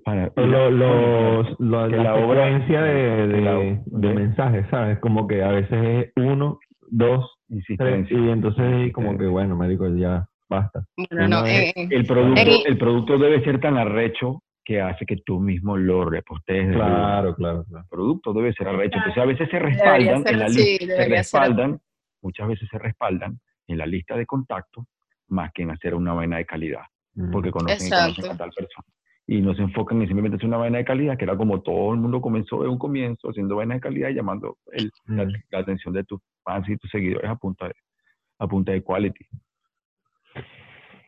Para- o lo- los- lo- la, la secuencia de, de, de mensajes, ¿sabes? Como que a veces es uno, dos, tres, y entonces como que, bueno, médico, ya basta. Bueno, no, eh, es- eh, El producto, En- el producto debe ser tan arrecho que hace que tú mismo lo repostees. Claro, claro, claro. El producto debe ser arrecho. Entonces a veces se Debería respaldan ser en la lista, se ser respaldan, muchas veces se respaldan en la lista de contactos más que en hacer una vaina de calidad, Mm. porque conocen, y conocen a tal persona. Y no se enfocan en simplemente hacer una vaina de calidad, que era como todo el mundo comenzó de un comienzo haciendo vaina de calidad y llamando el- la, Mm. la atención de tus fans y tus seguidores a punta de, a punta de quality.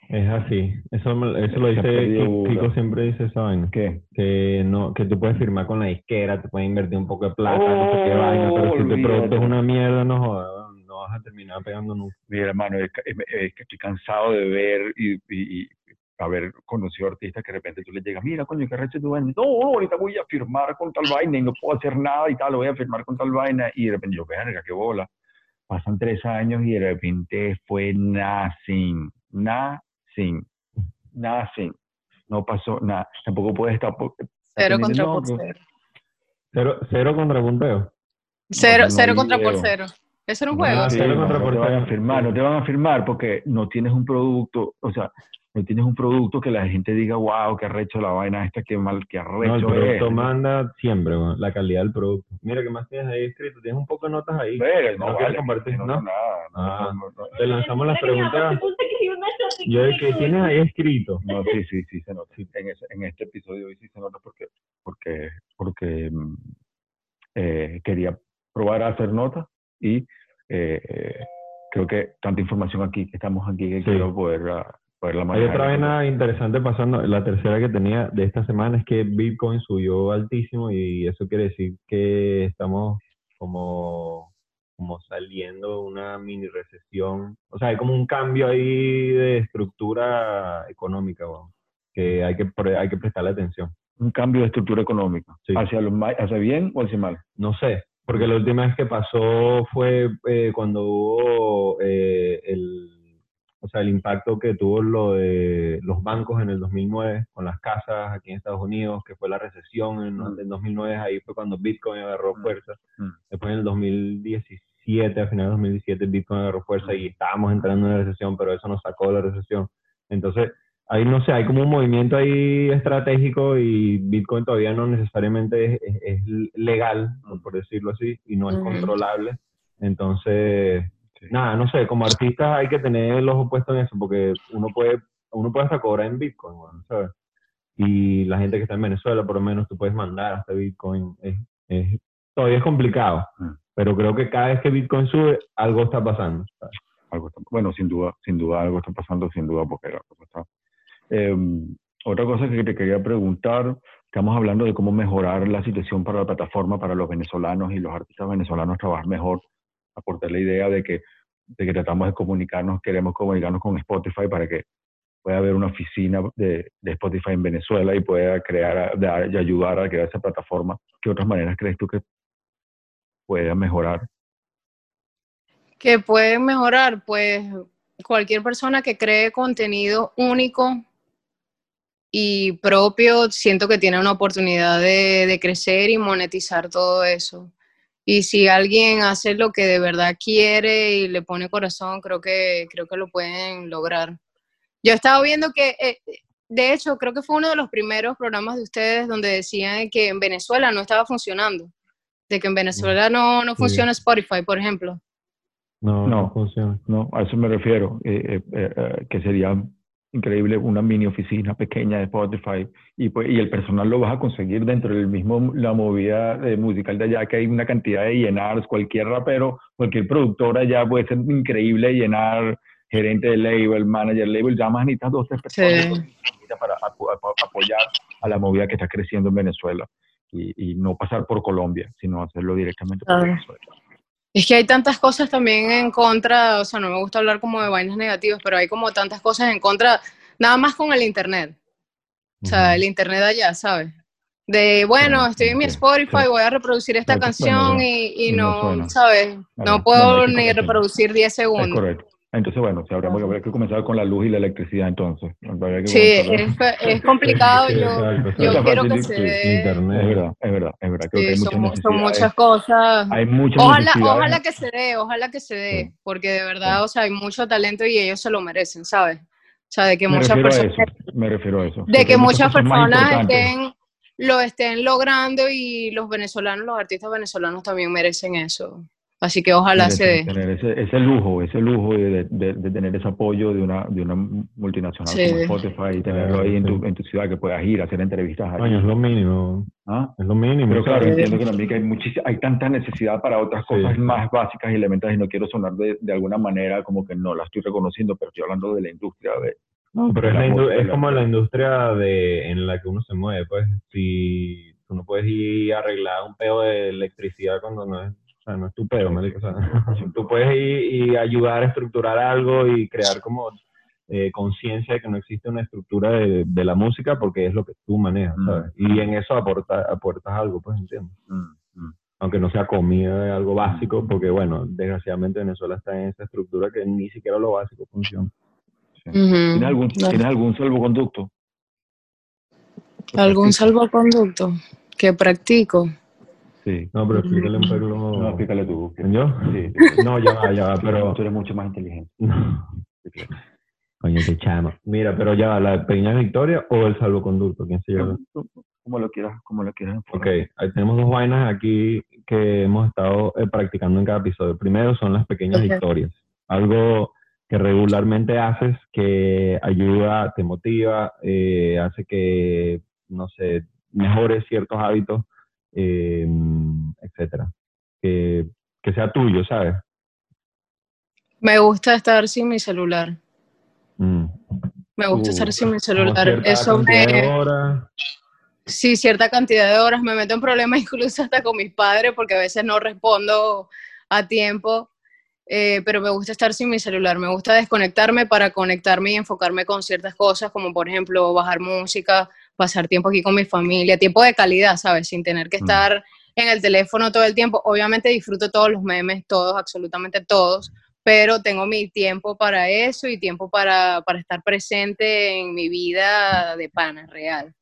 Es así. Eso, eso lo dice, perdió Ki- burda. Kiko siempre dice esa vaina. ¿Qué? Que, no, que tú puedes firmar con la disquera, te puedes invertir un poco de plata, no sé qué vaina, pero si tu producto es una mierda, no jodas, no vas a terminar pegando nunca. Mira, hermano, es que, es que estoy cansado de ver y, y- y haber conocido artistas que de repente tú le llegas, mira, coño, qué recho tu vaina. No, ahorita voy a firmar con tal vaina y no puedo hacer nada y tal, voy a firmar con tal vaina. Y de repente yo, verga, qué bola. Pasan tres años y de repente fue nothing, nothing, nothing. No pasó nada. Tampoco puedes estar... cero contra no, por cero. Cero, cero contrapunteo. Cero, no cero hay contra por cero. Eso era un No, juego. Sí, no, te van a firmar, no te van a firmar porque no tienes un producto, o sea, no tienes un producto que la gente diga, wow, qué arrecho la vaina esta, qué mal, qué No, el arrecho producto es. manda siempre, la calidad del producto. Mira, ¿qué más tienes ahí escrito? Tienes un poco de notas ahí. Verga, ¿No vale, compartir? no, nada, no, Ah. no, no, no. Te lanzamos las preguntas. Yo, que ¿qué tienes ahí escrito? No, sí, sí, sí se nota. En, ese- en este episodio hoy sí se nota porque, porque, porque mm, eh, quería probar a hacer notas y eh, creo que tanta información aquí, que estamos aquí, que Sí. quiero poder, ah, poderla Hay manejar. otra vaina interesante pasando. La tercera que tenía de esta semana es que Bitcoin subió altísimo y eso quiere decir que estamos como, como saliendo una mini recesión. O sea, hay como un cambio ahí de estructura económica, que hay que, hay que prestarle atención. Un cambio de estructura económica. Sí. ¿Hacia, lo, ¿Hacia bien o hacia mal? No sé, porque la última vez que pasó fue eh, cuando hubo eh, el, o sea, el impacto que tuvo lo de los bancos en el 2009 con las casas aquí en Estados Unidos, que fue la recesión en Mm. el 2009, ahí fue cuando Bitcoin agarró Mm. fuerza. Mm. Después en el 2017, a finales de 2017, Bitcoin agarró fuerza y estábamos entrando en una recesión, pero eso nos sacó de la recesión. Entonces, ahí no sé, hay como un movimiento ahí estratégico y Bitcoin todavía no necesariamente es, es- es legal, por decirlo así, y no es controlable. Entonces, Sí. nada, no sé, como artistas hay que tener los opuestos en eso, porque uno puede, uno puede hasta cobrar en Bitcoin, bueno, ¿sabes? Y la gente que está en Venezuela, por lo menos, tú puedes mandar hasta Bitcoin. Es, es- todavía es complicado, Mm. pero creo que cada vez que Bitcoin sube, algo está pasando. ¿sabes? algo está- bueno, sin duda, sin duda algo está pasando, sin duda, porque la cosa está. Eh, otra cosa que te quería preguntar, estamos hablando de cómo mejorar la situación para la plataforma, para los venezolanos y los artistas venezolanos trabajar mejor. Aportar la idea de que, de que tratamos de comunicarnos, queremos comunicarnos con Spotify para que pueda haber una oficina de, de Spotify en Venezuela y pueda crear de- y ayudar a crear esa plataforma. ¿Qué otras maneras crees tú que pueda mejorar? que pueden mejorar, pues cualquier persona que cree contenido único y propio, siento que tiene una oportunidad de, de crecer y monetizar todo eso. Y si alguien hace lo que de verdad quiere y le pone corazón, creo que, creo que lo pueden lograr. Yo he estado viendo que eh, de hecho, creo que fue uno de los primeros programas de ustedes donde decían que en Venezuela no estaba funcionando. De que en Venezuela no, no Sí. funciona Spotify, por ejemplo. No, no, No. funciona. No, a eso me refiero, eh, eh, que sería increíble una mini oficina pequeña de Spotify y, pues, y el personal lo vas a conseguir dentro del mismo, la movida eh, musical de allá, que hay una cantidad de llenars, cualquier rapero, cualquier productor allá puede ser increíble llenar, gerente de label, manager label, ya más necesitas dos, tres personas Sí. para apo- apo- apoyar a la movida que está creciendo en Venezuela y, y no pasar por Colombia, sino hacerlo directamente por. Venezuela. Es que hay tantas cosas también en contra, o sea, no me gusta hablar como de vainas negativas, pero hay como tantas cosas en contra, nada más con el internet. O sea, el internet allá, ¿sabes? De, bueno, estoy en mi Spotify, voy a reproducir esta Claro, canción y, no. ¿sabes? No puedo ni reproducir 10 Es segundos. correcto. Entonces, bueno, se habría, habría que comenzar con la luz y la electricidad entonces. Que Sí, es, es complicado. Sí, Yo, yo quiero que se sí, dé. Internet. Es verdad, es verdad, es verdad. Creo que Sí, hay son, muchas mu- son muchas cosas. Hay muchas Ojalá, ojalá que se dé, ojalá que se dé, Sí. porque de verdad, o sea, hay mucho talento y ellos se lo merecen, ¿sabes? O sea, de que me muchas personas, eso. Me refiero a eso. de que hay muchas personas estén, lo estén logrando y los venezolanos, los artistas venezolanos también merecen eso. Así que ojalá se Merecen dé. tener ese, ese lujo, ese lujo de, de- de tener ese apoyo de una, de una multinacional Sí. como Spotify y tenerlo ahí en tu, en tu ciudad, que puedas ir a hacer entrevistas ahí. Coño, es lo mínimo. ¿Ah? Es lo mínimo. Pero claro, ¿sabes? entiendo que también que hay, hay tanta necesidad para otras Sí. cosas más básicas y elementales y no quiero sonar de, de alguna manera como que no la estoy reconociendo, pero estoy hablando de la industria. De, No, pero es, la es como la industria de, en la que uno se mueve, pues. Si tú no puedes ir a arreglar un pedo de electricidad cuando no es, o sea, no es tu pedo, marico, o sea, tú puedes ir y ayudar a estructurar algo y crear como eh, conciencia de que no existe una estructura de, de la música porque es lo que tú manejas, Mm. ¿sabes? Y en eso aporta, aportas algo, pues, entiendes. Mm, mm. Aunque no sea comida, algo básico, porque, bueno, desgraciadamente Venezuela está en esa estructura que ni siquiera lo básico funciona. ¿Tienes, algún. ¿Tienes algún salvoconducto? ¿Algún salvoconducto que practico? Sí. No, pero explícale un poco. No, explícale tú. ¿Yo? Sí. No, ya va, ya va, pero. Tú eres mucho más inteligente. No. Coño, qué chamo. Mira, pero ya va, ¿la pequeña victoria o el salvoconducto? ¿Quién se lleva? Como lo quieras, como lo quieras. Ok, ahí tenemos dos vainas aquí que hemos estado eh, practicando en cada episodio. Primero son las pequeñas victorias. Algo que regularmente haces que ayuda, te motiva, eh, hace que, no sé, mejores ciertos hábitos, eh, etcétera. Que, que sea tuyo, ¿sabes? Me gusta estar sin mi celular. Mm. Me gusta Uh, estar sin mi celular. Eso me, sí, cierta cantidad de horas. Me meto en problemas incluso hasta con mis padres porque a veces no respondo a tiempo. Eh, pero me gusta estar sin mi celular. Me gusta desconectarme para conectarme y enfocarme con ciertas cosas, como por ejemplo bajar música, pasar tiempo aquí con mi familia, tiempo de calidad, ¿sabes? Sin tener que Mm. estar en el teléfono todo el tiempo. Obviamente disfruto todos los memes, todos, absolutamente todos, pero tengo mi tiempo para eso y tiempo para, para estar presente en mi vida de pana real.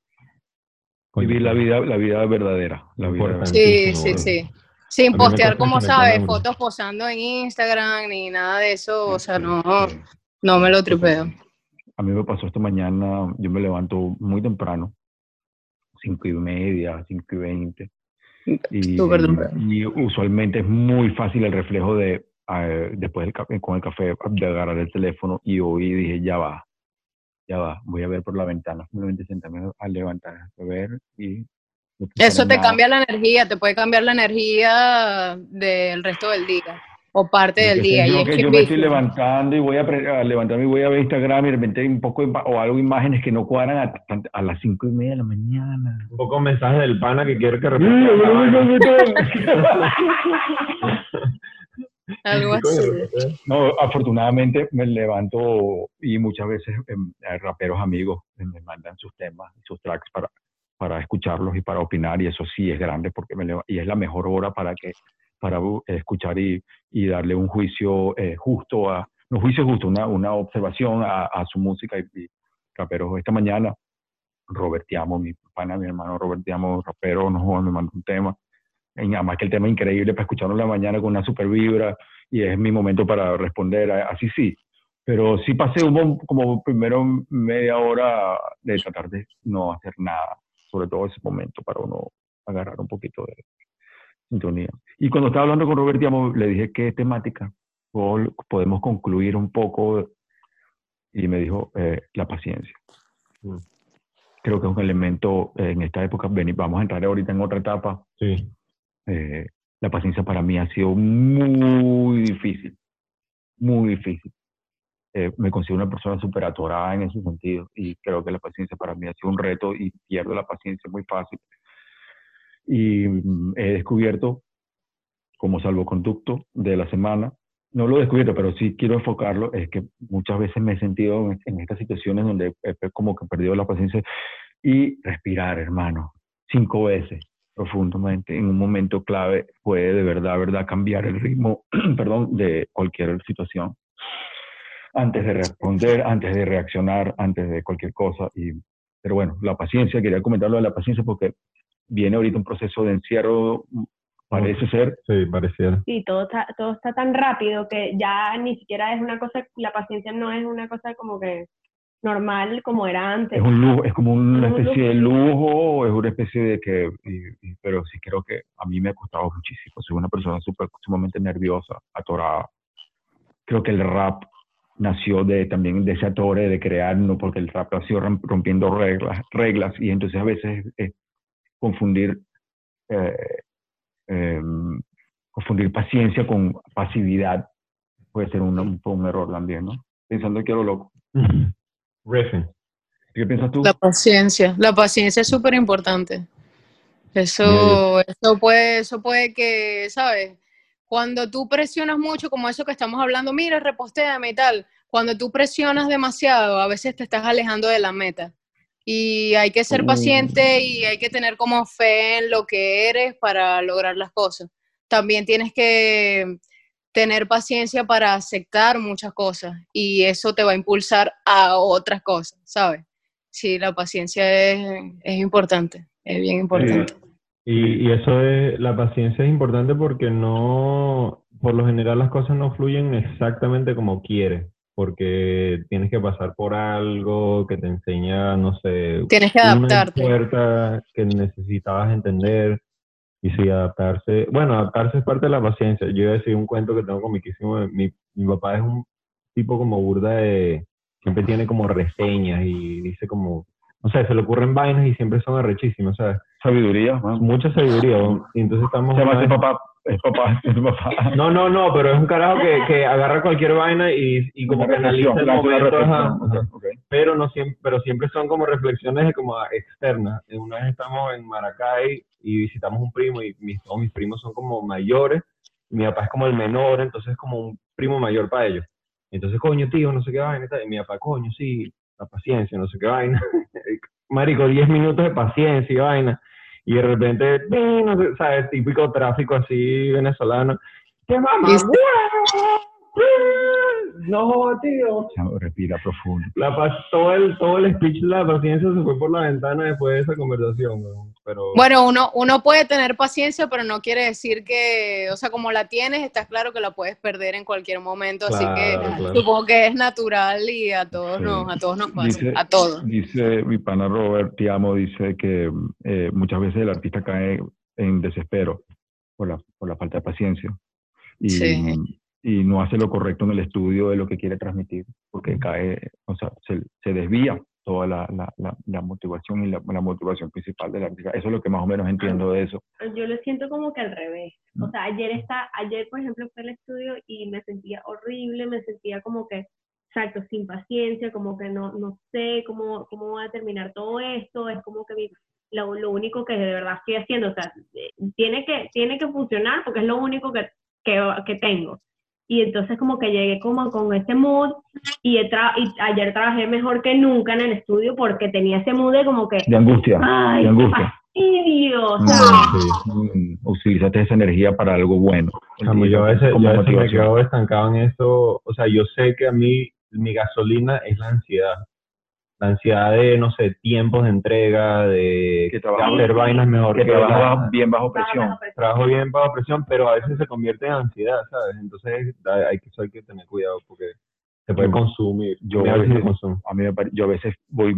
Vivir la vida, la vida verdadera. La vida. Sí, sí, sí. Sin postear, como sabes, fotos posando en Instagram ni nada de eso, o sea, no, no me lo tripeo. A mí me pasó esta mañana, yo me levanto muy temprano, cinco y media, cinco y veinte. Y, usualmente es muy fácil el reflejo de, después del café, con el café, de agarrar el teléfono y hoy dije, ya va, ya va, voy a ver por la ventana, simplemente sentarme a levantar, a ver y... no Eso te nada. cambia la energía, te puede cambiar la energía del resto del día o parte del día. yo, Y es que yo me estoy levantando y voy a, a levantarme y voy a ver Instagram y de repente hay un poco o algo imágenes que no cuadran a, a las cinco y media de la mañana. Un poco mensaje del pana que quiere que repita. Algo así. No, afortunadamente me levanto y muchas veces em, raperos amigos me mandan sus temas, sus tracks para, para escucharlos y para opinar y eso sí es grande porque me leva- y es la mejor hora para que para escuchar y, y darle un juicio eh, justo a un juicio justo una, una observación a, a su música y, y raperos esta mañana Robert Tiamo, mi pana, mi hermano Robert Tiamo, rapero, no jodas, me mandó un tema. Y además que el tema es increíble para escucharlo en la mañana con una super vibra y es mi momento para responder así sí. Pero sí pasé hubo como primero media hora de tratar de no hacer nada, sobre todo ese momento para uno agarrar un poquito de sintonía. Y cuando estaba hablando con Robert, digamos, le dije qué temática po- podemos concluir un poco y me dijo eh, la paciencia. Mm. Creo que es un elemento eh, en esta época, vamos a entrar ahorita en otra etapa, Sí. eh, la paciencia para mí ha sido muy difícil, muy difícil. Me considero una persona súper atorada en ese sentido y creo que la paciencia para mí ha sido un reto y pierdo la paciencia muy fácil. Y mm, he descubierto como salvoconducto de la semana, no lo he descubierto, pero sí quiero enfocarlo, es que muchas veces me he sentido en, en estas situaciones donde he, he como que he perdido la paciencia y respirar, hermano, cinco veces profundamente en un momento clave puede de verdad, verdad cambiar el ritmo, perdón, de cualquier situación. Antes de responder, antes de reaccionar, antes de cualquier cosa. Y, pero bueno, la paciencia, quería comentarlo de la paciencia porque viene ahorita un proceso de encierro, parece ser, Sí, pareciera. Sí, todo está, todo está tan rápido que ya ni siquiera es una cosa, la paciencia no es una cosa como que normal como era antes. es un lujo, es como una Es un especie de lujo. es una especie de que, y- y- pero sí creo que a mí me ha costado muchísimo. Soy una persona súper, sumamente nerviosa, atorada. Creo que el rap nació de también de ese atore de crear, no porque el rap ha sido rom- rompiendo reglas, reglas y entonces a veces es confundir, eh, em, confundir paciencia con pasividad puede ser un, un, un error también, ¿no? Pensando que era loco. Riffing. ¿Qué piensas tú? La paciencia, la paciencia es súper importante. Eso, eso puede, eso puede que, ¿sabes? Cuando tú presionas mucho, como eso que estamos hablando, mira, repostéame y tal, cuando tú presionas demasiado, a veces te estás alejando de la meta. Y hay que ser paciente y hay que tener como fe en lo que eres para lograr las cosas. También tienes que tener paciencia para aceptar muchas cosas y eso te va a impulsar a otras cosas, ¿sabes? Sí, la paciencia es, es importante, es bien importante. Y, y eso es, la paciencia es importante porque no, por lo general las cosas no fluyen exactamente como quieres, porque tienes que pasar por algo que te enseña, no sé, Tienes que una adaptarte. puerta que necesitabas entender. Y sí, adaptarse, bueno, adaptarse es parte de la paciencia. Yo iba a decir un cuento que tengo comiquísimo. Mi, mi papá es un tipo como burda de, siempre tiene como reseñas y dice como, no sé, se le ocurren vainas y siempre son arrechísimas, ¿sabes? Sabiduría, ¿no? Mucha sabiduría. entonces estamos... Se llama papá, es papá, es papá. No, no, no, pero es un carajo que, que agarra cualquier vaina y, y como que analiza el momento, ajá, ajá. pero no siempre, pero siempre son como reflexiones como externas. Una vez estamos en Maracay y visitamos un primo y mis, todos mis primos son como mayores, mi papá es como el menor, entonces es como un primo mayor para ellos. Entonces, coño, tío, no sé qué vaina, y mi papá, coño, sí, la paciencia, no sé qué vaina. Marico, 10 minutos de paciencia y vaina. Y de repente, ¡ping! no sé, ¿sabes? Típico tráfico así venezolano. ¡Qué mamá! No, tío. Respira profundo. La paz, todo el, todo el speech de la paciencia se fue por la ventana después de esa conversación, pero Bueno, uno, uno puede tener paciencia, pero no quiere decir que, o sea, como la tienes, está claro que la puedes perder en cualquier momento, así que Claro, supongo que es natural y a todos Sí. nos, a todos nos pasa, Dice- a todos. Dice mi pana Robert Tiamo, dice que eh, muchas veces el artista cae en desespero por la, por la falta de paciencia y, Sí. Y no hace lo correcto en el estudio de lo que quiere transmitir, porque cae, o sea, se, se desvía toda la, la, la, la motivación y la, la motivación principal del artista. Eso es lo que más o menos entiendo de eso. Yo lo siento como que al revés. O sea, ayer está, ayer por ejemplo fue al estudio y me sentía horrible, me sentía como que, exacto, sin paciencia, como que no, no sé cómo, cómo va a terminar todo esto, es como que mi- lo, lo único que de verdad estoy haciendo, o sea, eh, tiene que, tiene que funcionar porque es lo único que, que, que tengo. Y entonces como que llegué como con ese mood y, he tra- y ayer trabajé mejor que nunca en el estudio porque tenía ese mood de como que, De angustia, ay, de angustia. fastidio, Mm, ¿sabes? sí. Mm, Utilizaste esa energía para algo bueno. chamo, yo a veces, Como yo a veces me quedo estancado en eso, o sea, yo sé que a mí mi gasolina es la ansiedad, la ansiedad de, no sé, tiempos de entrega, de Que hacer vainas mejor que que trabaja la- bajo- bien bajo presión. Bajo presión. trabajo bien bajo presión, pero a veces se convierte en ansiedad, ¿sabes? Entonces hay hay que, hay que tener cuidado porque Se puede Yo- consumir. yo a a veces a mí me pare- yo a veces voy,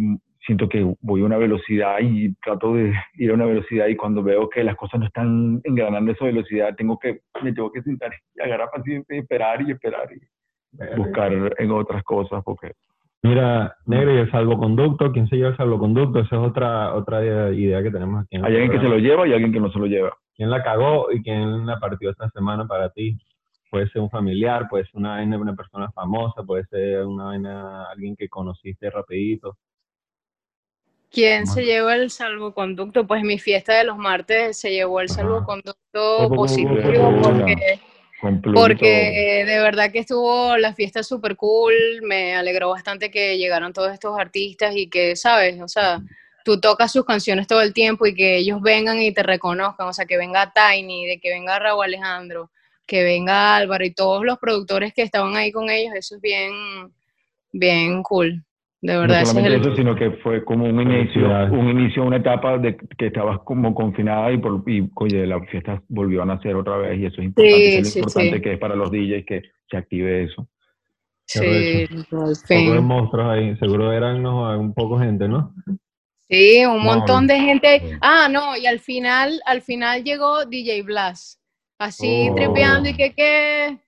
siento que voy a una velocidad y trato de ir a una velocidad y cuando veo que las cosas no están engranando esa velocidad, tengo que, me tengo que sentar y agarrar paciencia y esperar y esperar y buscar en otras cosas porque Mira, negro y el salvoconducto, ¿quién se lleva el salvoconducto? Esa es otra, otra idea que tenemos aquí. en el hay alguien que se lo lleva y alguien que no se lo lleva. ¿Quién la cagó y quién la partió esta semana para ti? Puede ser un familiar, puede ser una una persona famosa, puede ser una vaina, alguien que conociste rapidito. ¿Quién se lleva el salvoconducto? Pues mi fiesta de los martes se llevó el salvoconducto positivo porque, Porque de verdad que estuvo la fiesta súper cool, me alegró bastante que llegaron todos estos artistas y que, ¿sabes? O sea, tú tocas sus canciones todo el tiempo y que ellos vengan y te reconozcan, o sea, que venga Tiny, de que venga Raúl Alejandro, que venga Álvaro y todos los productores que estaban ahí con ellos, eso es bien, bien cool. De verdad, no solamente el- eso, sino que fue como un inicio, un inicio, una etapa de que estabas como confinada y, por, y oye, la fiesta volvió a nacer otra vez y eso es importante, Sí, es lo sí, importante sí. que es para los DJs que se active eso. Sí, al Poco de fin. monstruos ahí, seguro eran no, un poco gente, ¿no? Sí, un montón No. de gente. Ah, no, y al final, al final llegó DJ Blas, así Oh. tripeando y que qué,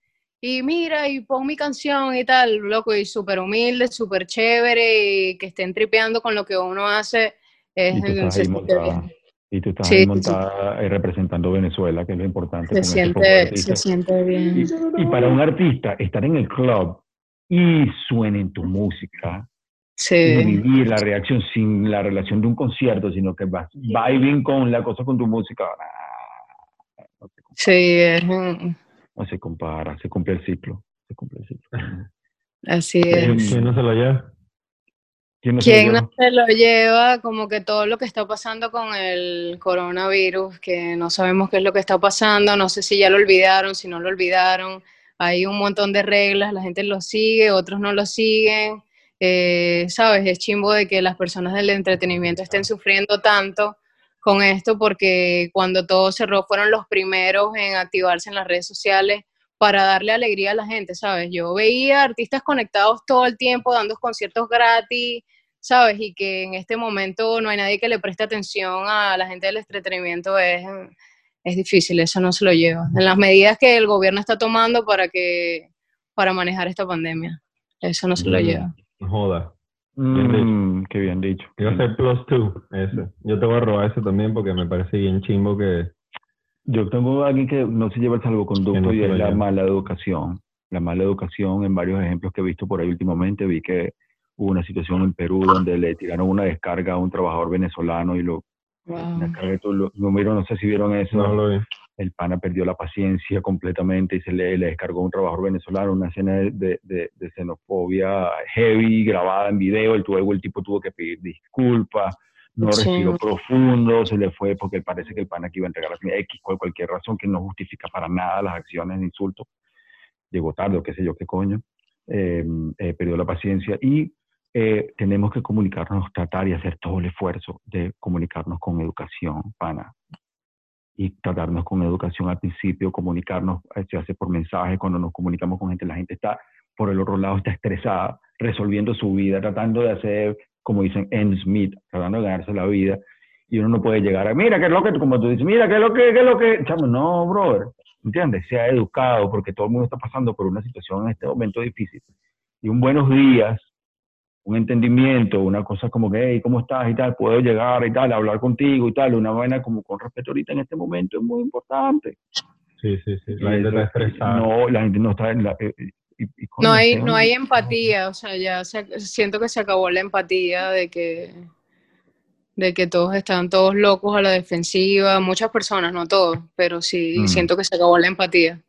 y mira, y pon mi canción y tal, loco, y súper humilde, súper chévere, y que estén tripeando con lo que uno hace, es, Y tú estás ahí montada, y tú estás Sí, ahí montada eh, representando Venezuela, que es lo importante Se de siente, se artistas. siente bien. Y, y para un artista, estar en el club y suenen tu música, y Sí, vivir la reacción sin la relación de un concierto, sino que vas vibing con la cosa con tu música, compara, sí, es, mm, no se compara, se cumple el ciclo, se cumple el ciclo. así es. ¿Quién no se lo lleva? ¿Quién no se lo no se lo lleva? Como que todo lo que está pasando con el coronavirus, que no sabemos qué es lo que está pasando, no sé si ya lo olvidaron, si no lo olvidaron. Hay un montón de reglas, la gente lo sigue, otros no lo siguen. Eh, ¿Sabes? Es chimbo de que las personas del entretenimiento estén sufriendo tanto con esto porque cuando todo cerró fueron los primeros en activarse en las redes sociales para darle alegría a la gente, ¿sabes? Yo veía artistas conectados todo el tiempo dando conciertos gratis, ¿sabes? Y que en este momento no hay nadie que le preste atención a la gente del entretenimiento es, es difícil, eso no se lo lleva. En las medidas que el gobierno está tomando para que para manejar esta pandemia, eso no se lo lleva. No Joda. Bien Mm, qué bien dicho. Iba a ser plus two, ese. Yo te voy a robar ese también porque me parece bien chimbo que... Yo tengo a alguien que no se lleva el salvoconducto no y es la mala educación. La mala educación, en varios ejemplos que he visto por ahí últimamente, vi que hubo una situación en Perú donde le tiraron una descarga a un trabajador venezolano y lo... Una carga de todo lo- no, no sé si vieron eso. No lo vi. El pana perdió la paciencia completamente y se le, le descargó un trabajador venezolano, una escena de, de, de- de xenofobia heavy, grabada en video, el, tipo tuvo que pedir disculpas, no Sí. respiró profundo, se le fue porque parece que el pana que iba a entregar la X por cualquier razón que no justifica para nada las acciones de insulto, llegó tarde o qué sé yo qué coño, eh, eh, perdió la paciencia y eh, tenemos que comunicarnos, tratar y hacer todo el esfuerzo de comunicarnos con educación, pana y tratarnos con educación al principio, comunicarnos, se hace por mensaje, cuando nos comunicamos con gente, la gente está por el otro lado, está estresada, resolviendo su vida, tratando de hacer, como dicen, ends meet, tratando de ganarse la vida, y uno no puede llegar a, mira, qué es lo que, como tú dices, mira, qué es lo que, qué es lo que, chamo, no, brother, ¿entiendes? Sea educado, porque todo el mundo está pasando por una situación en este momento difícil. Y un buenos días, un entendimiento, una cosa como que, hey, ¿cómo estás? y tal, puedo llegar y tal, hablar contigo y tal, una vaina como con respeto ahorita en este momento es muy importante. Sí, sí, sí. La Y gente está estresada. No, la gente no está en la... eh, eh, y- y coño, No hay, no hay empatía, o sea, ya se- siento que se acabó la empatía de que, de que todos están todos locos a la defensiva, muchas personas, no todos, pero sí Mm. siento que se acabó la empatía.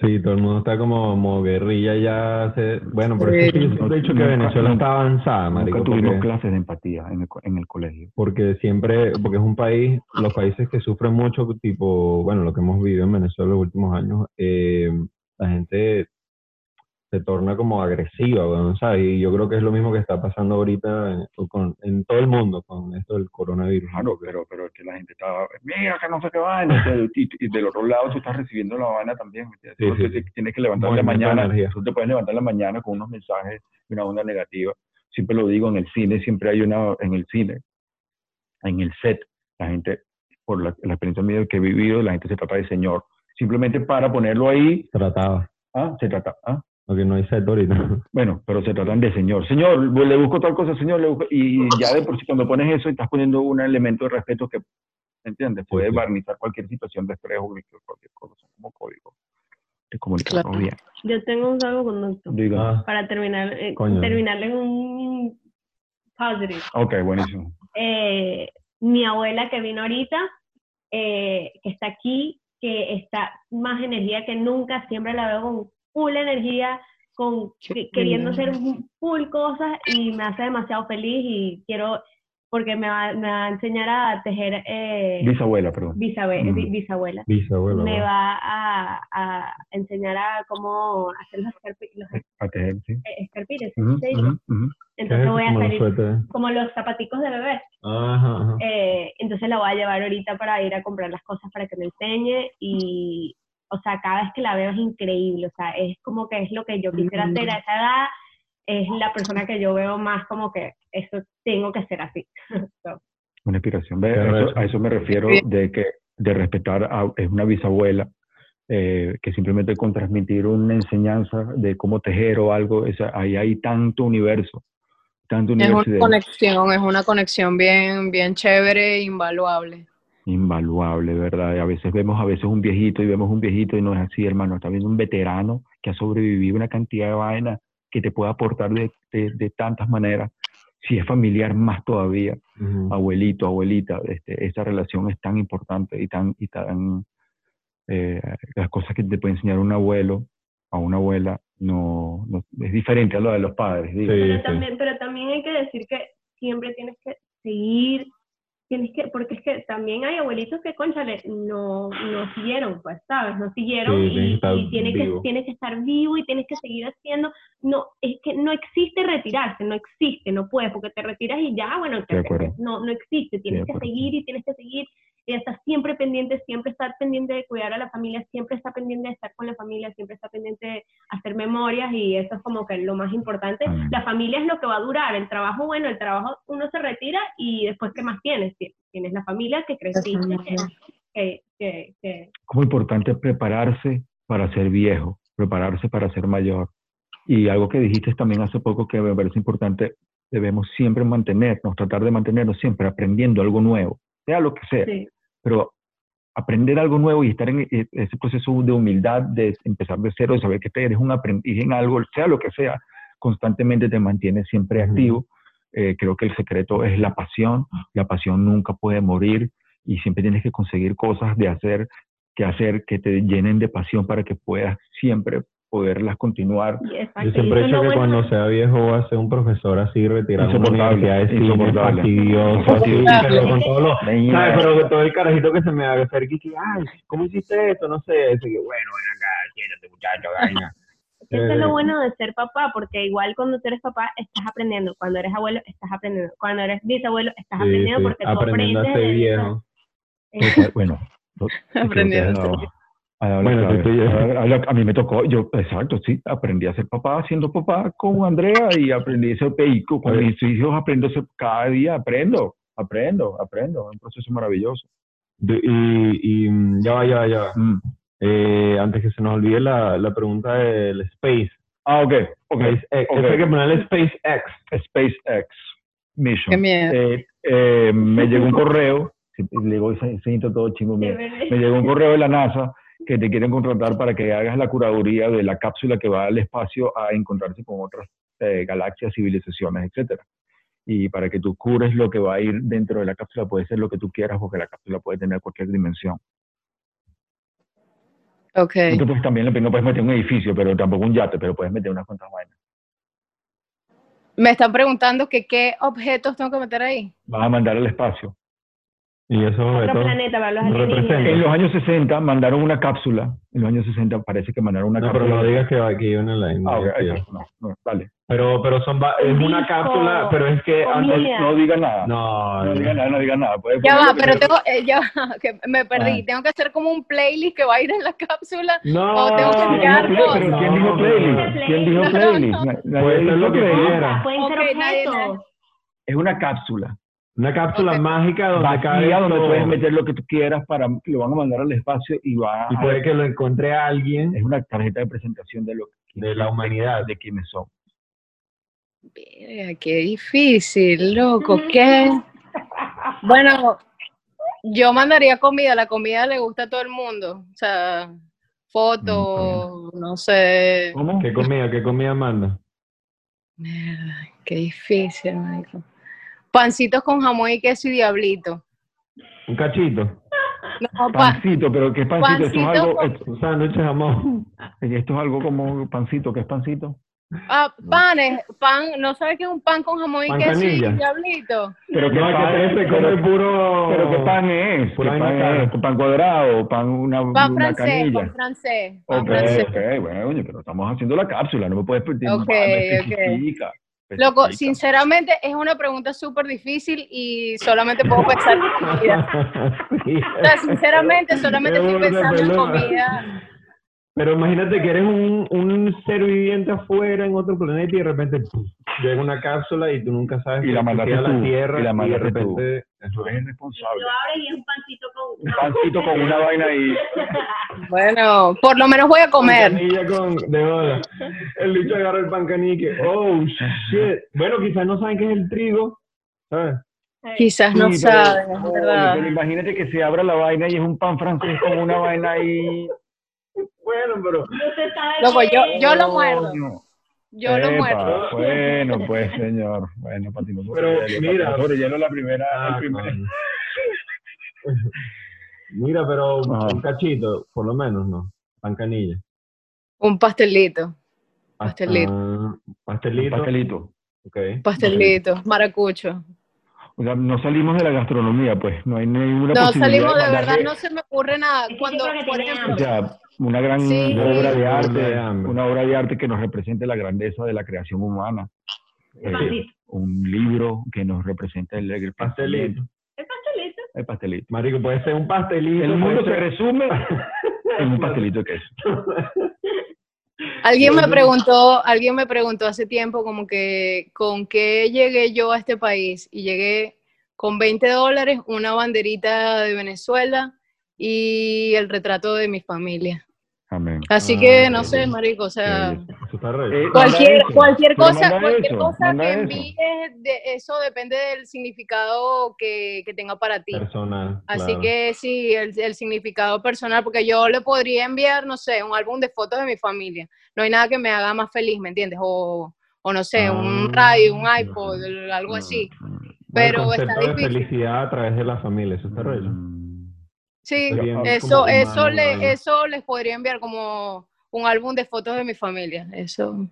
Sí, todo el mundo está como, como guerrilla ya. hace- Bueno, por eso Sí. yo he dicho que Venezuela nunca- está avanzada, marico. Nunca tuvimos porque- clases de empatía en el, en el colegio. porque siempre, porque es un país, los países que sufren mucho, tipo, bueno, lo que hemos vivido en Venezuela los últimos años, eh, la gente se torna como agresiva, weón, ¿sabes? Y yo creo que es lo mismo que está pasando ahorita en, con- en todo el mundo con esto del coronavirus. Claro, pero, pero es que la gente está, mira, que no sé qué vaina, y, del otro lado tú estás recibiendo la vaina también. Sí, sí, tienes que levantar la mañana, energía. tú te puedes levantar la mañana con unos mensajes de una onda negativa. Siempre lo digo, en el cine siempre hay una, en el cine, en el set, la gente, por la, la experiencia mía que he vivido, la gente se trata de señor. Simplemente para ponerlo ahí, Trataba, ah, se trata, ah, porque no hay set ahorita. bueno, pero se tratan de señor. Señor, le busco tal cosa, señor, le busco, y ya de por sí cuando pones eso estás poniendo un elemento de respeto que, ¿entiendes? Puede sí. barnizar cualquier situación de estrés o cualquier cosa, como código de Claro. bien. Yo tengo un salvoconducto Diga. Ah, para terminar, eh, terminarle en un positive. Ok, buenísimo. eh, mi abuela que vino ahorita, eh, que está aquí, que está más energía que nunca, siempre la veo con full energía, con que- queriendo hacer full cosas y me hace demasiado feliz y quiero, porque me va, me va a enseñar a tejer eh, Bisabuela, perdón. bisabe- Mm. bi- bisabuela. bisabuelo, Me va a, a enseñar a cómo hacer los, escarpi- los A tejer, sí. eh, escarpines, ujú. ¿Qué es Entonces voy a Como los salir suéteres. como los zapaticos de bebé. Ajá, ajá. Eh, entonces la voy a llevar ahorita para ir a comprar las cosas para que me enseñe y, o sea, cada vez que la veo es increíble, o sea, es como que es lo que yo quisiera hacer a esa edad, es la persona que yo veo más como que eso tengo que ser así. So, Una inspiración. A eso- recho. a eso me refiero de que de respetar a es una bisabuela eh, que simplemente con transmitir una enseñanza de cómo tejer o algo, esa- ahí hay tanto universo, tanto Es universo una de- conexión, es una conexión bien, bien chévere e invaluable. Invaluable, ¿verdad? A veces vemos a veces un viejito y vemos un viejito y no es así, hermano. Está viendo un veterano que ha sobrevivido una cantidad de vaina que te puede aportar de, de- de tantas maneras. Si es familiar, más todavía. Abuelito, abuelita, este, esa relación es tan importante y tan, y tan eh, las cosas que te puede enseñar un abuelo a una abuela no, no- es diferente a lo de los padres. Sí, pero, sí. también, pero también hay que decir que siempre tienes que seguir, tienes que, porque es que también hay abuelitos que, conchale, no, no siguieron, pues, ¿sabes? No siguieron Sí, y, y tiene, que, tiene que estar vivo y tienes que seguir haciendo. No, es que no existe retirarse, no existe, no puedes, porque te retiras y ya, bueno, te- no, no existe, tienes que seguir y tienes que seguir y estar siempre pendiente, siempre estar pendiente de cuidar a la familia, siempre estar pendiente de estar con la familia, siempre estar pendiente de hacer memorias y eso es como que lo más importante. Amén. La familia es lo que va a durar, el trabajo, bueno, el trabajo uno se retira y después, ¿qué más tienes? Ti- Tienes la familia que creciste, que, que, que- como importante prepararse para ser viejo, prepararse para ser mayor. Y algo que dijiste también hace poco que me parece importante, debemos siempre mantenernos, tratar de mantenernos siempre aprendiendo algo nuevo, sea lo que sea, sí. pero aprender algo nuevo y estar en e- ese proceso de humildad, de empezar de cero, de saber que eres un aprendiz en algo, sea lo que sea, constantemente te mantiene siempre activo. Eh, creo que el secreto es la pasión, la pasión nunca puede morir y siempre tienes que conseguir cosas de hacer, que hacer que te llenen de pasión para que puedas siempre poderlas continuar. Yo siempre he es dicho que bueno cuando sea viejo voy a ser un profesor así retirado universidad de insoportable. fastidioso, así, Insoportable. pero con todo lo, Venga. ¿sabes? Pero que todo el carajito que se me acerque y que, ay, ¿cómo hiciste esto? No sé, así que, bueno, ven acá, siéntate muchacho, vaina. Eso es Eh, lo bueno de ser papá, porque igual cuando tú eres papá estás aprendiendo, cuando eres abuelo estás aprendiendo, cuando eres bisabuelo estás sí, aprendiendo sí, porque tú aprendiendo a aprendes. ser de- viejo. Eh, Bueno, no- Aprendiendo. No, a la Bueno, A- a la- a mí me tocó, yo, exacto, sí, aprendí a ser papá siendo papá con Andrea y aprendí a ser y con mis hijos aprendo a ser, cada día aprendo, aprendo, aprendo, es un proceso maravilloso. De- y, y mm, ya va, ya va, ya va. Mm. Eh, antes que se nos olvide la, la pregunta del Space. Ah, ok, ok, SpaceX. ok. Eso hay que ponerle SpaceX. SpaceX Mission. Qué miedo. Eh, eh, me llegó un correo, le digo ese intro todo chingo mío. me llegó un correo de la NASA que te quieren contratar para que hagas la curaduría de la cápsula que va al espacio a encontrarse con otras eh, galaxias, civilizaciones, etcétera. Y para que tú cures lo que va a ir dentro de la cápsula, puede ser lo que tú quieras, porque la cápsula puede tener cualquier dimensión. Ok. Te puedes, también no puedes meter un edificio, pero tampoco un yate, pero puedes meter unas cuantas vainas. Me están preguntando que qué objetos tengo que meter ahí. Vas a mandar al espacio. Y esos Otro planeta para los alienígenas. En los años 60 mandaron una cápsula. En los años 60 parece que mandaron una No, pero cápsula. no digas que va aquí en el line. Ah, no, no, dale. Pero, pero son va- es una Disco, cápsula, pero es que Mira. No diga nada. no, No diga nada, no diga nada. Puede Ya poner va, pero tengo, eh, ya va, que me perdí. Ah. Tengo que hacer como un playlist que va a ir en la cápsula. no, o tengo que ¿Quién dijo pero ¿quién No, no, playlist? no. ¿Quién dijo No, playlist? no, no. Puede ser dijo lo que quiera. Pueden ser objetos. Es una cápsula Una cápsula mágica donde cabe donde todo. puedes meter lo que tú quieras para lo van a mandar al espacio y va y a- puede que lo encuentre alguien es una tarjeta de presentación de lo que de la humanidad. de quiénes son. Verga, qué difícil, loco. ¿Qué? Bueno, yo mandaría comida. La comida le gusta a todo el mundo. O sea, fotos, no sé. ¿Cómo? ¿Qué comida? ¿Qué comida manda? Mierda, qué difícil, marico. Pancitos con jamón y queso y diablito. Un cachito. No, pa- Pancito, pero ¿qué es pancito? Esto es algo, con- esto, sándwich de jamón. esto es algo como pancito, ¿qué es pancito? ah, panes, pan, ¿no sabes qué es un pan con jamón y queso y diablito? Pero ¿qué No, pan, que se come puro... pero ¿qué pan es? ¿Qué pan es? ¿Pan cuadrado? ¿Pan una, Pan una francés, canilla? pan francés, pan Ok, francés. ok, bueno, pero estamos haciendo la cápsula, no me puedes pedir Ok, ok. Loco, sinceramente es una pregunta súper difícil y solamente puedo pensar en comida. Sí. O sea, sinceramente solamente estoy pensando en comida. Pero imagínate que eres un, un ser viviente afuera en otro planeta y de repente puf, llega una cápsula y tú nunca sabes Y que la tú mandaste quedas a tú, la Tierra y la y de repente... Tú eres el responsable. Lo abres y es un pancito con... Un pancito con una vaina ahí. Bueno, por lo menos voy a comer. Pancanilla con de bola. El bicho agarra el pancanique. Oh, shit. Bueno, quizás no saben qué es el trigo. ¿Sabes? Quizás no Sí, pero- saben, es verdad. pero imagínate que se abra la vaina y es un pan francés con una vaina ahí. Bueno, pero... Loco, que- yo, yo lo muerdo. No. Yo lo Epa, muerdo. Bueno, pues, señor. Bueno, patinó Pero, hielo. mira. sobre hielo la primera. el Ah, primer- coño. Mira, pero Ajá. un cachito, por lo menos, ¿no? Pancanilla. Un pastelito. Pastelito. Ah, pastelito. pastelito. Ok. Pastelito. Maracucho. O sea, no salimos de la gastronomía, pues. No hay ninguna No posibilidad salimos de verdad, no se me ocurre nada. Cuando, por ejemplo, O sea, una gran Sí. obra de arte, una obra de arte que nos represente la grandeza de la creación humana. Eh, un libro que nos represente el, el Pastelito. El pastelito. El pastelito. Marico, puede ser un pastelito. El mundo se resume en un pastelito de queso. alguien me preguntó, alguien me preguntó hace tiempo como que con qué llegué yo a este país y llegué con 20 dólares, una banderita de Venezuela y el retrato de mi familia. Amén. Así Ah, que no sé, marico, o sea, Eh, cualquier cualquier cosa, cualquier eso, cosa que envíes, de eso depende del significado que, que tenga para ti. personal. Así claro. que sí, el, el significado personal, porque yo le podría enviar, no sé, un álbum de fotos de mi familia. No hay nada que me haga más feliz, ¿me entiendes? O, o no sé, un Ah, radio, un iPod, algo así. Pero está concepto de difícil. felicidad a través de la familia, eso está rollo. Sí, eso, como eso, le, eso les podría enviar como un álbum de fotos de mi familia. Eso.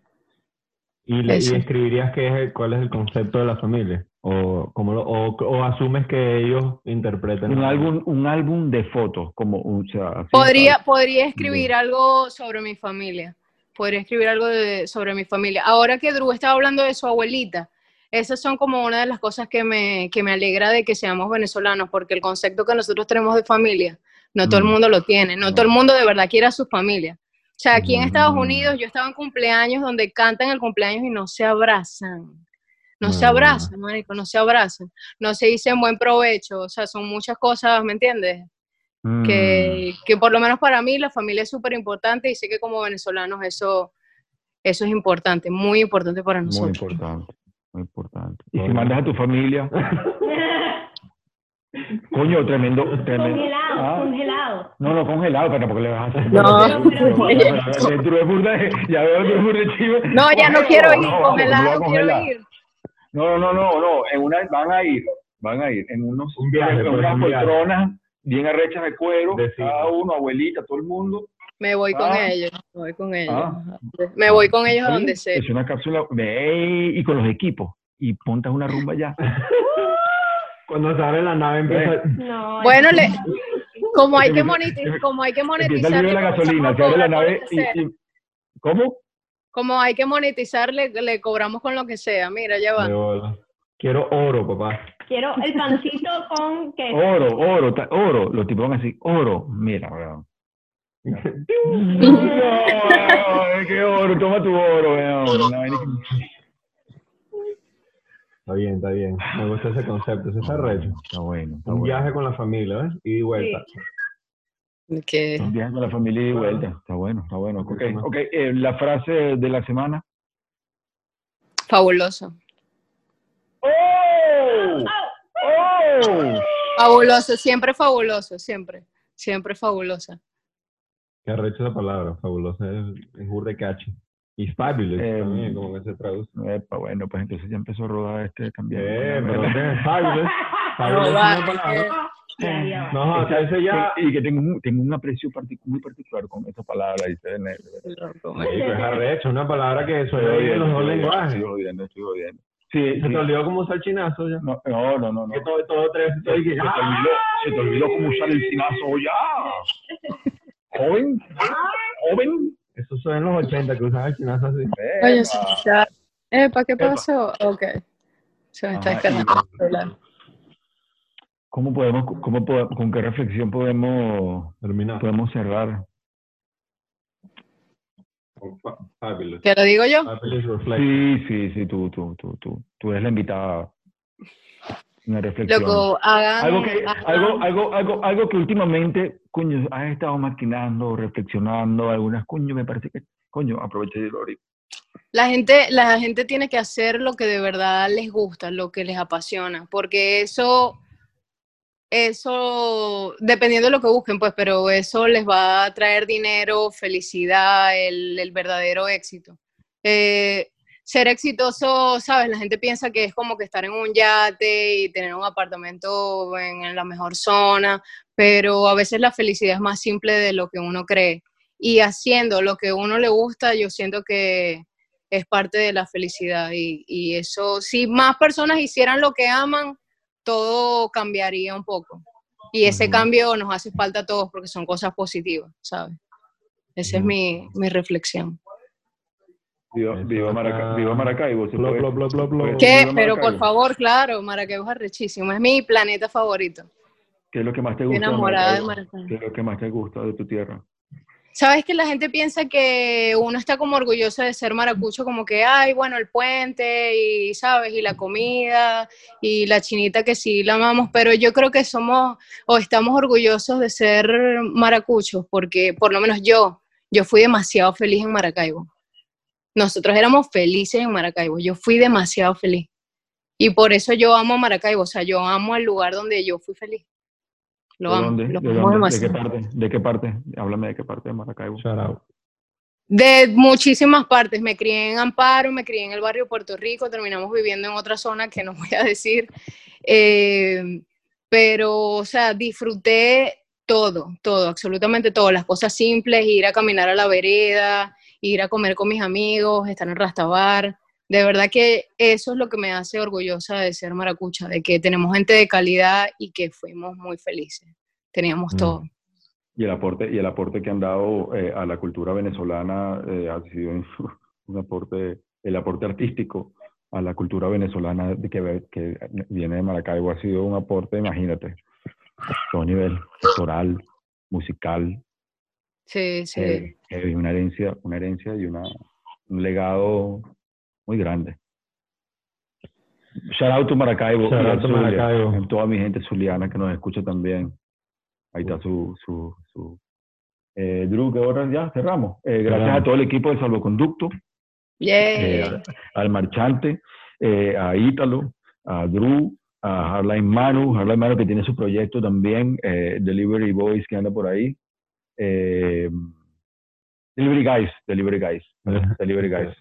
¿Y, le, y Eso. escribirías qué es el- cuál es el concepto de la familia? ¿O, cómo lo- o, o asumes que ellos interpretan? Un álbum, un álbum de fotos, como un, o sea, Podría, podría escribir algo sobre mi familia. Podría escribir algo de- sobre mi familia. Ahora que Drew estaba hablando de su abuelita, esas son como una de las cosas que me, que me alegra de que seamos venezolanos, porque el concepto que nosotros tenemos de familia, no todo el Mm. mundo lo tiene, no todo el mundo de verdad quiere a su familia. O sea, aquí en Estados Mm. Unidos yo estaba en cumpleaños donde cantan el cumpleaños y no se abrazan. No se No. abrazan, marico, no se abrazan. No se dicen buen provecho. O sea, son muchas cosas, ¿me entiendes? Mm. que, que por lo menos para mí la familia es súper importante y sé que como venezolanos eso, eso es importante, muy importante para Muy nosotros. importante, muy importante. Y si mandas a tu familia, coño, tremendo, tremendo. Congelado, Ah, congelado. No, no, congelado, pero porque le vas a hacer. No. Ya veo de. No, ya no quiero ir, no, congelado, quiero ir. No, no, no, no, en una, van a ir, van a ir en unos, Un viaje, en unas poltronas bien arrechas de cuero, cada uno, abuelita, todo el mundo. Me voy con Ah. ellos, me voy con ellos. Ah. Me voy con ellos a donde sea. Es una cápsula, ve, y con los equipos, y pontas una rumba ya. Cuando se abre la nave empieza... No, Bueno, le, como hay que monetizar, como hay que Empieza el monetizar, la gasolina, se abre la nave y, y- ¿Cómo? como hay que monetizar, le, le cobramos con lo que sea. Mira, ya va. Quiero oro, papá. Quiero el pancito con queso. Oro, oro, oro. Los tipos van así, oro. Mira, weón. No, qué oro, toma tu oro, weón. Está bien, está bien. Me gusta ese concepto, ese está recho. Está bueno, está Un bueno. viaje con la familia, ¿ves? Y vuelta. Que- Un viaje con la familia y vuelta. Está bueno, está bueno. Ok, Eso no- ok. eh, la frase de la semana. fabuloso. ¡Oh! ¡Oh! Fabuloso, siempre fabuloso, siempre. Siempre fabulosa. Qué arrecho esa palabra, fabulosa, es, es catchy. Y fabulous Eh, también, como que se traduce. Epa, bueno, pues entonces ya empezó a rodar este también. Eh, pero es fabulous. Fabulous es va, una palabra. Ya. No. Y que tengo un, tengo un aprecio partic- muy particular con esa palabra. Dice, en el- es arrecho, una palabra que Estoy suena bien en los dos lenguajes. Estoy jodiendo, estoy jodiendo. Sí, Se sí. te olvidó cómo usar chinazo ya. No, no, no, no. no. Que todo, todo tres, Se, se te olvidó, se te olvidó cómo usar el cinazo ya. Joven, joven. Eso suena en los 80 que usaba el chinazo así. Oye, Epa. sí, ya. Epa, ¿qué Epa. pasó? Ok. Se me está Ajá, descargando el celular. ¿Cómo podemos, cómo podemos, con qué reflexión podemos, Terminado. podemos cerrar? Fabulous. ¿Qué lo digo yo? Sí, sí, sí, tú, tú, tú, tú, tú eres la invitada. Una reflexión. Loco, hagan. Algo que, hagan- algo, algo, algo, algo que últimamente, coño, has estado maquinando, reflexionando, algunas, coño, me parece que, coño, aproveché de ahorita. La gente, la gente tiene que hacer lo que de verdad les gusta, lo que les apasiona, porque eso, eso, dependiendo de lo que busquen, pues, pero eso les va a traer dinero, felicidad, el, el verdadero éxito. Eh, ser exitoso, ¿sabes? La gente piensa que es como que estar en un yate y tener un apartamento en, en la mejor zona, pero a veces la felicidad es más simple de lo que uno cree. Y haciendo lo que uno le gusta, yo siento que es parte de la felicidad. Y, y eso, si más personas hicieran lo que aman, todo cambiaría un poco. Y ese cambio nos hace falta a todos porque son cosas positivas, ¿sabes? Esa es mi, mi reflexión. Viva, Eso viva, está- Maraca- viva Maracaibo. Blo, puede- blo, blo, ¿Qué? viva Pero por favor, claro, Maracaibo es arrechísimo. Es mi planeta favorito. ¿Qué es lo que más te gusta? enamorada de Maracaibo? Maracaibo. ¿Qué es lo que más te gusta de tu tierra? Sabes que la gente piensa que uno está como orgulloso de ser maracucho, como que, ay, bueno, el puente y, ¿sabes? Y la comida y la chinita que sí la amamos, pero yo creo que somos o estamos orgullosos de ser maracuchos, porque por lo menos yo, yo fui demasiado feliz en Maracaibo. Nosotros éramos felices en Maracaibo, yo fui demasiado feliz. Y por eso yo amo Maracaibo, o sea, yo amo el lugar donde yo fui feliz. Lo ¿De amo, dónde? lo ¿De, amo dónde? ¿De qué parte? ¿De qué parte? Háblame de qué parte de Maracaibo. De muchísimas partes. Me crié en Amparo, me crié en el barrio Puerto Rico, terminamos viviendo en otra zona que no voy a decir. Eh, pero, o sea, disfruté todo, todo, absolutamente todo. Las cosas simples, ir a caminar a la vereda, ir a comer con mis amigos, estar en Rastabar. De verdad que eso es lo que me hace orgullosa de ser maracucha, de que tenemos gente de calidad y que fuimos muy felices. Teníamos Mm. todo. Y el aporte, y el aporte que han dado eh, a la cultura venezolana eh, ha sido un aporte, el aporte artístico a la cultura venezolana que, que viene de Maracaibo ha sido un aporte, imagínate, a todo nivel, cultural, musical, Sí, sí. eh, eh, una herencia, una herencia y una, un legado muy grande. Shout out to Maracaibo. Shout out to Zulia, Maracaibo. a toda mi gente zuliana que nos escucha también. Ahí está su... su, su eh, Drew, que ahora ya cerramos. Eh, gracias Cerramos. a todo el equipo de Salvoconducto, eh, a- al marchante, eh, a Ítalo, a Drew, a Harline Manu, Harline Manu que tiene su proyecto también, eh, Delivery Boys que anda por ahí. Eh, Delivery Guys, Delivery Guys, Delivery Guys.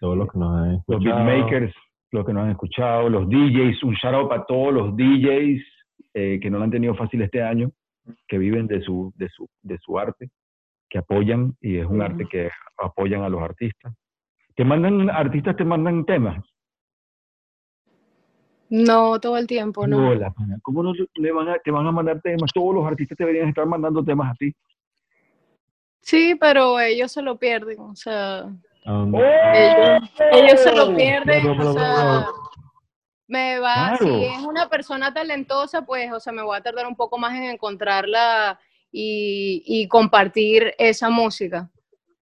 Todos los que nos han Los escuchado. beatmakers, los que nos han escuchado, los DJs, un shout out para todos los DJs eh, que no lo han tenido fácil este año, que viven de su, de su, de su arte, que apoyan, y es un arte que apoyan a los artistas. Te mandan, artistas te mandan temas. No, todo el tiempo, no. ¿Cómo no le van a, te van a mandar temas? Todos los artistas deberían estar mandando temas a ti. Sí, pero ellos se lo pierden, o sea, ¿A dónde? ellos, ellos se lo ¡Oh! pierden, o sea, me va, Claro. si es una persona talentosa, pues, o sea, me voy a tardar un poco más en encontrarla y, y compartir esa música,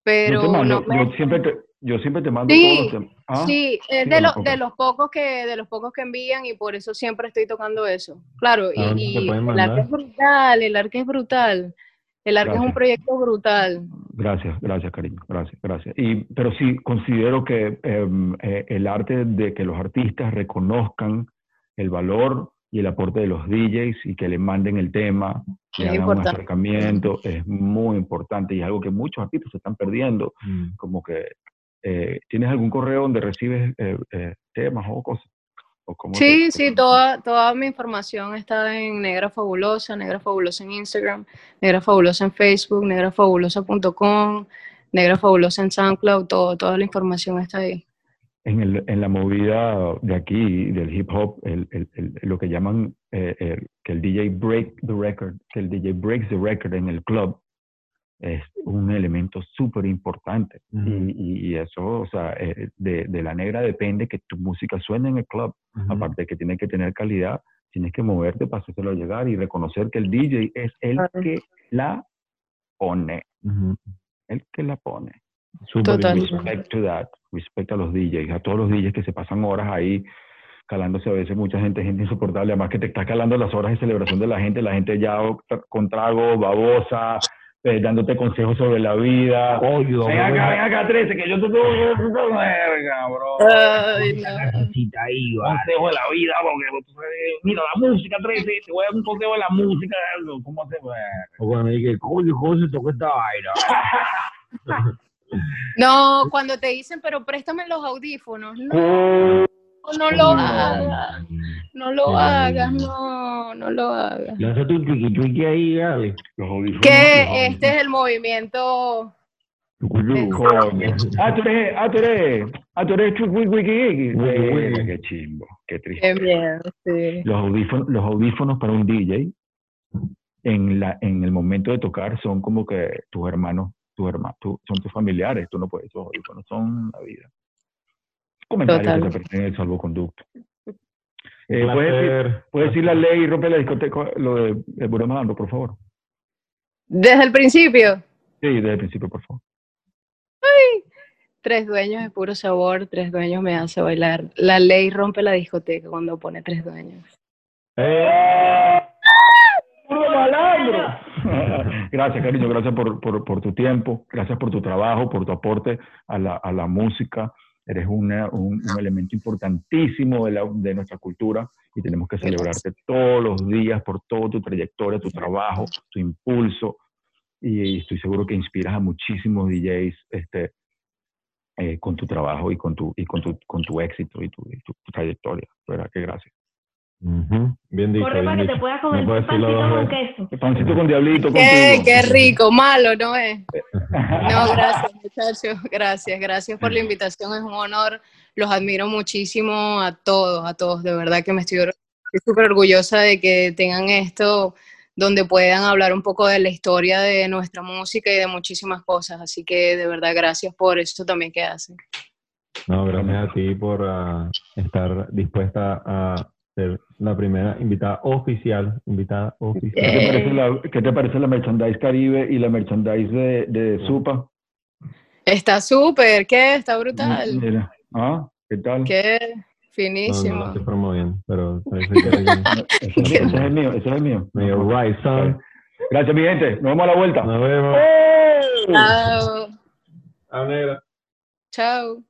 pero yo, te mando- no me- yo siempre te, yo siempre te mando Sí, todos los temas. Ah, Sí, es sí, de, lo- de los pocos que de los pocos que envían y por eso siempre estoy tocando eso. Claro, y, ¿A dónde te y el arte mandar? es brutal, el arte es brutal. El arte es un Gracias. proyecto brutal. Gracias, gracias, cariño, gracias, gracias. Y, pero sí, considero que em, eh, el arte de que los artistas reconozcan el valor y el aporte de los DJs y que le manden el tema, le Es hagan un importante. acercamiento, es muy importante y es algo que muchos artistas se están perdiendo. Mm. Como que, eh, ¿tienes algún correo donde recibes eh, eh, temas o cosas? ¿O cómo Sí, te- sí, toda, toda mi información está en Negra Fabulosa, Negra Fabulosa en Instagram, Negra Fabulosa en Facebook, negrafabulosa.com, Negra Fabulosa en SoundCloud, todo, toda la información está ahí. en, el- en la movida de aquí, del hip hop, el- lo que llaman eh, el- que el DJ break the record, que el DJ breaks the record en el club, es un elemento súper importante. Ujú. y, y- y eso, o sea, eh, de, de la negra depende que tu música suene en el club. Aparte de que tiene que tener calidad, tienes que moverte para hacérselo llegar y reconocer que el DJ es el Claro. que la pone, el que la pone. Total. importante. Respect to that, respect a los DJs, a todos los DJs que se pasan horas ahí calándose a veces mucha gente, gente insoportable, además que te está calando las horas de celebración de la gente, la gente ya con trago, babosa, eh, dándote consejos sobre la vida. Coño, ven acá, ven acá, 13, que yo te tengo verga, bro. Ay, no. Ahí. Consejo de la vida, porque tú sabes, mira la música, 13, te voy a dar un consejo de la música, ¿cómo se ve? O cuando dije, coño, José, toca esta vaina. No, cuando te dicen, pero préstame los audífonos, no, no lo hagas, no lo hagas, no, no lo hagas. Lánzate un triqui triqui ahí, Que este es el movimiento. Ah, tú eres, ah, tú eres, ah, tú eres. Qué chimbo, qué triste. Qué miedo, sí. Los audífonos, los audífonos para un DJ en la, en el momento de tocar son como que tus hermanos, tus hermanos, son tus familiares, tú no puedes, esos audífonos son la vida. Comentarios Total. que se pertenecen al salvoconducto. Eh, ¿puedes, decir, puedes decir la ley y rompe la discoteca, lo de, de Buró Malandro, por favor? Desde el principio, Sí, desde el principio, por favor. tres dueños de puro sabor, tres dueños me hace bailar. La ley rompe la discoteca cuando pone tres dueños. Eh, ¡Puro malandro! gracias, cariño, gracias por, por, por tu tiempo, gracias por tu trabajo, por tu aporte a la, a la música. Eres una- un, un elemento importantísimo de, la, de nuestra cultura y tenemos que celebrarte todos los días por toda tu trayectoria, tu trabajo, tu impulso. Y, estoy seguro que inspiras a muchísimos DJs este, eh, con tu trabajo y con tu, y con tu, con tu éxito y tu, y tu- tu trayectoria. ¿Verdad que gracias? Ujú. Bien dicho, Corre bien para que te dicho. puedas comer No un pancito con veces. queso. Pancito con diablito ¡Qué, qué rico! Malo, ¿no es? No, gracias, muchachos. Gracias, gracias por la invitación. Es un honor. Los admiro muchísimo a todos, a todos. De verdad que me estoy súper orgullosa de que tengan esto donde puedan hablar un poco de la historia de nuestra música y de muchísimas cosas. Así que de verdad, gracias por eso también que hacen. No, gracias a ti por ah, estar dispuesta a ser la primera invitada oficial. Invitada ¿Qué oficial. te, parece la, qué te parece la merchandise Caribe y la merchandise de, de Supa? Está súper, ¿qué? Está brutal. Mira, ¿ah? ¿Qué tal? Qué No, no finísimo. lo estoy promoviendo, pero parece que Ese, es- el mío, ese es el mío. me dio right, son. Gracias, mi gente. Nos vemos a la vuelta. Nos vemos. Chao. Negra. Chao.